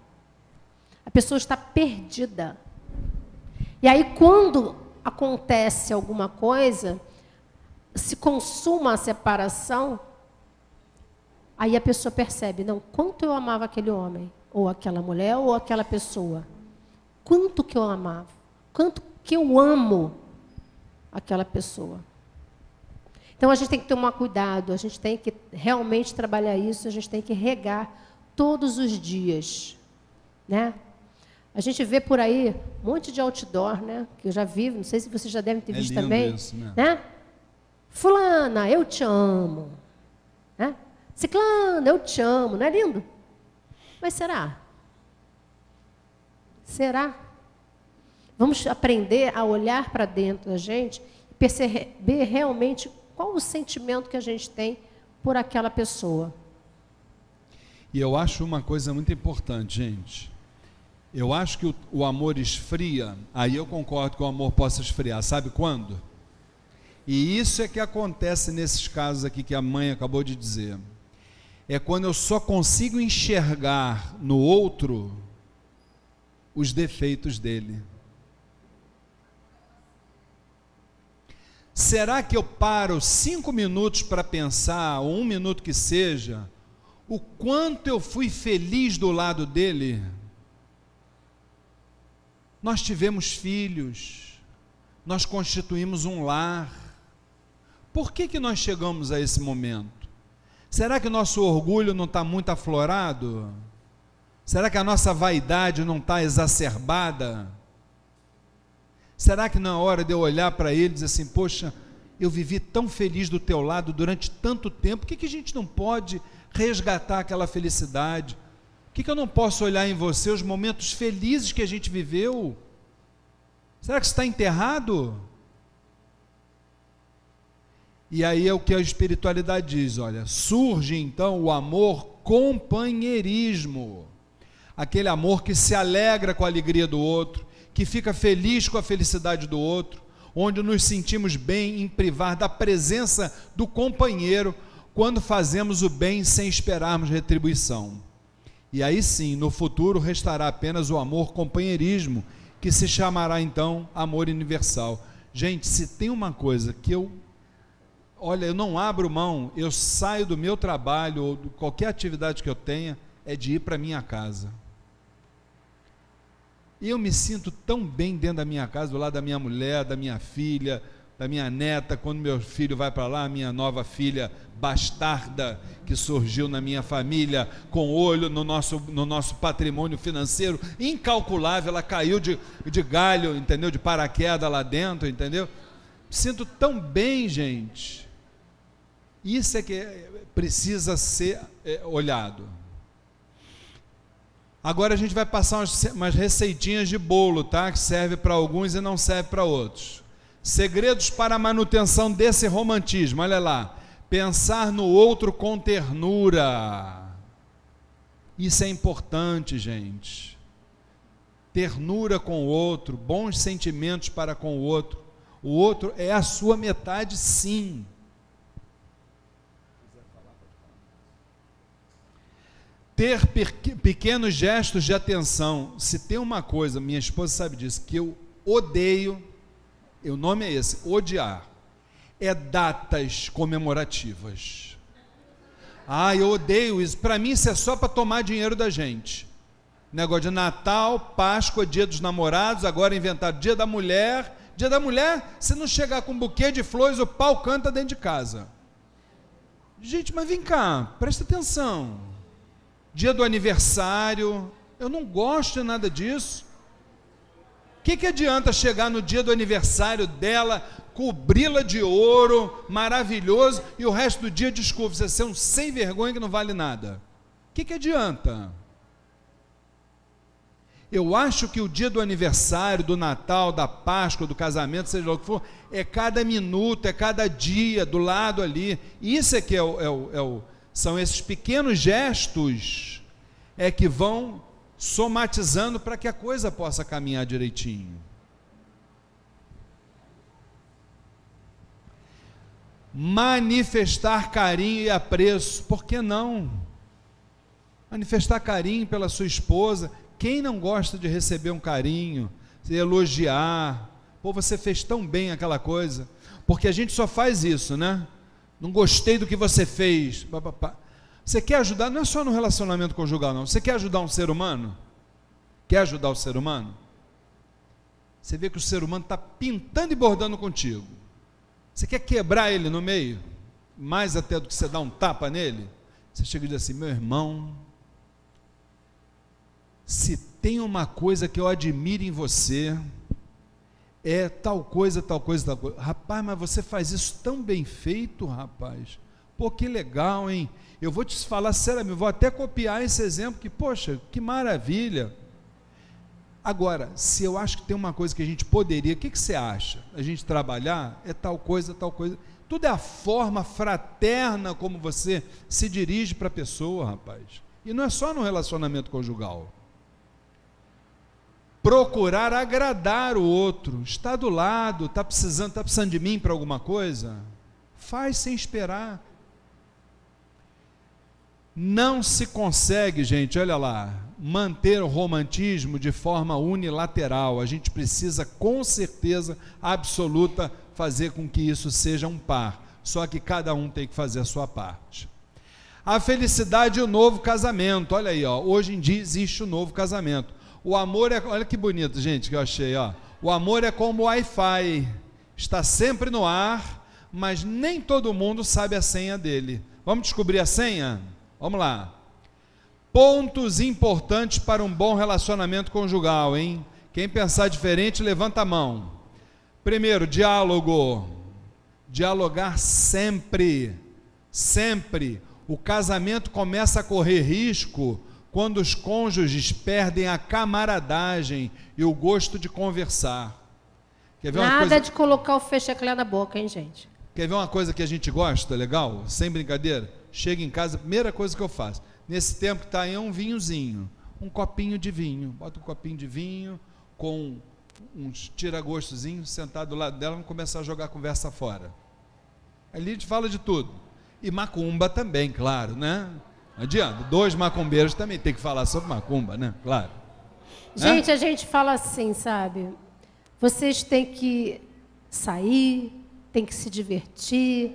A pessoa está perdida. E aí, quando acontece alguma coisa, se consuma a separação, aí a pessoa percebe, não, quanto eu amava aquele homem, ou aquela mulher, ou aquela pessoa. Quanto que eu amava, quanto que eu amo aquela pessoa. Então a gente tem que tomar cuidado, a gente tem que realmente trabalhar isso, a gente tem que regar todos os dias, né? A gente vê por aí um monte de outdoor, né? Que eu já vi, não sei se vocês já devem ter É visto também. isso, né? né? Fulana, eu te amo. Né? Ciclana, eu te amo. Não é lindo? Mas será? Será? Vamos aprender a olhar para dentro da gente e perceber realmente qual o sentimento que a gente tem por aquela pessoa. E eu acho uma coisa muito importante, gente. Eu acho que o, o, amor esfria, aí eu concordo que o amor possa esfriar. Sabe quando? E isso é que acontece nesses casos aqui que a mãe acabou de dizer. É quando eu só consigo enxergar no outro os defeitos dele. Será que eu paro cinco minutos para pensar, ou um minuto que seja, o quanto eu fui feliz do lado dele? Nós tivemos filhos, nós constituímos um lar. Por que, que nós chegamos a esse momento? Será que o nosso orgulho não está muito aflorado? Será que a nossa vaidade não está exacerbada? Será que na hora de eu olhar para ele e dizer assim, poxa, eu vivi tão feliz do teu lado durante tanto tempo, por que, que a gente não pode resgatar aquela felicidade? Que, que eu não posso olhar em você os momentos felizes que a gente viveu? Será que está enterrado? E aí é o que a espiritualidade diz: olha, surge então o amor companheirismo, aquele amor que se alegra com a alegria do outro, que fica feliz com a felicidade do outro, onde nos sentimos bem em privar da presença do companheiro quando fazemos o bem sem esperarmos retribuição. E aí sim, no futuro restará apenas o amor companheirismo, que se chamará então amor universal. Gente, se tem uma coisa que eu olha, eu não abro mão, eu saio do meu trabalho ou de qualquer atividade que eu tenha, é de ir para minha casa. E eu me sinto tão bem dentro da minha casa, do lado da minha mulher, da minha filha, da minha neta, quando meu filho vai para lá, minha nova filha bastarda que surgiu na minha família, com olho no nosso, no nosso patrimônio financeiro incalculável, ela caiu de, de galho, entendeu? De paraquedas lá dentro, entendeu? Sinto tão bem, gente. Isso é que precisa ser é, olhado. Agora a gente vai passar umas receitinhas de bolo, tá? Que serve para alguns e não serve para outros. Segredos para a manutenção desse romantismo. Olha lá. Pensar no outro com ternura. Isso é importante, gente. Ternura com o outro, bons sentimentos para com o outro. O outro é a sua metade, sim. Ter pe- pequenos gestos de atenção. Se tem uma coisa, minha esposa sabe disso, que eu odeio, o nome é esse, odiar, é datas comemorativas. Ah, eu odeio isso. Para mim, isso é só para tomar dinheiro da gente. Negócio de Natal, Páscoa, Dia dos Namorados, agora inventaram Dia da Mulher. Dia da Mulher, se não chegar com um buquê de flores, o pau canta dentro de casa. Gente, mas vem cá, presta atenção. Dia do aniversário, eu não gosto de nada disso. O que, que adianta chegar no dia do aniversário dela, cobri-la de ouro, maravilhoso, e o resto do dia, desculpe, você ser um sem vergonha que não vale nada? O que, que adianta? Eu acho que o dia do aniversário, do Natal, da Páscoa, do casamento, seja lá o que for, é cada minuto, é cada dia, do lado ali. Isso é que é o, é o, é o, são esses pequenos gestos é que vão somatizando para que a coisa possa caminhar direitinho. Manifestar carinho e apreço, por que não? Manifestar carinho pela sua esposa. Quem não gosta de receber um carinho, elogiar? Pô, você fez tão bem aquela coisa. Porque a gente só faz isso, né? Não gostei do que você fez. Pá, pá, pá. Você quer ajudar, não é só no relacionamento conjugal, não. Você quer ajudar um ser humano? Quer ajudar o ser humano? Você vê que o ser humano está pintando e bordando contigo. Você quer quebrar ele no meio? Mais até do que você dar um tapa nele? Você chega e diz assim: meu irmão, se tem uma coisa que eu admiro em você, é tal coisa, tal coisa, tal coisa. Rapaz, mas você faz isso tão bem feito, rapaz. Pô, que legal, hein? Eu vou te falar seriamente, vou até copiar esse exemplo, que, poxa, que maravilha. Agora, se eu acho que tem uma coisa que a gente poderia, o que, que você acha? A gente trabalhar é tal coisa, tal coisa. Tudo é a forma fraterna como você se dirige para a pessoa, rapaz. E não é só no relacionamento conjugal. Procurar agradar o outro, está do lado, está precisando, está precisando de mim para alguma coisa? Faz sem esperar. Não se consegue, gente, olha lá, manter o romantismo de forma unilateral. A gente precisa, com certeza absoluta, fazer com que isso seja um par. Só que cada um tem que fazer a sua parte. A felicidade e o novo casamento. Olha aí, ó, hoje em dia existe o novo casamento. O amor é, olha que bonito, gente, que eu achei, ó. O amor é como o Wi-Fi, está sempre no ar, mas nem todo mundo sabe a senha dele. Vamos descobrir a senha? Vamos lá. Pontos importantes para um bom relacionamento conjugal, hein? Quem pensar diferente, levanta a mão. Primeiro, diálogo. Dialogar sempre. Sempre. O casamento começa a correr risco quando os cônjuges perdem a camaradagem e o gosto de conversar. Quer ver uma Nada coisa? de colocar o fecheclé na boca, hein, gente? Quer ver uma coisa que a gente gosta, legal? Sem brincadeira? Chega em casa, a primeira coisa que eu faço. Nesse tempo que está aí é um vinhozinho. Um copinho de vinho. Bota um copinho de vinho com uns tira-gostozinhos, sentado do lado dela, vamos começar a jogar a conversa fora. Ali a gente fala de tudo. E macumba também, claro, né? Não adianta. Dois macumbeiros também tem que falar sobre macumba, né? Claro. Né? Gente, a gente fala assim, sabe? Vocês têm que sair, têm que se divertir,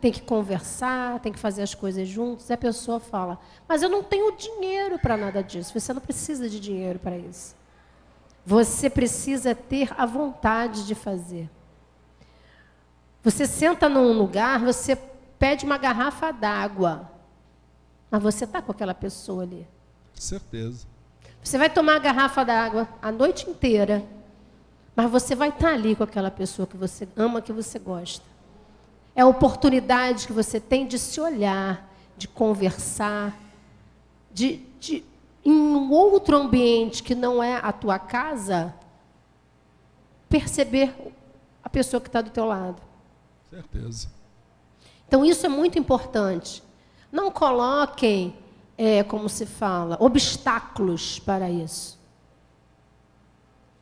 tem que conversar, tem que fazer as coisas juntos. E a pessoa fala: Mas eu não tenho dinheiro para nada disso. Você não precisa de dinheiro para isso. Você precisa ter a vontade de fazer. Você senta num lugar, você pede uma garrafa d'água. Mas você está com aquela pessoa ali. Certeza. Você vai tomar a garrafa d'água a noite inteira, mas você vai estar ali com aquela pessoa que você ama, que você gosta. É a oportunidade que você tem de se olhar, de conversar, de, de em um outro ambiente que não é a tua casa, perceber a pessoa que está do teu lado. Certeza. Então, isso é muito importante. Não coloquem, é, como se fala, obstáculos para isso.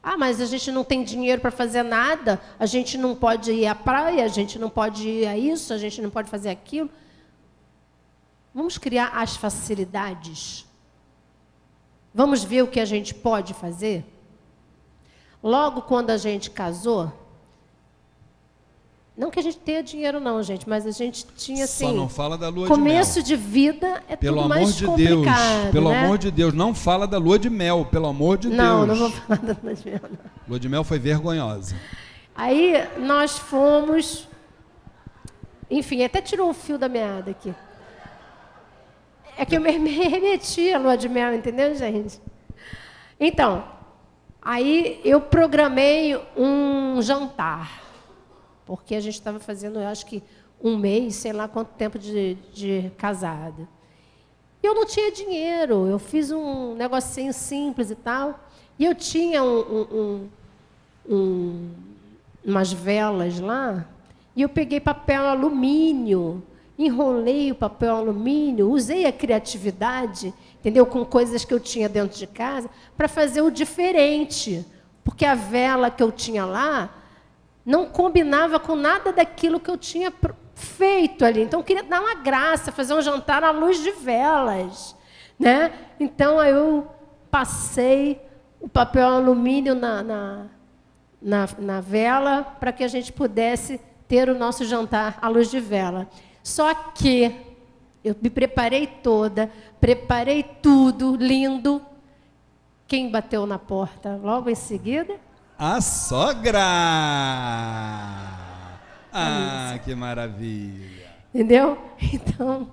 Ah, mas a gente não tem dinheiro para fazer nada, a gente não pode ir à praia, a gente não pode ir a isso, a gente não pode fazer aquilo. Vamos criar as facilidades. Vamos ver o que a gente pode fazer? Logo quando a gente casou, não que a gente tenha dinheiro não, gente, mas a gente tinha assim. Só não fala da lua começo de mel. de vida é pelo tudo amor mais de complicado. Deus, pelo né? amor de Deus, não fala da lua de mel, pelo amor de não, Deus. Não, não vou falar da lua de mel. Não. Lua de mel foi vergonhosa. Aí nós fomos, enfim, até tirou o fio da meada aqui. É que eu me remeti à lua de mel, entendeu, gente? Então, aí eu programei um jantar porque a gente estava fazendo, eu acho que um mês, sei lá quanto tempo de, de casada. E eu não tinha dinheiro, eu fiz um negocinho simples e tal, e eu tinha um, um, um, umas velas lá, e eu peguei papel alumínio, enrolei o papel alumínio, usei a criatividade, entendeu, com coisas que eu tinha dentro de casa, para fazer o diferente, porque a vela que eu tinha lá não combinava com nada daquilo que eu tinha feito ali. Então, eu queria dar uma graça, fazer um jantar à luz de velas. Né? Então, eu passei o papel alumínio na, na, na, na vela para que a gente pudesse ter o nosso jantar à luz de vela. Só que eu me preparei toda, preparei tudo lindo. Quem bateu na porta logo em seguida? A sogra! Ah, que maravilha! Entendeu? Então.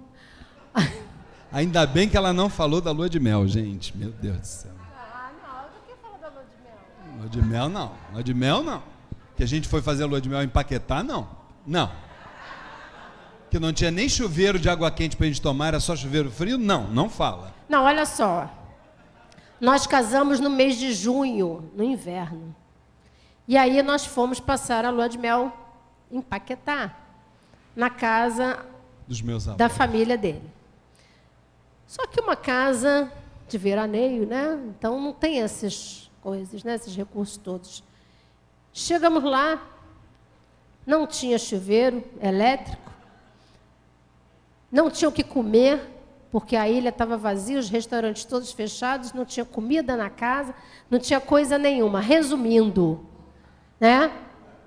Ainda bem que ela não falou da lua de mel, gente. Meu Deus do céu. Ah, não, eu não quero falar da lua de mel. Lua de mel, não. Lua de mel, não. Que a gente foi fazer a lua de mel em Paquetá, não. Não. Que não tinha nem chuveiro de água quente para a gente tomar, era só chuveiro frio? Não, não fala. Não, olha só. Nós casamos no mês de junho, no inverno. E aí nós fomos passar a lua de mel em Paquetá, na casa dos meus avós. da família dele. Só que uma casa de veraneio, né? Então não tem essas coisas, né? esses recursos todos. Chegamos lá, não tinha chuveiro elétrico, não tinha o que comer, porque a ilha estava vazia, os restaurantes todos fechados, não tinha comida na casa, não tinha coisa nenhuma. Resumindo, né?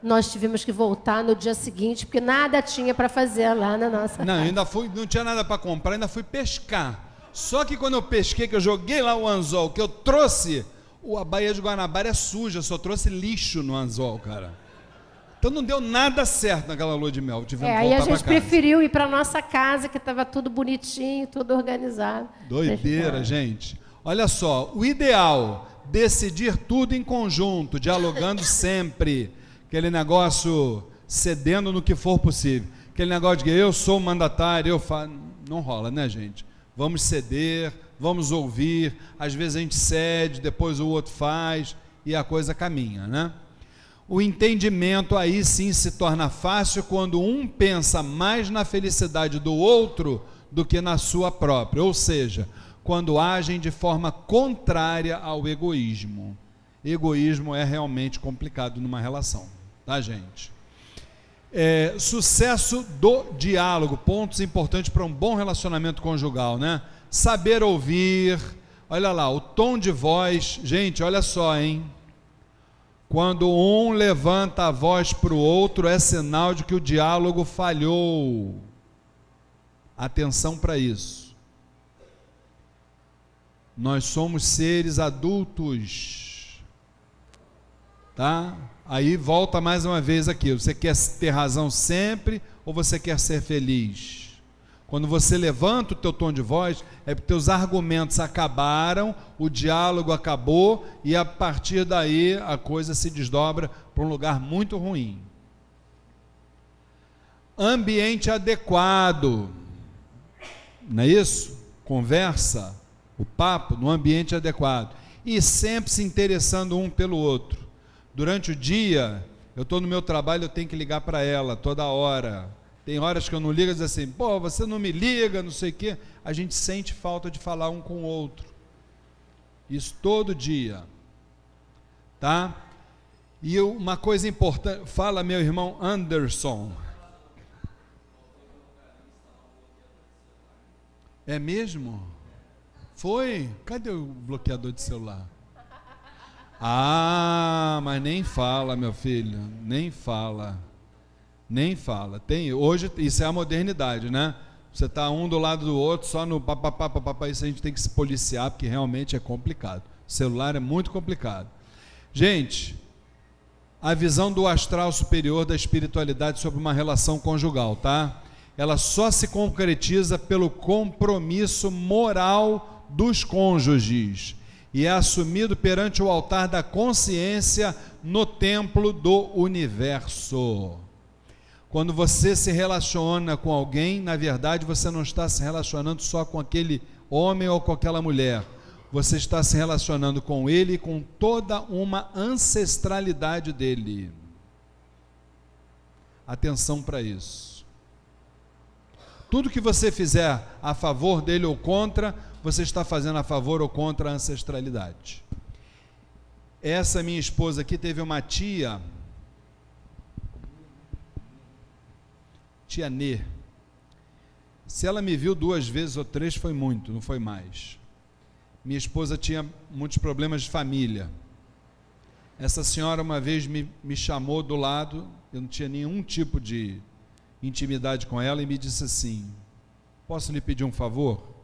Nós tivemos que voltar no dia seguinte, porque nada tinha para fazer lá na nossa Não, casa. ainda fui, não tinha nada para comprar, ainda fui pescar. Só que quando eu pesquei, que eu joguei lá o anzol, que eu trouxe, a Baía de Guanabara é suja, só trouxe lixo no anzol, cara. Então não deu nada certo naquela lua de mel. Tivemos É, aí a gente preferiu ir para nossa casa, que estava tudo bonitinho, tudo organizado. Doideira, gente. Olha só, o ideal, decidir tudo em conjunto, dialogando sempre. Aquele negócio cedendo no que for possível. Aquele negócio de eu sou o mandatário, eu faço. Não rola, né, gente? Vamos ceder, vamos ouvir. Às vezes a gente cede, depois o outro faz e a coisa caminha, né? O entendimento aí sim se torna fácil quando um pensa mais na felicidade do outro do que na sua própria, ou seja, quando agem de forma contrária ao egoísmo. Egoísmo é realmente complicado numa relação, tá, gente? É, sucesso do diálogo, pontos importantes para um bom relacionamento conjugal, né? Saber ouvir, olha lá, o tom de voz, gente, olha só, hein? Quando um levanta a voz para o outro, é sinal de que o diálogo falhou. Atenção para isso. Nós somos seres adultos. Tá? Aí volta mais uma vez aqui. Você quer ter razão sempre ou você quer ser feliz? Quando você levanta o teu tom de voz, é porque teus argumentos acabaram, o diálogo acabou e a partir daí a coisa se desdobra para um lugar muito ruim. Ambiente adequado. Não é isso? Conversa, o papo no ambiente adequado. E sempre se interessando um pelo outro. Durante o dia, eu estou no meu trabalho, eu tenho que ligar para ela toda hora. Tem horas que eu não ligo e diz assim, pô, você não me liga, não sei o quê. A gente sente falta de falar um com o outro. Isso todo dia. Tá? E uma coisa importante, fala meu irmão Anderson. É mesmo? Foi? Cadê o bloqueador de celular? Ah, mas nem fala, meu filho, nem fala. Nem fala. Tem, hoje isso é a modernidade, né? Você está um do lado do outro, só no papapá, papapá, isso a gente tem que se policiar, porque realmente é complicado. O celular é muito complicado. Gente, a visão do astral superior da espiritualidade sobre uma relação conjugal, tá? Ela só se concretiza pelo compromisso moral dos cônjuges e é assumido perante o altar da consciência no templo do universo. Quando você se relaciona com alguém, na verdade você não está se relacionando só com aquele homem ou com aquela mulher. Você está se relacionando com ele e com toda uma ancestralidade dele. Atenção para isso. Tudo que você fizer a favor dele ou contra, você está fazendo a favor ou contra a ancestralidade. Essa minha esposa aqui teve uma tia tia Nê. Se ela me viu duas vezes ou três, foi muito, não foi mais. Minha esposa tinha muitos problemas de família. Essa senhora uma vez me, me chamou do lado, eu não tinha nenhum tipo de intimidade com ela, e me disse assim: Posso lhe pedir um favor?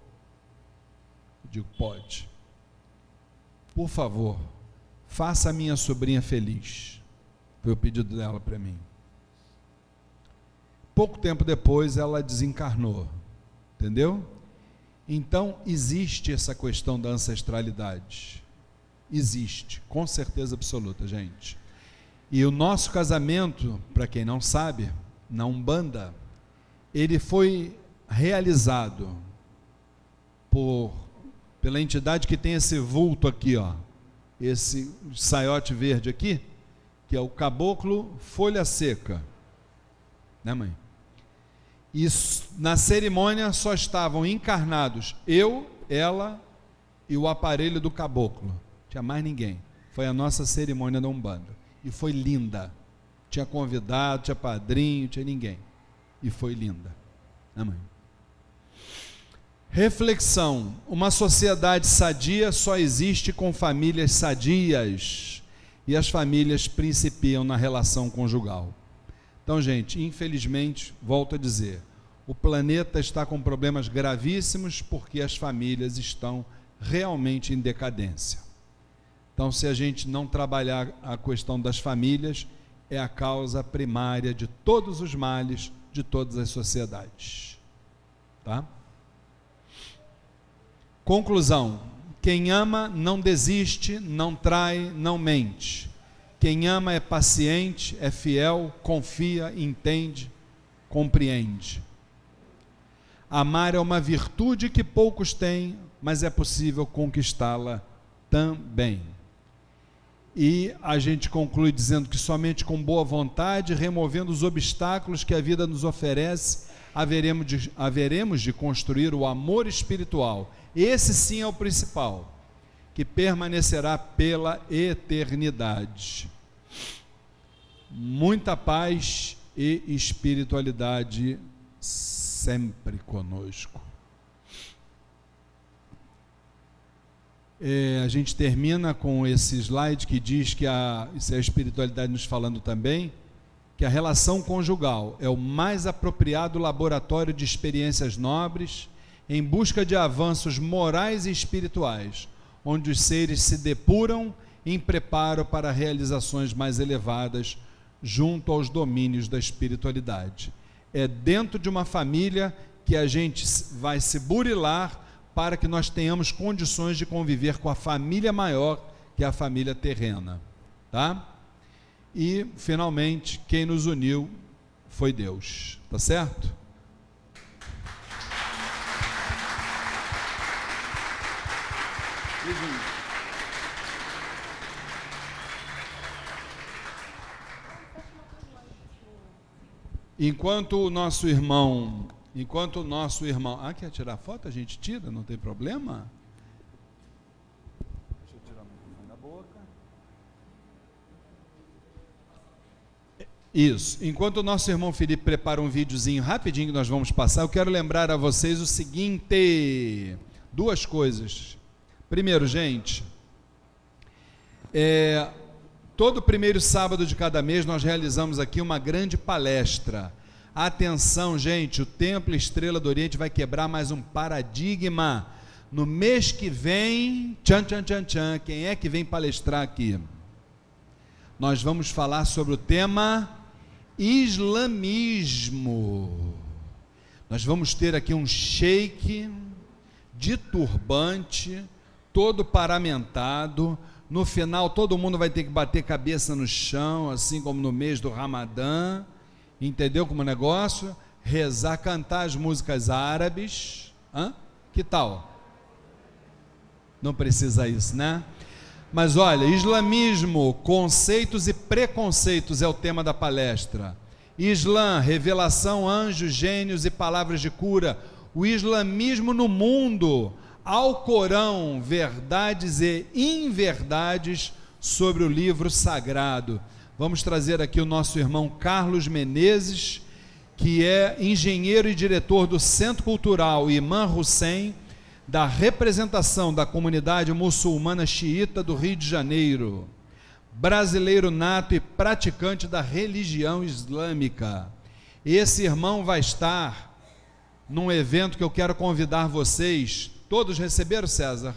Digo: Pode. Por favor, faça a minha sobrinha feliz. Foi o pedido dela para mim. Pouco tempo depois ela desencarnou, entendeu? Então existe essa questão da ancestralidade. Existe, com certeza absoluta, gente. E o nosso casamento, para quem não sabe, na Umbanda, ele foi realizado por pela entidade que tem esse vulto aqui, ó, esse saiote verde aqui, que é o caboclo folha seca. Né, mãe? E na cerimônia só estavam encarnados eu, ela e o aparelho do caboclo. Tinha mais ninguém. Foi a nossa cerimônia da Umbanda. E foi linda. Tinha convidado, tinha padrinho, tinha ninguém. E foi linda. Amém. Reflexão: uma sociedade sadia só existe com famílias sadias. E as famílias principiam na relação conjugal. Então, gente, infelizmente, volto a dizer, o planeta está com problemas gravíssimos porque as famílias estão realmente em decadência. Então, se a gente não trabalhar a questão das famílias, é a causa primária de todos os males de todas as sociedades. Tá? Conclusão: quem ama não desiste, não trai, não mente. Quem ama é paciente, é fiel, confia, entende, compreende. Amar é uma virtude que poucos têm, mas é possível conquistá-la também. E a gente conclui dizendo que somente com boa vontade, removendo os obstáculos que a vida nos oferece, haveremos de, haveremos de construir o amor espiritual. Esse sim é o principal que permanecerá pela eternidade. Muita paz e espiritualidade sempre conosco. É, a gente termina com esse slide que diz que a, isso é a espiritualidade nos falando também, que a relação conjugal é o mais apropriado laboratório de experiências nobres em busca de avanços morais e espirituais onde os seres se depuram em preparo para realizações mais elevadas junto aos domínios da espiritualidade. É dentro de uma família que a gente vai se burilar para que nós tenhamos condições de conviver com a família maior, que é a família terrena, tá? E finalmente, quem nos uniu foi Deus, tá certo? Enquanto o nosso irmão, enquanto o nosso irmão, ah, quer tirar foto? A gente tira, não tem problema. Deixa eu tirar um da boca. Isso. Enquanto o nosso irmão Felipe prepara um videozinho rapidinho que nós vamos passar, eu quero lembrar a vocês o seguinte: duas coisas. Primeiro, gente, é, todo primeiro sábado de cada mês nós realizamos aqui uma grande palestra. Atenção, gente, o Templo Estrela do Oriente vai quebrar mais um paradigma. No mês que vem, tchan, tchan, tchan, tchan, quem é que vem palestrar aqui? Nós vamos falar sobre o tema islamismo. Nós vamos ter aqui um sheik de turbante, todo paramentado. No final, todo mundo vai ter que bater cabeça no chão, assim como no mês do Ramadã. Entendeu como negócio? Rezar, cantar as músicas árabes. Hã? Que tal? Não precisa isso, né? Mas olha, islamismo, conceitos e preconceitos é o tema da palestra. Islã, revelação, anjos, gênios e palavras de cura. O islamismo no mundo, ao Corão, verdades e inverdades sobre o livro sagrado. Vamos trazer aqui o nosso irmão Carlos Menezes, que é engenheiro e diretor do Centro Cultural Imã Hussein, da representação da comunidade muçulmana xiita do Rio de Janeiro, brasileiro nato e praticante da religião islâmica. Esse irmão vai estar num evento que eu quero convidar vocês. Todos receberam, César,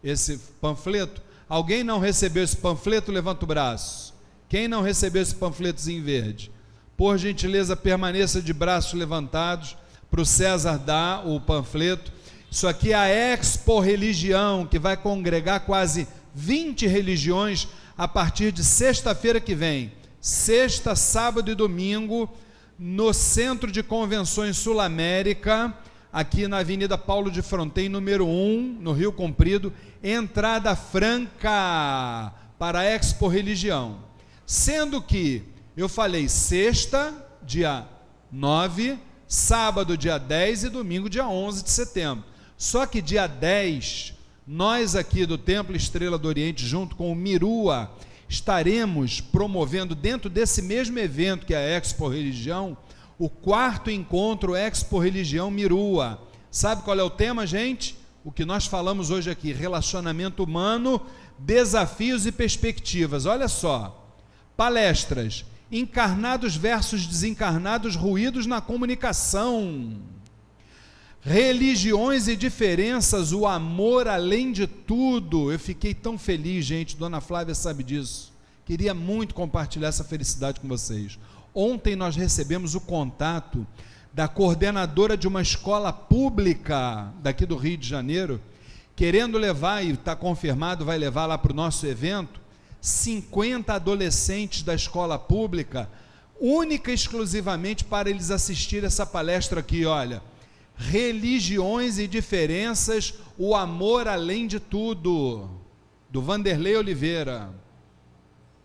esse panfleto? Alguém não recebeu esse panfleto? Levanta o braço. Quem não recebeu esse panfletozinho verde? Por gentileza, permaneça de braços levantados para o César dar o panfleto. Isso aqui é a Expo Religião, que vai congregar quase 20 religiões a partir de sexta-feira que vem. Sexta, sábado e domingo, no Centro de Convenções Sul América, aqui na Avenida Paulo de Fronten, número 1, no Rio Comprido, entrada franca para a Expo Religião. Sendo que eu falei sexta, dia 9, sábado, dia 10 e domingo, dia 11 de setembro. Só que dia 10, nós aqui do Templo Estrela do Oriente, junto com o Mirua, estaremos promovendo dentro desse mesmo evento que é a Expo Religião, o quarto encontro Expo Religião Mirua. Sabe qual é o tema, gente? O que nós falamos hoje aqui, relacionamento humano, desafios e perspectivas. Olha só. Palestras, encarnados versus desencarnados, ruídos na comunicação religiões e diferenças, o amor além de tudo. Eu fiquei tão feliz, gente, Dona Flávia sabe disso. Queria muito compartilhar essa felicidade com vocês. Ontem nós recebemos o contato da coordenadora de uma escola pública daqui do Rio de Janeiro, querendo levar, e está confirmado, vai levar lá para o nosso evento, 50 adolescentes da escola pública, única e exclusivamente para eles assistirem essa palestra aqui, olha Religiões e Diferenças, o Amor Além de Tudo, do Vanderlei Oliveira.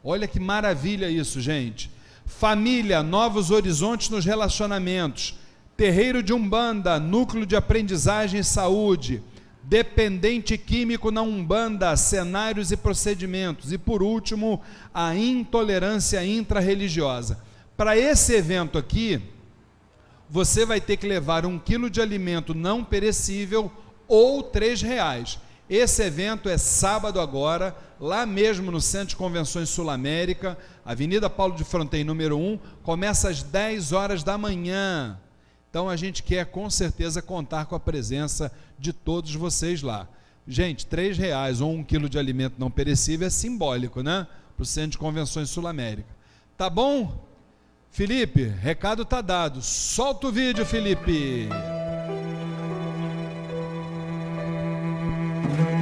Olha que maravilha isso, gente. Família, novos horizontes nos relacionamentos. Terreiro de Umbanda, núcleo de aprendizagem e saúde. Dependente químico na Umbanda, cenários e procedimentos. E por último, a intolerância intrarreligiosa. Para esse evento aqui, você vai ter que levar um quilo de alimento não perecível ou três reais. Esse evento é sábado agora, lá mesmo no Centro de Convenções Sul América, Avenida Paulo de Fronteira, número 1, começa às 10 horas da manhã. Então a gente quer com certeza contar com a presença de todos vocês lá. Gente, três reais ou um quilo de alimento não perecível é simbólico, né? Para o Centro de Convenções Sul América. Tá bom? Felipe, recado tá dado. Solta o vídeo, Felipe. Mm-hmm.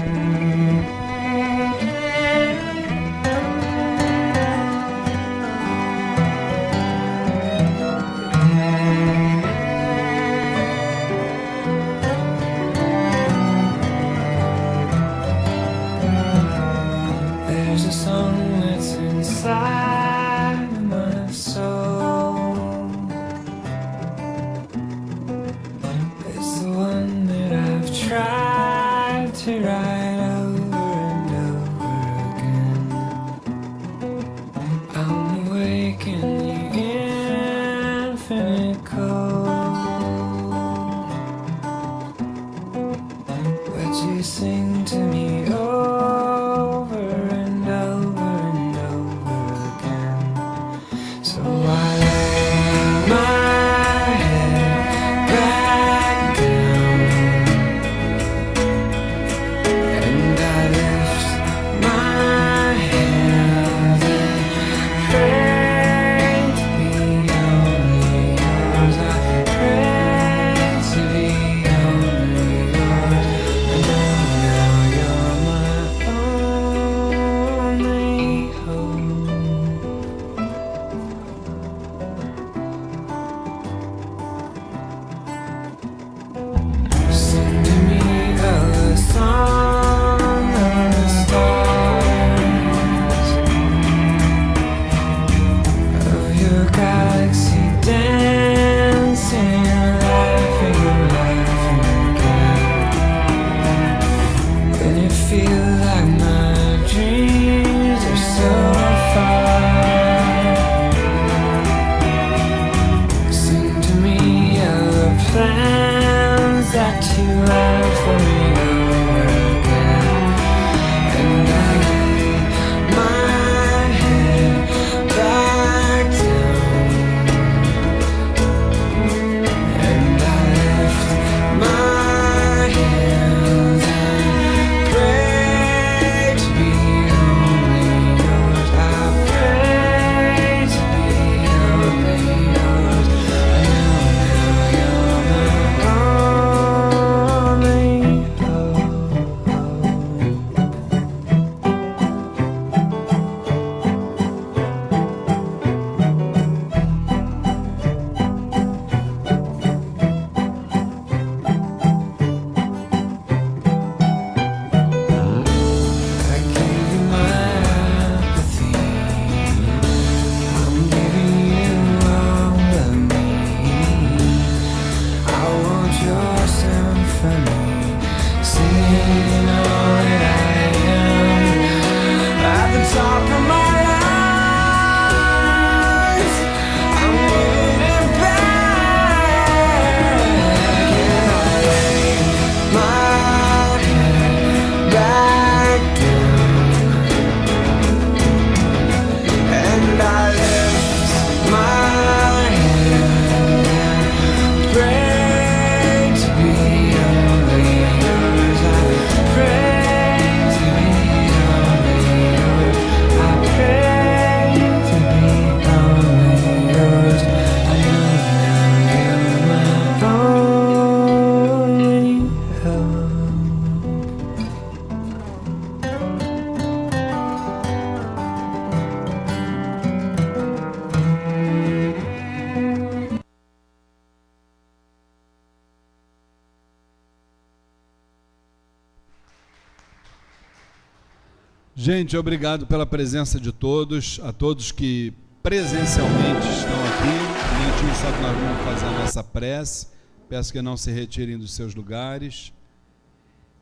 Gente, obrigado pela presença de todos, a todos que presencialmente estão aqui. Minutinho só que nós vamos fazer a nossa prece. Peço que não se retirem dos seus lugares.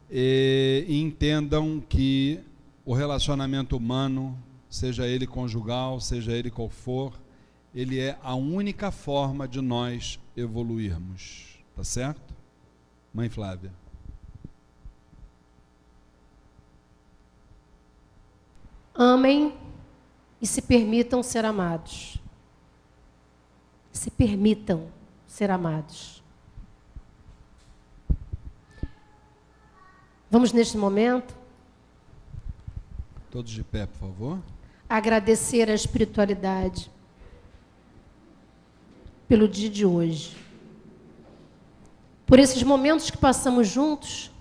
E entendam que o relacionamento humano, seja ele conjugal, seja ele qual for, ele é a única forma de nós evoluirmos. Tá certo? Mãe Flávia. Amem e se permitam ser amados. Se permitam ser amados. Vamos neste momento Todos de pé, por favor. agradecer a espiritualidade pelo dia de hoje. Por esses momentos que passamos juntos,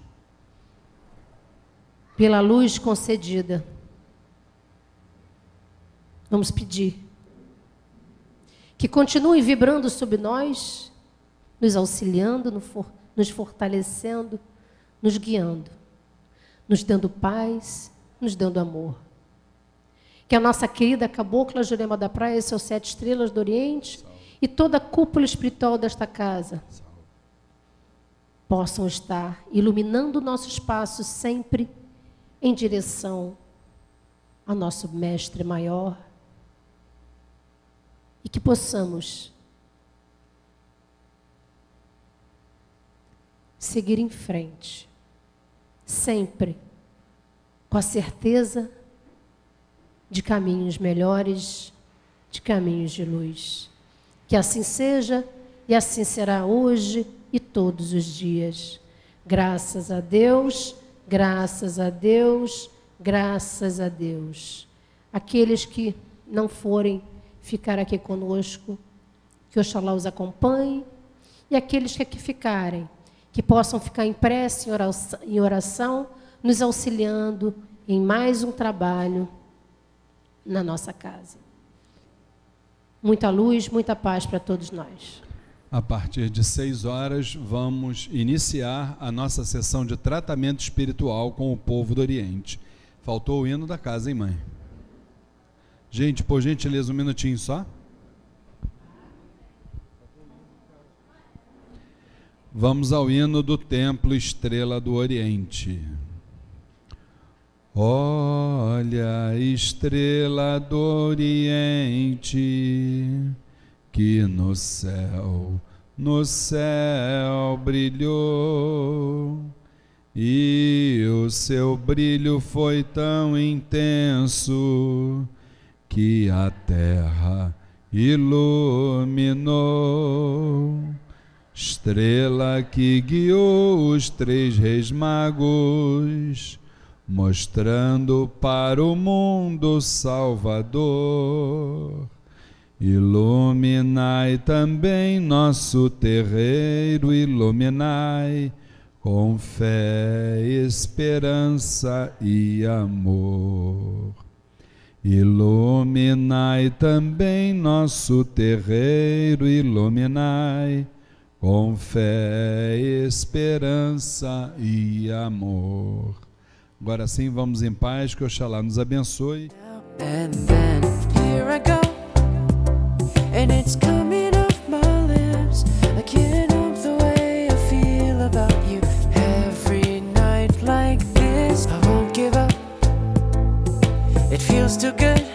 pela luz concedida. Vamos pedir que continue vibrando sobre nós, nos auxiliando, nos fortalecendo, nos guiando, nos dando paz, nos dando amor. Que a nossa querida cabocla Jurema da Praia, seus sete estrelas do Oriente e toda a cúpula espiritual desta casa possam estar iluminando o nosso espaço sempre em direção ao nosso Mestre maior e que possamos seguir em frente, sempre com a certeza de caminhos melhores, de caminhos de luz. Que assim seja e assim será hoje e todos os dias. Graças a Deus, graças a Deus, graças a Deus. Aqueles que não forem ficar aqui conosco, que Oxalá os acompanhe, e aqueles que aqui ficarem, que possam ficar em prece, em oração, nos auxiliando em mais um trabalho na nossa casa. Muita luz, muita paz para todos nós. A partir de seis horas, vamos iniciar a nossa sessão de tratamento espiritual com o povo do Oriente. Faltou o hino da casa, hein, mãe? Gente, por gentileza, um minutinho só. Vamos ao hino do Templo Estrela do Oriente. Olha estrela do Oriente que no céu, no céu brilhou. E o seu brilho foi tão intenso que a terra iluminou. Estrela que guiou os três reis magos, mostrando para o mundo Salvador. Iluminai também nosso terreiro, iluminai com fé, esperança e amor. Iluminai também nosso terreiro, iluminai com fé, esperança e amor. Agora sim, vamos em paz, que Oxalá nos abençoe. And then here I go, and it's coming feels too good